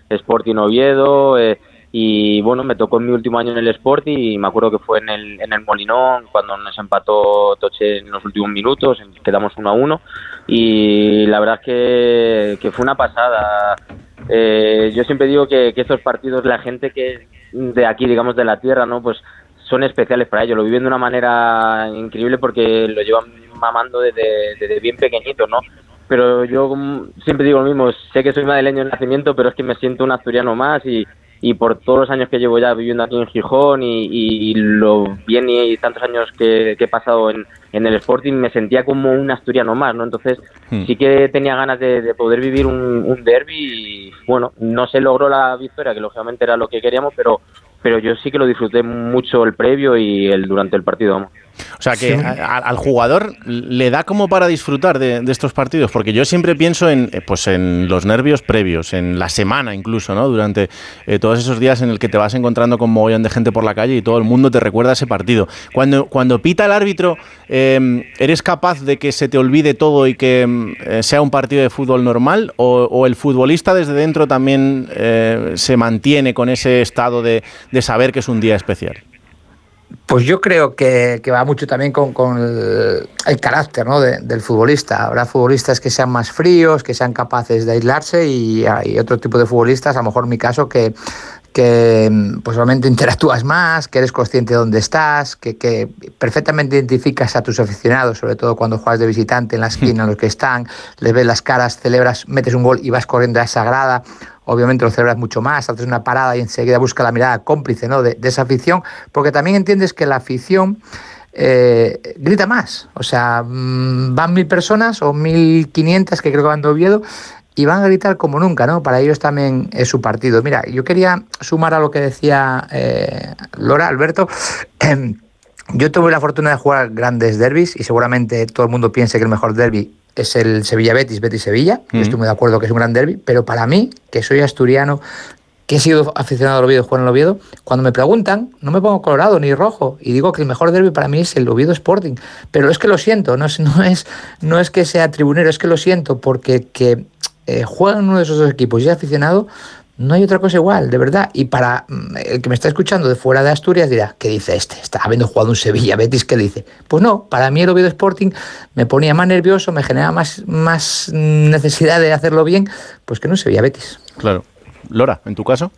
Sporting Oviedo eh, y bueno, me tocó en mi último año en el Sporting y me acuerdo que fue en el, en el Molinón cuando nos empató Toche en los últimos minutos, quedamos uno a uno y la verdad es que, que fue una pasada. Eh, yo siempre digo que, que estos partidos, la gente que de aquí, digamos, de la tierra, ¿no? Pues son especiales para ellos, lo viven de una manera increíble porque lo llevan mamando desde, desde bien pequeñito, ¿no? Pero yo siempre digo lo mismo, sé que soy madrileño de nacimiento, pero es que me siento un asturiano más y, y por todos los años que llevo ya viviendo aquí en Gijón y, y, y lo bien y, tantos años que, que he pasado en, en, el Sporting, me sentía como un asturiano más, ¿no? Entonces hmm. sí que tenía ganas de, de poder vivir un, un derby y, bueno, no se logró la victoria, que lógicamente era lo que queríamos, pero pero yo sí que lo disfruté mucho el previo y el durante el partido. O sea que sí. a, al jugador le da como para disfrutar de, de, estos partidos, porque yo siempre pienso en, pues en los nervios previos, en la semana incluso, ¿no? Durante eh, todos esos días en el que te vas encontrando con mogollón de gente por la calle y todo el mundo te recuerda ese partido. Cuando, cuando pita el árbitro, eh, ¿eres capaz de que se te olvide todo y que eh, sea un partido de fútbol normal? ¿O, o el futbolista desde dentro también eh, se mantiene con ese estado de, de saber que es un día especial? Pues yo creo que, que va mucho también con, con el, carácter ¿no? de, del futbolista. Habrá futbolistas que sean más fríos, que sean capaces de aislarse y hay otro tipo de futbolistas, a lo mejor mi caso, que, que pues realmente interactúas más, que eres consciente de dónde estás, que, que, perfectamente identificas a tus aficionados, sobre todo cuando juegas de visitante en la esquina, los que están, les ves las caras, celebras, metes un gol y vas corriendo a esa grada obviamente lo celebras mucho más, haces una parada y enseguida busca la mirada cómplice ¿no? de, de esa afición, porque también entiendes que la afición eh, grita más. O sea, mmm, van mil personas o mil quinientas que creo que van de Oviedo y van a gritar como nunca, ¿no? Para ellos también es su partido. Mira, yo quería sumar a lo que decía eh, Lora, Alberto. yo tuve la fortuna de jugar grandes derbis y seguramente todo el mundo piense que el mejor derby es el Sevilla-Betis, Betis-Sevilla. Mm. Yo estoy muy de acuerdo que es un gran derby, pero para mí, que soy asturiano, que he sido aficionado al Oviedo, jugar en el Oviedo, cuando me preguntan, no me pongo colorado ni rojo y digo que el mejor derby para mí es el Oviedo Sporting. Pero es que lo siento, no es, no es, no es que sea tribunero, es que lo siento, porque que eh, juegan uno de esos dos equipos y es aficionado, no hay otra cosa igual, de verdad. Y para el que me está escuchando de fuera de Asturias dirá, ¿qué dice este? Está habiendo jugado un Sevilla Betis, ¿qué dice? Pues no, para mí el Oviedo Sporting me ponía más nervioso, me generaba más, más necesidad de hacerlo bien, pues que no Sevilla Betis. Claro. Lora, ¿en tu caso?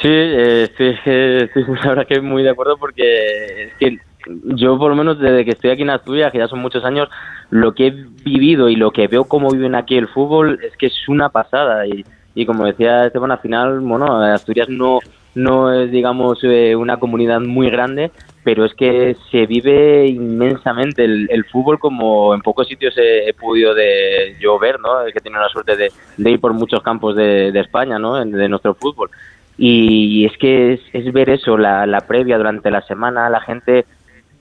Sí, eh, sí, sí, la verdad que muy de acuerdo porque es que yo por lo menos desde que estoy aquí en Asturias, que ya son muchos años, lo que he vivido y lo que veo cómo viven aquí el fútbol es que es una pasada y, como decía Esteban al final, bueno, Asturias no no es digamos eh, una comunidad muy grande, pero es que se vive inmensamente el, fútbol como en pocos sitios he, podido de yo ver, ¿no? Que tenido la suerte de, ir por muchos campos de, España, ¿no? De nuestro fútbol. Y es que es, es ver eso, la previa durante la semana, la gente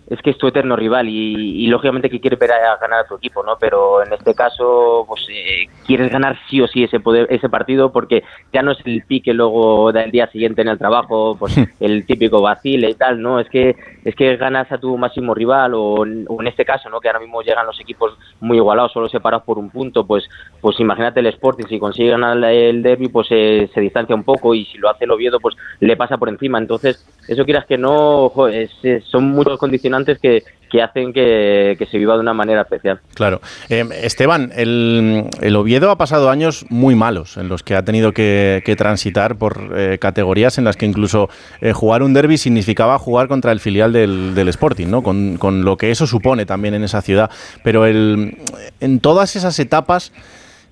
es que es tu eterno rival y, y lógicamente que quieres ver a, ganar a tu equipo, ¿no? Pero en este caso, pues eh, quieres ganar sí o sí ese poder, ese partido porque ya no es el pique luego del día siguiente en el trabajo, pues el típico vacile y tal, ¿no? Es que es que ganas a tu máximo rival o, en- o en este caso, ¿no? Que ahora mismo llegan los equipos muy igualados, solo separados por un punto, pues pues imagínate el Sporting si consigue ganar el derby, pues eh, se distancia un poco y si lo hace el Oviedo, pues le pasa por encima. Entonces, eso quieras que no, jo, es- es- son muchos condicionantes que, que hacen que, que se viva de una manera especial. Claro. Eh, Esteban, el, el Oviedo ha pasado años muy malos en los que ha tenido que, que transitar por eh, categorías en las que incluso eh, jugar un derby significaba jugar contra el filial del, del Sporting, ¿no? Con, con lo que eso supone también en esa ciudad. Pero el, en todas esas etapas,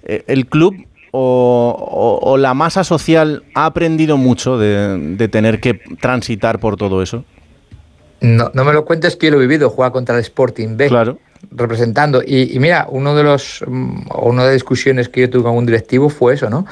el club o, o- o la masa social ha aprendido mucho de, de tener que transitar por todo eso. No, no me lo cuentes que yo lo he vivido, jugar contra el Sporting B. Claro. Representando. Y, y mira, uno de los mm, una de las discusiones que yo tuve con un directivo fue eso, ¿no?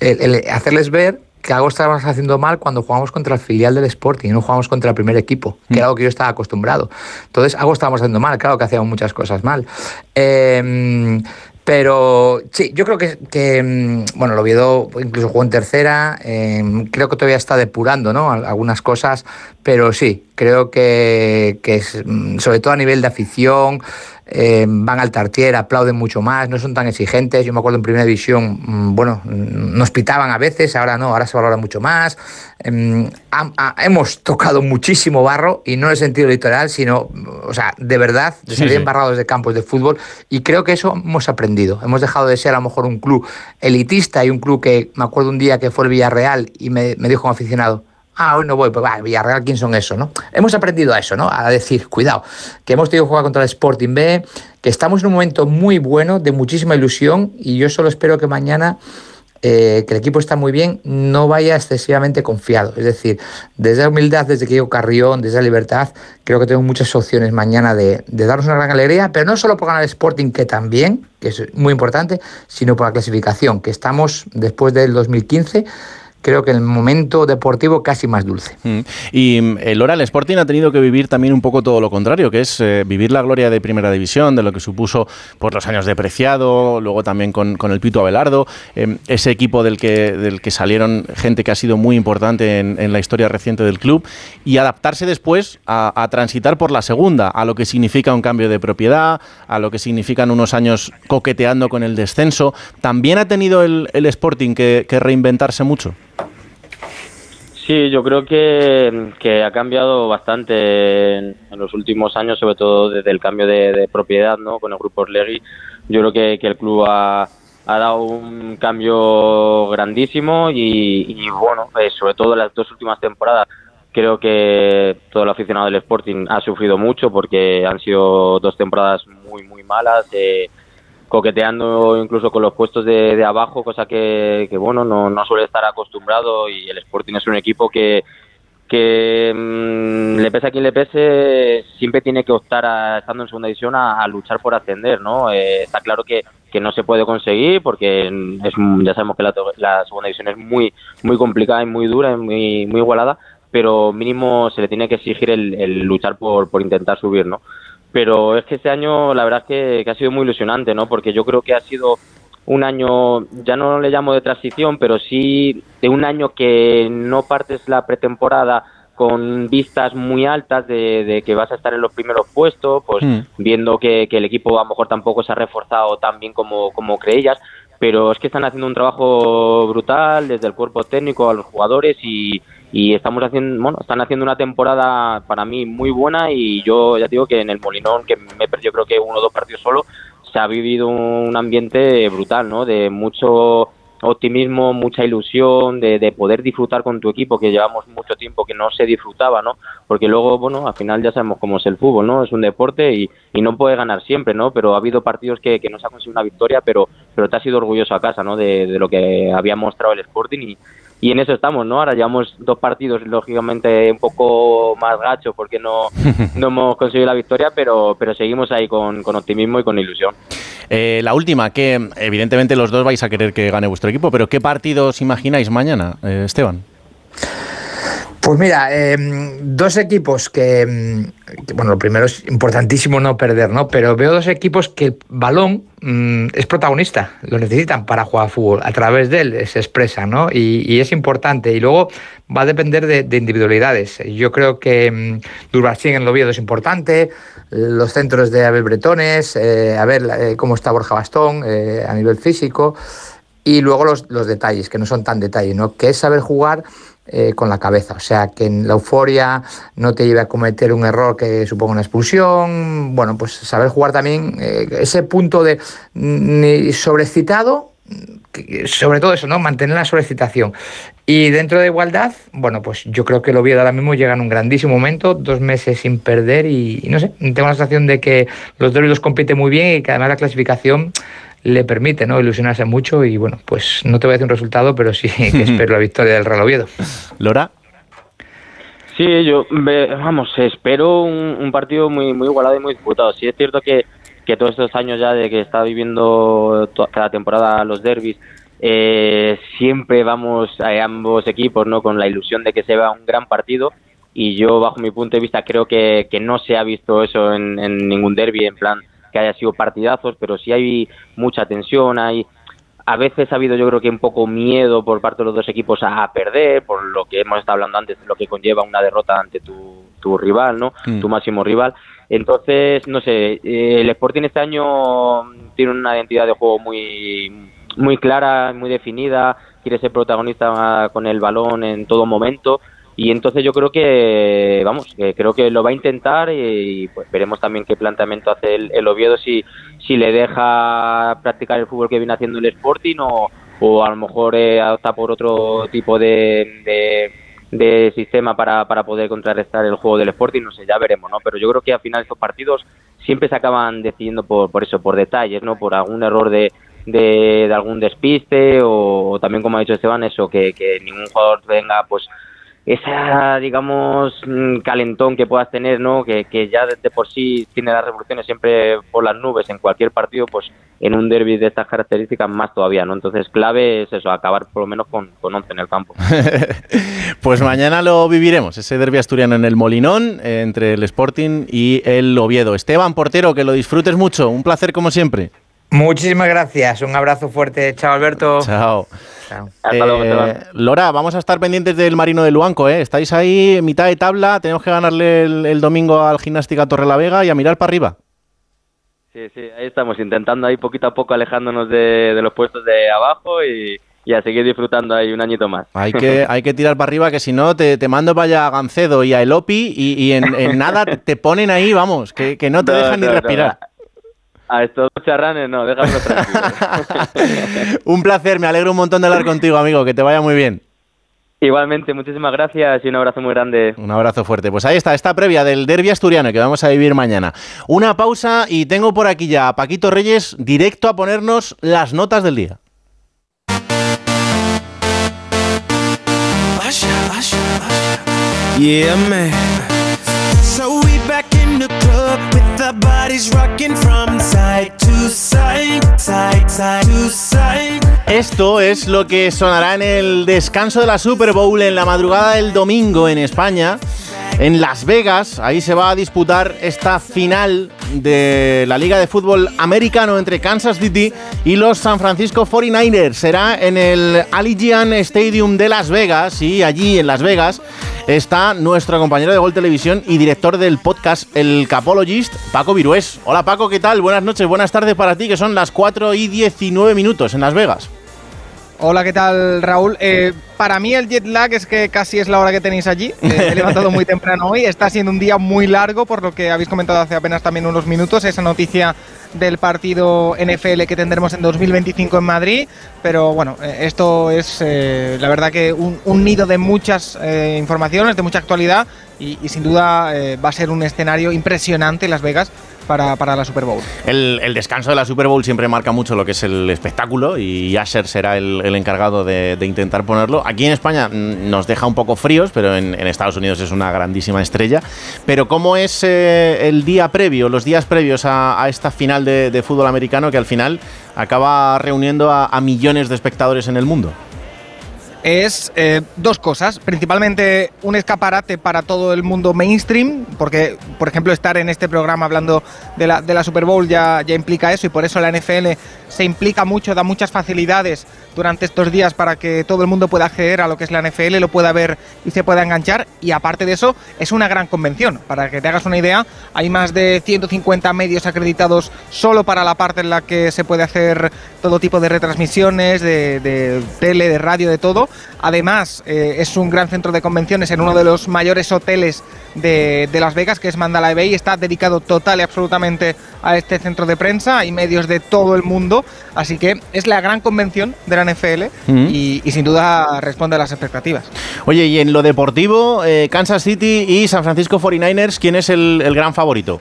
El, el hacerles ver que algo estábamos haciendo mal cuando jugamos contra el filial del Sporting y no jugamos contra el primer equipo, que era algo que yo estaba acostumbrado. Entonces, algo estábamos haciendo mal, claro que hacíamos muchas cosas mal. Eh, pero sí, yo creo que, que, mm, bueno, el Oviedo incluso jugó en tercera, eh, creo que todavía está depurando ¿no? Al- algunas cosas, pero sí, creo que, que es, mm, sobre todo a nivel de afición, eh, van al tartier, aplauden mucho más, no son tan exigentes. Yo me acuerdo en primera división, mm, bueno, mm, nos pitaban a veces, ahora no, ahora se valora mucho más. Em, ha- ha- hemos tocado muchísimo barro y no en el sentido literal, sino, o sea, de verdad, de Sí, salir sí. embarrados de campos de fútbol y creo que eso hemos aprendido. Hemos dejado de ser a lo mejor un club elitista y un club que me acuerdo un día que fue el Villarreal y me, me dijo un aficionado, ah, hoy no voy, pues va, Villarreal, ¿quién son esos? ¿no? Hemos aprendido a eso, ¿no? A decir, cuidado, que hemos tenido que jugar contra el Sporting B, que estamos en un momento muy bueno, de muchísima ilusión y yo solo espero que mañana eh, que el equipo está muy bien, no vaya excesivamente confiado. Es decir, desde la humildad, desde que digo Carrión, desde la libertad, creo que tengo muchas opciones mañana de, de darnos una gran alegría, pero no solo por ganar el Sporting, que también, que es muy importante, sino por la clasificación, que estamos después del 2015 creo que el momento deportivo casi más dulce. Mm. Y mm, el Oral Sporting ha tenido que vivir también un poco todo lo contrario, que es eh, vivir la gloria de Primera División, de lo que supuso por los años de Preciado, luego también con, el Pito Abelardo, eh, ese equipo del que, del que salieron gente que ha sido muy importante en, la historia reciente del club, y adaptarse después a, transitar por la segunda, a lo que significa un cambio de propiedad, a lo que significan unos años coqueteando con el descenso. También ha tenido el, Sporting que reinventarse mucho. Sí, yo creo que, que ha cambiado bastante en, en los últimos años, sobre todo desde el cambio de, propiedad ¿no? con el grupo Orlegui. Yo creo que, que el club ha, ha dado un cambio grandísimo y, y, bueno, eh, sobre todo en las dos últimas temporadas creo que todo el aficionado del Sporting ha sufrido mucho porque han sido dos temporadas muy, muy malas. eh, coqueteando incluso con los puestos de, de abajo, cosa que, bueno, no, suele estar acostumbrado y el Sporting es un equipo que, que mm, le pese a quien le pese, siempre tiene que optar, a, estando en segunda división, a, luchar por ascender, ¿no? Eh, está claro que, que no se puede conseguir porque es, ya sabemos que la, la segunda división es muy, muy complicada y muy dura y muy, muy igualada, pero mínimo se le tiene que exigir el, el luchar por, por intentar subir, ¿no? Pero es que este año la verdad es que, que, ha sido muy ilusionante, ¿no? Porque yo creo que ha sido un año, ya no le llamo de transición, pero sí de un año que no partes la pretemporada con vistas muy altas de, de que vas a estar en los primeros puestos, pues mm. viendo que, que, el equipo a lo mejor tampoco se ha reforzado tan bien como, como creías, pero es que están haciendo un trabajo brutal desde el cuerpo técnico a los jugadores y, y estamos haciendo, bueno, están haciendo una temporada para mí muy buena y yo ya digo que en el Molinón, que me perdió creo que uno o dos partidos solo, se ha vivido un ambiente brutal, ¿no? De mucho optimismo, mucha ilusión de, de, poder disfrutar con tu equipo, que llevamos mucho tiempo que no se disfrutaba, ¿no? Porque luego, bueno, al final ya sabemos cómo es el fútbol, ¿no? Es un deporte y, y no puede ganar siempre, ¿no? Pero ha habido partidos que, que no se ha conseguido una victoria, pero, pero te ha sido orgulloso a casa, ¿no? De, de lo que había mostrado el Sporting y, y en eso estamos, ¿no? Ahora llevamos dos partidos, lógicamente, un poco más gachos porque no, no hemos conseguido la victoria, pero, pero seguimos ahí con, con optimismo y con ilusión. Eh, la última, que evidentemente los dos vais a querer que gane vuestro equipo, pero ¿qué partidos imagináis mañana, eh, Esteban? Pues mira, eh, dos equipos que, que, bueno, lo primero es importantísimo no perder, ¿no? Pero veo dos equipos que el balón mmm, es protagonista, lo necesitan para jugar fútbol, a través de él se expresa, ¿no? Y, es importante. Y luego va a depender de, de individualidades. Yo creo que mmm, Durbarcín en Oviedo es importante, los centros de Abel Bretones, eh, a ver eh, cómo está Borja Bastón eh, a nivel físico. Y luego los, los detalles, que no son tan detalles, ¿no? Que es saber jugar eh, con la cabeza. O sea, que en la euforia no te lleve a cometer un error que suponga una expulsión. Bueno, pues saber jugar también eh, ese punto de ni sobrecitado, sobre todo eso, ¿no? Mantener la sobrecitación. Y dentro de igualdad, bueno, pues yo creo que el Oviedo ahora mismo llega en un grandísimo momento, dos meses sin perder y, no sé, tengo la sensación de que los los compiten muy bien y que además la clasificación le permite ¿no? ilusionarse mucho y bueno, pues no te voy a decir un resultado, pero sí que espero la victoria del Real Oviedo. Lora. Sí, yo, vamos, espero un, un, partido muy muy igualado y muy disputado. Sí es cierto que, que todos estos años ya de que está viviendo cada temporada los derbis, eh, siempre vamos a ambos equipos no con la ilusión de que se vea un gran partido y yo bajo mi punto de vista creo que, que no se ha visto eso en, en ningún derby en plan que haya sido partidazos, pero sí hay mucha tensión, hay a veces ha habido yo creo que un poco miedo por parte de los dos equipos a, perder, por lo que hemos estado hablando antes, lo que conlleva una derrota ante tu, tu rival, ¿no? Mm. Tu máximo rival. Entonces, no sé, el Sporting este año tiene una identidad de juego muy muy clara, muy definida, quiere ser protagonista con el balón en todo momento y entonces yo creo que vamos que creo que lo va a intentar y, pues veremos también qué planteamiento hace el, el, Oviedo si si le deja practicar el fútbol que viene haciendo el Sporting o, o a lo mejor eh, opta por otro tipo de, de, sistema para, para poder contrarrestar el juego del Sporting. No sé ya veremos no pero yo creo que al final estos partidos siempre se acaban decidiendo por, por eso por detalles no por algún error de de, de algún despiste o, o, también como ha dicho Esteban eso que, que ningún jugador venga pues esa, digamos, mm, calentón que puedas tener, ¿no? Que, que ya de, por sí tiene las revoluciones siempre por las nubes en cualquier partido, pues en un derby de estas características más todavía, ¿no? Entonces, clave es eso, acabar por lo menos con, con 11 en el campo. pues mañana lo viviremos, ese derby asturiano en el Molinón, entre el Sporting y el Oviedo. Esteban Portero, que lo disfrutes mucho, un placer como siempre. Muchísimas gracias, un abrazo fuerte. Chao, Alberto. Chao. Chao. Eh, Lora, vamos a estar pendientes del Marino de Luanco, ¿eh? Estáis ahí, mitad de tabla, tenemos que ganarle el, el domingo al Gimnástica Torrelavega y a mirar para arriba. Sí, sí, ahí estamos intentando ahí poquito a poco alejándonos de, de los puestos de abajo y, y, a seguir disfrutando ahí un añito más. Hay que, hay que tirar para arriba, que si no te, te mando para allá a Gancedo y a Elopi y, y en, en, nada te ponen ahí, vamos, que, que no te no, dejan no, ni respirar. No a estos charranes no, déjalo tranquilo. un placer, me alegro un montón de hablar contigo, amigo, que te vaya muy bien. Igualmente, muchísimas gracias y un abrazo muy grande. Un abrazo fuerte. Pues ahí está, esta previa del derby asturiano que vamos a vivir mañana. Una pausa y tengo por aquí ya a Paquito Reyes directo a ponernos las notas del día. Yeah, man. body's rocking from side Esto es lo que sonará en el descanso de la Super Bowl en la madrugada del domingo en España. En Las Vegas, ahí se va a disputar esta final de la Liga de Fútbol Americano entre Kansas City y los San Francisco 49ers. Será en el Allegiant Stadium de Las Vegas y allí en Las Vegas está nuestro compañero de Gol Televisión y director del podcast El Capologist, Paco Virués. Hola Paco, ¿qué tal? Buenas noches, buenas tardes para ti, que son las 4 y 19 minutos en Las Vegas. Hola, ¿qué tal, Raúl? Eh, para mí el jet lag es que casi es la hora que tenéis allí. Eh, he levantado muy temprano hoy. Está siendo un día muy largo, por lo que habéis comentado hace apenas también unos minutos. Esa noticia del partido NFL que tendremos en 2025 en Madrid. Pero bueno, eh, esto es eh, la verdad que un, un nido de muchas informaciones, de mucha actualidad y, sin duda eh, va a ser un escenario impresionante Las Vegas para, para la Super Bowl. El, descanso de la Super Bowl siempre marca mucho lo que es el espectáculo y Asher será el, encargado de, intentar ponerlo. Aquí en España mm, nos deja un poco fríos, pero en, Estados Unidos es una grandísima estrella. Pero ¿cómo es eh, el día previo, los días previos a, esta final de, fútbol americano que al final acaba reuniendo a millones de espectadores en el mundo? Es eh, dos cosas. Principalmente un escaparate para todo el mundo mainstream, porque, por ejemplo, estar en este programa hablando de la, de la Super Bowl ya, ya implica eso y por eso la NFL se implica mucho, da muchas facilidades durante estos días para que todo el mundo pueda acceder a lo que es la NFL, lo pueda ver y se pueda enganchar. Y aparte de eso, es una gran convención. Para que te hagas una idea, hay más de 150 medios acreditados solo para la parte en la que se puede hacer todo tipo de retransmisiones, de, de tele, de radio, de todo. Además, eh, es un gran centro de convenciones en uno de los mayores hoteles de, de, Las Vegas, que es Mandalay Bay. Está dedicado total y absolutamente a este centro de prensa. Hay medios de todo el mundo. Así que es la gran convención de la NFL Mm. y, y sin duda responde a las expectativas. Oye, y en lo deportivo, eh, Kansas City y San Francisco 49ers, ¿quién es el, el gran favorito?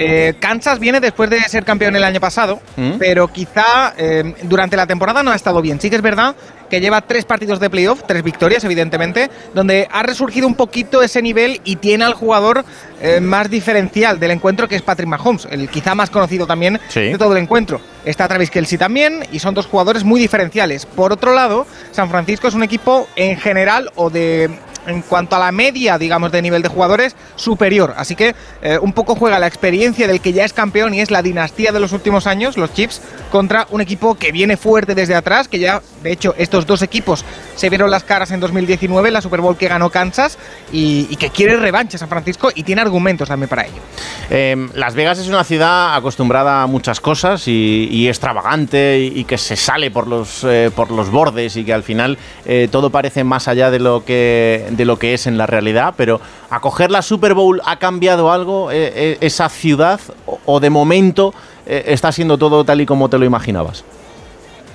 Eh, Kansas viene después de ser campeón el año pasado, ¿Mm? pero quizá eh, durante la temporada no ha estado bien. Sí que es verdad que lleva tres partidos de playoff, tres victorias, evidentemente, donde ha resurgido un poquito ese nivel y tiene al jugador eh, más diferencial del encuentro, que es Patrick Mahomes, el quizá más conocido también Sí. de todo el encuentro. Está Travis Kelsey también, y son dos jugadores muy diferenciales. Por otro lado, San Francisco es un equipo en general o de en cuanto a la media, digamos, de nivel de jugadores, superior. Así que eh, un poco juega la experiencia del que ya es campeón y es la dinastía de los últimos años, los Chiefs, contra un equipo que viene fuerte desde atrás, que ya, de hecho, estos dos equipos se vieron las caras en 2019, en la Super Bowl que ganó Kansas, y, que quiere revancha San Francisco y tiene argumentos también para ello. Eh, Las Vegas es una ciudad acostumbrada a muchas cosas y, extravagante y, que se sale por los, eh, por los bordes y que al final eh, todo parece más allá de lo, que, de lo que es en la realidad. Pero acoger la Super Bowl ha cambiado algo eh, esa ciudad o, de momento está siendo todo tal y como te lo imaginabas.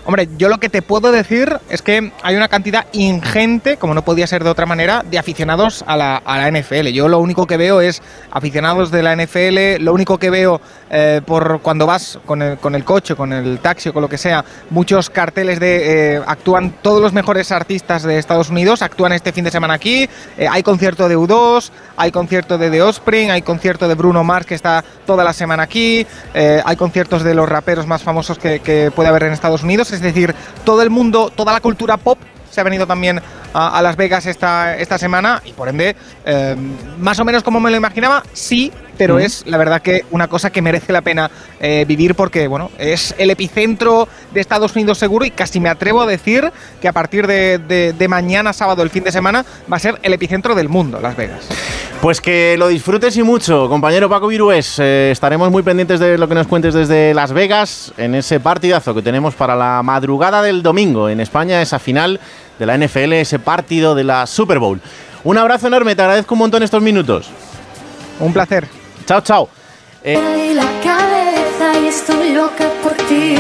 Hombre, yo lo que te puedo decir es que hay una cantidad ingente, como no podía ser de otra manera, de aficionados a la, a la NFL. Yo lo único que veo es aficionados de la NFL, lo único que veo eh, por cuando vas con el, con el coche, con el taxi o con lo que sea, muchos carteles de... eh, actúan todos los mejores artistas de Estados Unidos, actúan este fin de semana aquí, eh, hay concierto de U2, hay concierto de The Offspring, hay concierto de Bruno Mars que está toda la semana aquí, hay conciertos de los raperos más famosos que puede haber en Estados Unidos, es decir, todo el mundo, toda la cultura pop se ha venido también a, a Las Vegas esta, esta semana y por ende, eh, más o menos como me lo imaginaba, sí, pero Mm. es la verdad que una cosa que merece la pena eh, vivir porque, bueno, es el epicentro de Estados Unidos seguro y casi me atrevo a decir que a partir de, de- de mañana, sábado, el fin de semana, va a ser el epicentro del mundo, Las Vegas. Pues que lo disfrutes y mucho, compañero Paco Virués. Eh, estaremos muy pendientes de lo que nos cuentes desde Las Vegas en ese partidazo que tenemos para la madrugada del domingo en España, esa final de la NFL, ese partido de la Super Bowl. Un abrazo enorme, te agradezco un montón estos minutos. Un placer. Chao, chao. Eh, Dai la cabeza y estoy loca por ti.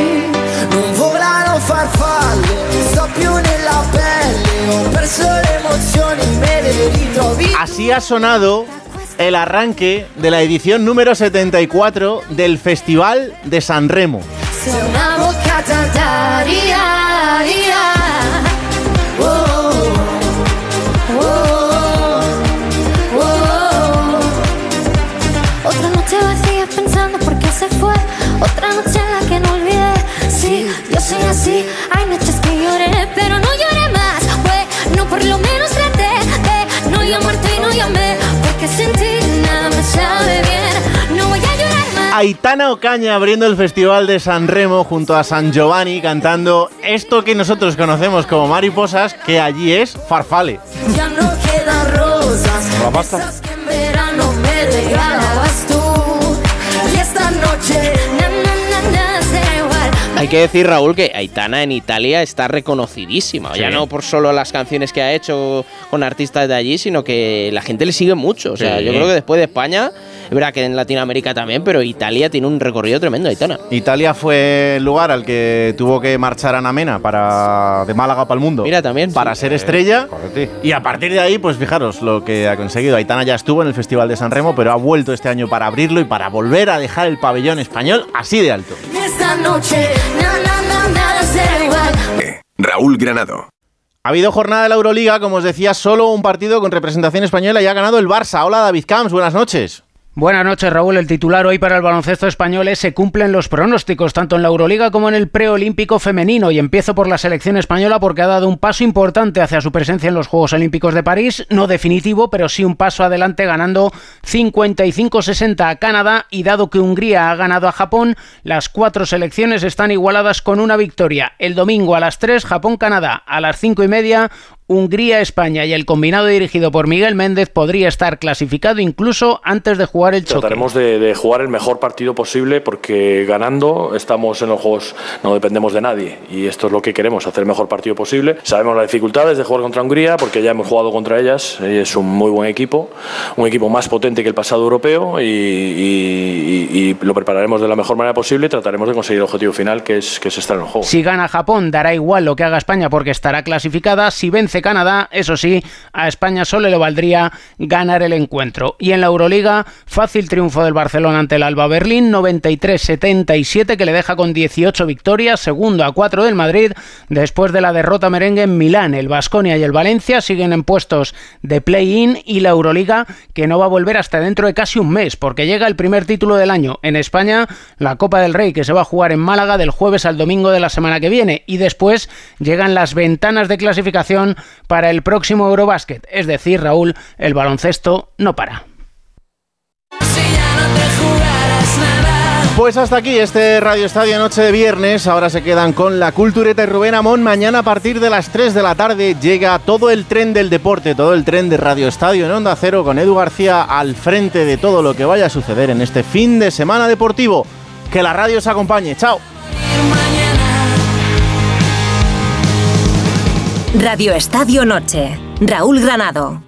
Non volano farfalle, sto più nella pelle, ho perso le emozioni, me le ritrovi. así ha sonado el arranque de la edición número 74 del Festival de San Remo. Así. Hay noches que lloré, pero no lloré más. Bueno, por lo menos traté de no llamarte y no llamé. Porque sin ti nada me sabe bien. No voy a llorar más. Aitana Ocaña abriendo el Festival de San Remo junto a San Giovanni cantando esto que nosotros conocemos como mariposas, que allí es farfale. Ya no quedan rosas. La pasta. esas que en verano me regalabas tú. Y esta noche, Hay que decir, Raúl, que Aitana en Italia está reconocidísima. Ya no por solo las canciones que ha hecho con artistas de allí, sino que la gente le sigue mucho. O sea, Sí. yo creo que después de España, es verdad que en Latinoamérica también, pero Italia tiene un recorrido tremendo, Aitana. Italia fue el lugar al que tuvo que marchar Ana Mena para de Málaga para el mundo. Mira, también. Para ser estrella. Y a partir de ahí, pues fijaros lo que ha conseguido. Aitana ya estuvo en el Festival de San Remo, pero ha vuelto este año para abrirlo y para volver a dejar el pabellón español así de alto. Esta noche, igual. Raúl Granado. Ha habido jornada de la Euroliga, como os decía, solo un partido con representación española y ha ganado el Barça. Hola David Camps, buenas noches. Buenas noches, Raúl. El titular hoy para el baloncesto español es se cumplen los pronósticos, tanto en la Euroliga como en el preolímpico femenino. Y empiezo por la selección española porque ha dado un paso importante hacia su presencia en los Juegos Olímpicos de París. No definitivo, pero sí un paso adelante ganando 55-60 a Canadá. Y dado que Hungría ha ganado a Japón, las cuatro selecciones están igualadas con una victoria. El domingo a las 3, Japón-Canadá. A las 5 y media, Hungría-España y el combinado dirigido por Miguel Méndez podría estar clasificado incluso antes de jugar el choque. Trataremos de, de jugar el mejor partido posible porque ganando estamos en los juegos, no dependemos de nadie y esto es lo que queremos, hacer el mejor partido posible. Sabemos las dificultades de jugar contra Hungría porque ya hemos jugado contra ellas, y es un muy buen equipo, un equipo más potente que el pasado europeo y, y- y- lo prepararemos de la mejor manera posible y trataremos de conseguir el objetivo final que es, que es estar en los juegos. Si gana Japón, dará igual lo que haga España porque estará clasificada. Si vence Canadá, eso sí, a España solo le valdría ganar el encuentro. Y en la Euroliga, fácil triunfo del Barcelona ante el Alba Berlín, 93-77, que le deja con 18 victorias, segundo a 4 del Madrid, después de la derrota merengue en Milán. El Vasconia y el Valencia siguen en puestos de play-in y la Euroliga, que no va a volver hasta dentro de casi un mes, porque llega el primer título del año en España, la Copa del Rey, que se va a jugar en Málaga del jueves al domingo de la semana que viene. Y después llegan las ventanas de clasificación para el próximo Eurobásquet. Es decir, Raúl, el baloncesto no para. Pues hasta aquí este Radio Estadio Noche de Viernes. Ahora se quedan con la cultureta y Rubén Amón. Mañana a partir de las 3 de la tarde llega todo el tren del deporte, todo el tren de Radio Estadio en Onda Cero con Edu García al frente de todo lo que vaya a suceder en este fin de semana deportivo. Que la radio os acompañe. Chao. Radio Estadio Noche. Raúl Granado.